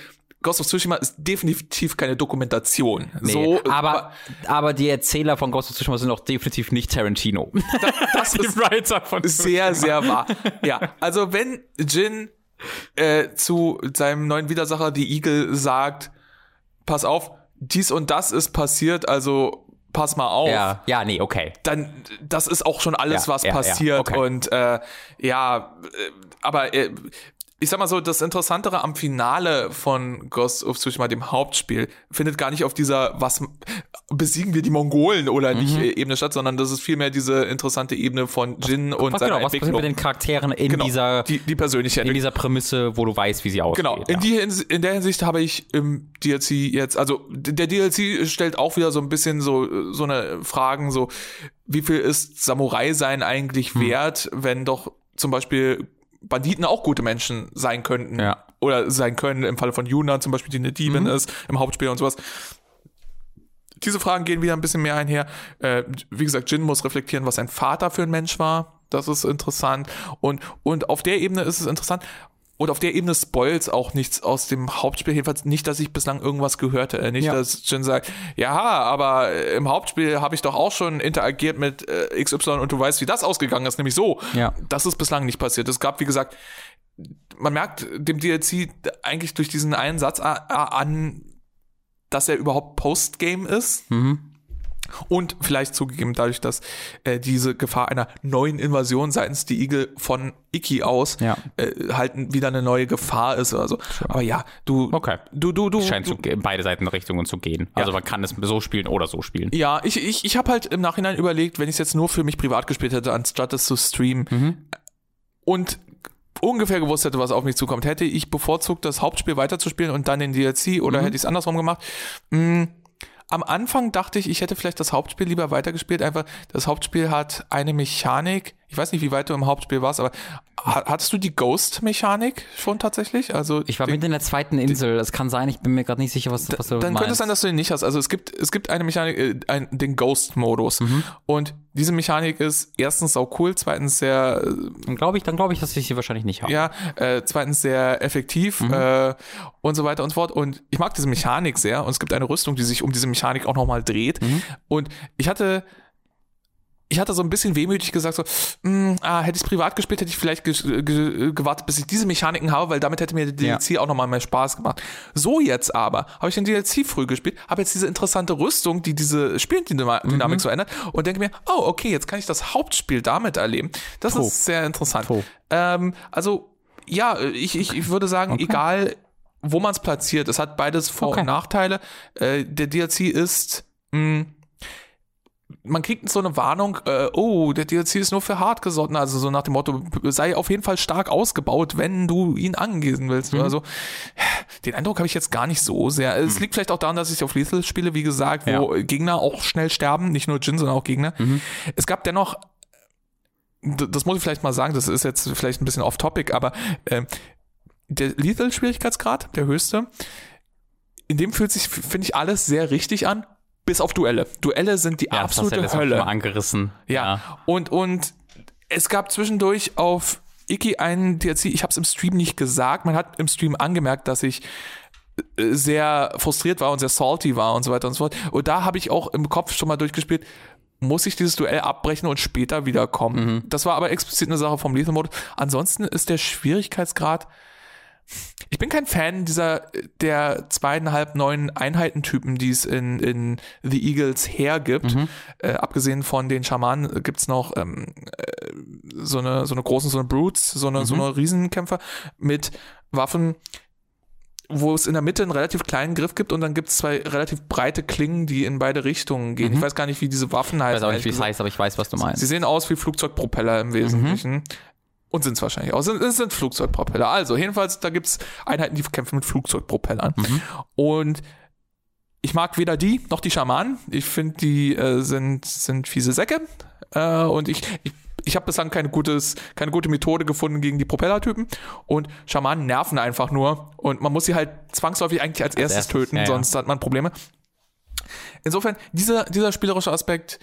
Ghost of Tsushima ist definitiv keine Dokumentation. Nee, so, aber, aber die Erzähler von Ghost of Tsushima sind auch definitiv nicht Tarantino. Da, das (laughs) ist Writer von sehr, sehr wahr. Ja, also wenn Jin äh, zu seinem neuen Widersacher, die Eagle, sagt, pass auf, dies und das ist passiert, also pass mal auf. Ja, ja, nee, okay. Dann, das ist auch schon alles, ja, was ja, passiert. Ja, okay. Und äh, ja, äh, aber äh, ich sag mal so, das Interessantere am Finale von Ghost of Tsushima, dem Hauptspiel, findet gar nicht auf dieser, was besiegen wir die Mongolen oder mhm. nicht Ebene statt, sondern das ist vielmehr diese interessante Ebene von Jin was, und was, genau, was passiert mit den Charakteren in genau, dieser die, die persönliche in dieser Prämisse, wo du weißt, wie sie aussieht. Genau. In, die, in der Hinsicht habe ich im DLC jetzt, also der DLC stellt auch wieder so ein bisschen so so eine Fragen, so wie viel ist Samurai sein eigentlich hm. wert, wenn doch zum Beispiel Banditen auch gute Menschen sein könnten. Ja. Oder sein können, im Falle von Yuna zum Beispiel, die eine Diebin mhm. ist, im Hauptspiel und sowas. Diese Fragen gehen wieder ein bisschen mehr einher. Äh, wie gesagt, Jin muss reflektieren, was sein Vater für ein Mensch war. Das ist interessant. Und, und auf der Ebene ist es interessant, und auf der Ebene spoils auch nichts aus dem Hauptspiel. Jedenfalls nicht, dass ich bislang irgendwas gehört hätte. Nicht, ja. dass Jin sagt, ja, aber im Hauptspiel habe ich doch auch schon interagiert mit äh, XY und du weißt, wie das ausgegangen ist, nämlich so. Ja. Das ist bislang nicht passiert. Es gab, wie gesagt, man merkt dem DLC eigentlich durch diesen einen Satz an, dass er überhaupt Postgame ist. Mhm. Und vielleicht zugegeben dadurch, dass äh, diese Gefahr einer neuen Invasion seitens die Igel von Iki aus ja. äh, halt wieder eine neue Gefahr ist oder so. Sure. Aber ja, du, okay. du, du, du, scheint du, zu, in beide Seitenrichtungen zu gehen. Ja. Also man kann es so spielen oder so spielen. Ja, ich, ich, ich habe halt im Nachhinein überlegt, wenn ich es jetzt nur für mich privat gespielt hätte, anstatt es zu streamen mhm. und ungefähr gewusst hätte, was auf mich zukommt, hätte ich bevorzugt, das Hauptspiel weiterzuspielen und dann den DLC oder mhm. hätte ich es andersrum gemacht. Mh, mm, am Anfang dachte ich, ich hätte vielleicht das Hauptspiel lieber weitergespielt. Einfach, das Hauptspiel hat eine Mechanik. Ich weiß nicht, wie weit du im Hauptspiel warst, aber hattest du die Ghost-Mechanik schon tatsächlich? Also ich war mit in der zweiten Insel. Das kann sein. Ich bin mir gerade nicht sicher, was, was du Dann meinst. könnte es sein, dass du den nicht hast. Also es gibt es gibt eine Mechanik, äh, ein, den Ghost-Modus mhm. und diese Mechanik ist erstens auch cool, zweitens sehr. Dann glaube ich, dann glaube ich, dass ich sie wahrscheinlich nicht habe. Ja, äh, zweitens sehr effektiv mhm. äh, und so weiter und so fort. Und ich mag diese Mechanik sehr. Und es gibt eine Rüstung, die sich um diese Mechanik auch nochmal dreht. Mhm. Und ich hatte ich hatte so ein bisschen wehmütig gesagt, so, mh, hm, ah, hätte ich es privat gespielt, hätte ich vielleicht ge ge gewartet, bis ich diese Mechaniken habe, weil damit hätte mir der DLC ja. auch nochmal mehr Spaß gemacht. So jetzt aber, habe ich den DLC früh gespielt, habe jetzt diese interessante Rüstung, die diese Spieldynamik mhm. so ändert und denke mir, oh, okay, jetzt kann ich das Hauptspiel damit erleben. Das Puh. ist sehr interessant. Ähm, also, ja, ich, ich, ich würde sagen, okay. egal wo man es platziert, es hat beides Vor- okay. und Nachteile. Äh, der DLC ist, mh, hm, man kriegt so eine Warnung, äh, oh, der DLC ist nur für Hartgesotten, also so nach dem Motto, sei auf jeden Fall stark ausgebaut, wenn du ihn angehen willst. Mhm. Also den Eindruck habe ich jetzt gar nicht so sehr. Mhm. Es liegt vielleicht auch daran, dass ich auf Lethal spiele, wie gesagt, wo ja. Gegner auch schnell sterben, nicht nur Jin, sondern auch Gegner. Mhm. Es gab dennoch das muss ich vielleicht mal sagen, das ist jetzt vielleicht ein bisschen off-topic, aber äh, der Lethal-Schwierigkeitsgrad, der höchste, in dem fühlt sich, finde ich, alles sehr richtig an, bis auf Duelle. Duelle sind die ja, absolute das Hölle. Mal angerissen. Ja. ja. Und, und es gab zwischendurch auf Iki einen DLC, ich habe es im Stream nicht gesagt, man hat im Stream angemerkt, dass ich äh, sehr frustriert war und sehr salty war und so weiter und so fort. Und da habe ich auch im Kopf schon mal durchgespielt, muss ich dieses Duell abbrechen und später wiederkommen. Mhm. Das war aber explizit eine Sache vom Lethal Mode. Ansonsten ist der Schwierigkeitsgrad ich bin kein Fan dieser der zweieinhalb neuen Einheitentypen, die es in, in The Eagles Heer gibt. Mhm. Äh, abgesehen von den Schamanen gibt's noch ähm, äh, so eine so eine großen, so eine Brutes, so eine, so Mhm. eine Riesenkämpfer mit Waffen, wo es in der Mitte einen relativ kleinen Griff gibt und dann gibt's zwei relativ breite Klingen, die in beide Richtungen gehen. Ich weiß gar nicht, wie diese Waffen Mhm. Ich heißen. weiß auch nicht, wie es heißt, aber ich weiß, was du meinst. Sie sehen aus wie Flugzeugpropeller im Wesentlichen. Und sind es wahrscheinlich auch. Es sind Flugzeugpropeller. Also, jedenfalls, da gibt's Einheiten, die kämpfen mit Flugzeugpropellern. Mhm. Und ich mag weder die noch die Schamanen. Ich finde, die äh, sind, sind fiese Säcke. Äh, und ich, ich, ich habe bislang keine, gutes, keine gute Methode gefunden gegen die Propellertypen. Und Schamanen nerven einfach nur. Und man muss sie halt zwangsläufig eigentlich als erstes erstes, töten, ja, ja. sonst hat man Probleme. Insofern, dieser, dieser spielerische Aspekt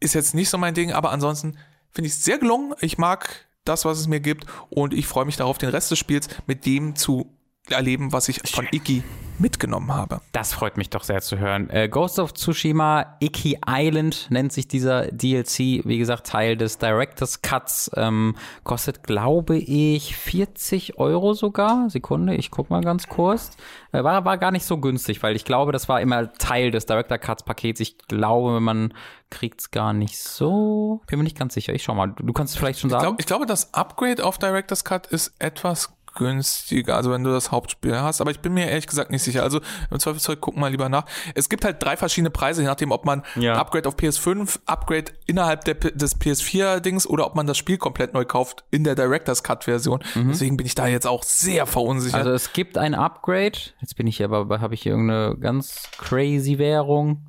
ist jetzt nicht so mein Ding, aber ansonsten finde ich sehr gelungen. Ich mag das, was es mir gibt und ich freue mich darauf, den Rest des Spiels mit dem zu erleben, was ich von Iki mitgenommen habe. Das freut mich doch sehr zu hören. Äh, Ghost of Tsushima Iki Island nennt sich dieser DLC, wie gesagt, Teil des Director's Cuts. Ähm, kostet, glaube ich, 40 Euro sogar. Sekunde, ich guck mal ganz kurz. Äh, war, war gar nicht so günstig, weil ich glaube, das war immer Teil des Director Cuts Pakets. Ich glaube, man kriegt's gar nicht so. Bin mir nicht ganz sicher. Ich schau mal. Du kannst es vielleicht schon Ich, sagen. glaub, ich glaube, das Upgrade auf Director's Cut ist etwas günstiger, also wenn du das Hauptspiel hast, aber ich bin mir ehrlich gesagt nicht sicher. Also im Zweifelsfall gucken mal lieber nach. Es gibt halt drei verschiedene Preise, je nachdem, ob man Ja. Upgrade auf PS5, Upgrade innerhalb der, des PS4-Dings oder ob man das Spiel komplett neu kauft in der Director's Cut-Version. Deswegen bin ich da jetzt auch sehr verunsichert. Also es gibt ein Upgrade. Jetzt bin ich hier, aber habe ich hier irgendeine ganz crazy Währung.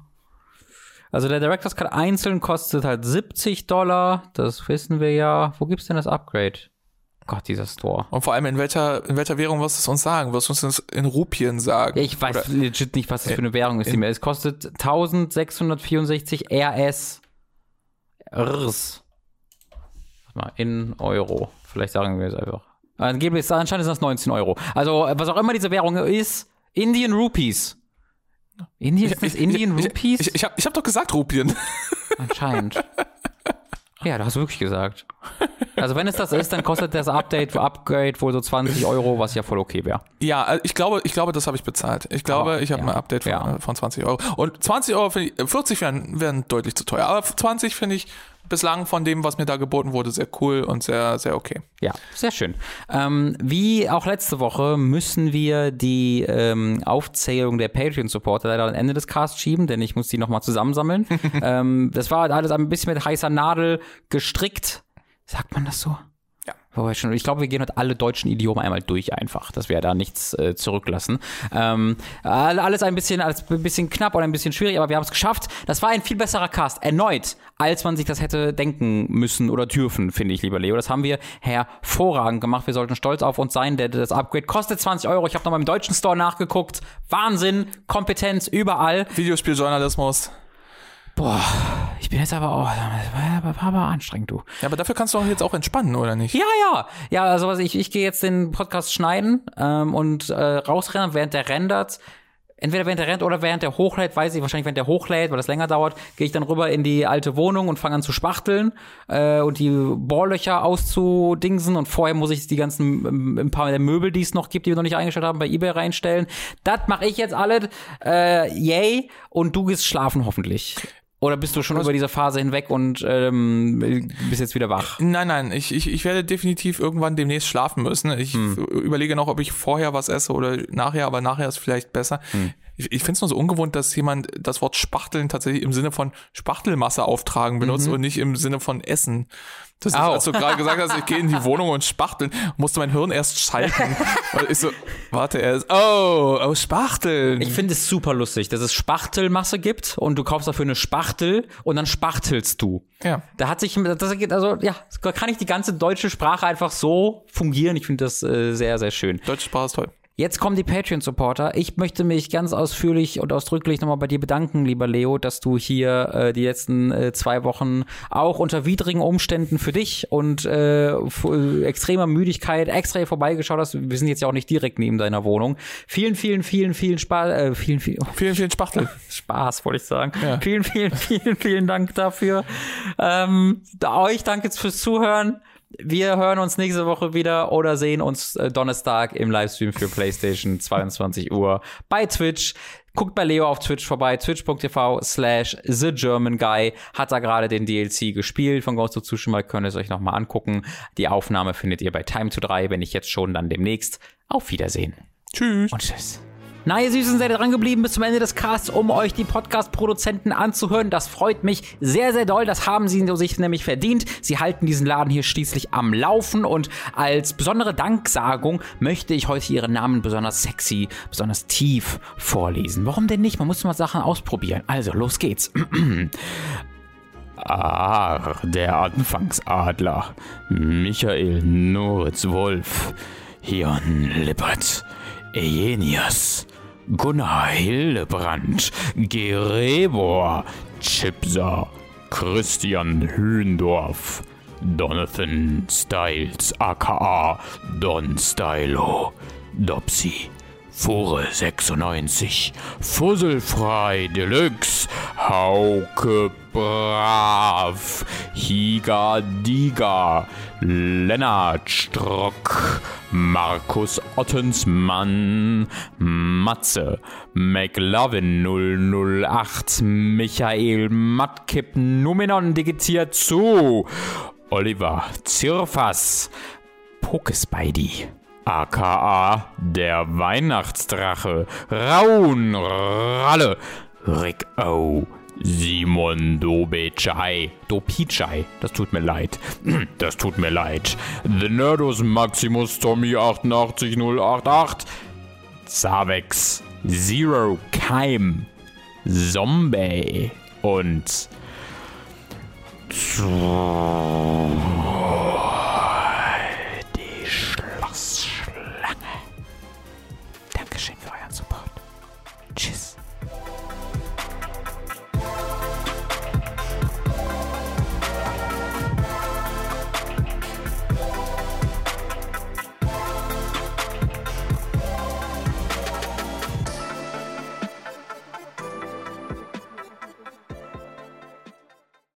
Also der Director's Cut einzeln kostet halt 70 Dollar. Das wissen wir ja. Wo gibt's denn das Upgrade? Gott, dieser Store. Und vor allem in welcher, in welcher Währung wirst du es uns sagen? Wirst du uns das in Rupien sagen? Ich weiß Oder- legit nicht, was das für eine Währung ist. Es kostet 1664 RS. RS. Mal, in Euro. Vielleicht sagen wir es einfach. Angeblich, anscheinend sind das 19 Euro. Also, was auch immer diese Währung ist, Indian Rupees. Indian, ist das Indian ich, Rupees? Ich, ich, ich habe ich hab doch gesagt Rupien. Anscheinend. (laughs) Ja, du hast wirklich gesagt. Also wenn es das ist, dann kostet das Update für Upgrade wohl so 20 Euro, was ja voll okay wäre. Ja, also ich glaube, ich glaube, das habe ich bezahlt. Ich glaube, Aber, ich habe ja. ein Update von, Ja. äh, von 20 Euro. Und 20 Euro, finde ich, 40 wären, wären deutlich zu teuer. Aber 20 finde ich bislang von dem, was mir da geboten wurde, sehr cool und sehr, sehr okay. Ja, sehr schön. Ähm, wie auch letzte Woche müssen wir die ähm, Aufzählung der Patreon-Supporter leider am Ende des Casts schieben, denn ich muss die nochmal zusammensammeln. (laughs) ähm, das war alles ein bisschen mit heißer Nadel gestrickt. Sagt man das so? Ich glaube, wir gehen heute alle deutschen Idiome einmal durch einfach, dass wir da nichts äh, zurücklassen. Ähm, all- alles ein bisschen, alles ein bisschen knapp oder ein bisschen schwierig, aber wir haben es geschafft. Das war ein viel besserer Cast, erneut, als man sich das hätte denken müssen oder dürfen, finde ich, lieber Leo. Das haben wir hervorragend gemacht. Wir sollten stolz auf uns sein. Der, das Upgrade kostet 20 Euro. Ich habe nochmal im deutschen Store nachgeguckt. Wahnsinn, Kompetenz überall. Videospieljournalismus. Boah, ich bin jetzt aber auch, war, aber anstrengend, du. Ja, aber dafür kannst du doch jetzt auch entspannen, oder nicht? Ja, ja. Ja, also was ich, ich gehe jetzt den Podcast schneiden ähm, und äh, rausrennen, während der rendert. Entweder während der rennt oder während der hochlädt, weiß ich, wahrscheinlich während der hochlädt, weil das länger dauert, gehe ich dann rüber in die alte Wohnung und fange an zu spachteln äh, und die Bohrlöcher auszudingsen und vorher muss ich die ganzen, ähm, ein paar der Möbel, die es noch gibt, die wir noch nicht eingestellt haben, bei Ebay reinstellen. Das mache ich jetzt alle, äh, yay, und du gehst schlafen hoffentlich. Oder bist du schon über diese Phase hinweg und ähm, bist jetzt wieder wach? Nein, nein, ich, ich, ich werde definitiv irgendwann demnächst schlafen müssen. Ich Hm. überlege noch, ob ich vorher was esse oder nachher, aber nachher ist vielleicht besser. Hm. Ich, ich finde es nur so ungewohnt, dass jemand das Wort Spachteln tatsächlich im Sinne von Spachtelmasse auftragen benutzt und nicht im Sinne von Essen. Das ist, Mhm. Als du gerade gesagt hast, ich gehe in die (laughs) Wohnung und spachteln, musste mein Hirn erst schalten. (laughs) Weil ich so, warte, er ist, oh, oh, Spachteln. Ich finde es super lustig, dass es Spachtelmasse gibt und du kaufst dafür eine Spachtel und dann spachtelst du. ja. Da hat sich, das geht, also ja, da kann ich die ganze deutsche Sprache einfach so fungieren. Ich finde das äh, sehr, sehr schön. Deutsche Sprache ist toll. Jetzt kommen die Patreon-Supporter. Ich möchte mich ganz ausführlich und ausdrücklich nochmal bei dir bedanken, lieber Leo, dass du hier äh, die letzten äh, zwei Wochen auch unter widrigen Umständen für dich und äh, extremer Müdigkeit extra hier vorbeigeschaut hast. Wir sind jetzt ja auch nicht direkt neben deiner Wohnung. Vielen, vielen, vielen, vielen Spaß, äh, vielen, vielen, vielen, vielen Spachtel. (laughs) Spaß, wollte ich sagen. Ja. Vielen, vielen, vielen, vielen Dank dafür. Ähm, euch danke fürs Zuhören. Wir hören uns nächste Woche wieder oder sehen uns äh, Donnerstag im Livestream für PlayStation (laughs) 22 Uhr bei Twitch. Guckt bei Leo auf Twitch vorbei, twitch.tv slash The German Guy. Hat da gerade den DLC gespielt von Ghost of Tsushima, könnt ihr es euch nochmal angucken. Die Aufnahme findet ihr bei Time to 3, wenn nicht jetzt schon, dann demnächst. Auf Wiedersehen. Tschüss. Und tschüss. Na, ihr Süßen, seid ihr dran geblieben bis zum Ende des Casts, um euch die Podcast-Produzenten anzuhören. Das freut mich sehr, sehr doll. Das haben sie sich nämlich verdient. Sie halten diesen Laden hier schließlich am Laufen und als besondere Danksagung möchte ich heute ihren Namen besonders sexy, besonders tief vorlesen. Warum denn nicht? Man muss mal Sachen ausprobieren. Also, los geht's. (clears throat) Ah, der Anfangsadler. Michael Noritz Wolf. Hion Lippert. Eugenius. Gunnar Hildebrand, Gerebor, Chipser, Christian Hündorf, Donathan Styles aka Don Stylo, Dopsy, Fure 96, Fusselfrei Deluxe, Hauke Brav, Higa Diga, Lennart Strock, Markus Ottensmann, Matze, McLovin 008, Michael Mattkipp Numenon digitiert zu, Oliver Zirfas, Pokespidey aka der Weihnachtsdrache, Raun Ralle, Rick O, Simon Dobechai. Dopichai. Das tut mir leid. (clears throat) Das tut mir leid. The Nerdus Maximus Tommy 88088. Zavex. Zero Keim. Zombie. Und.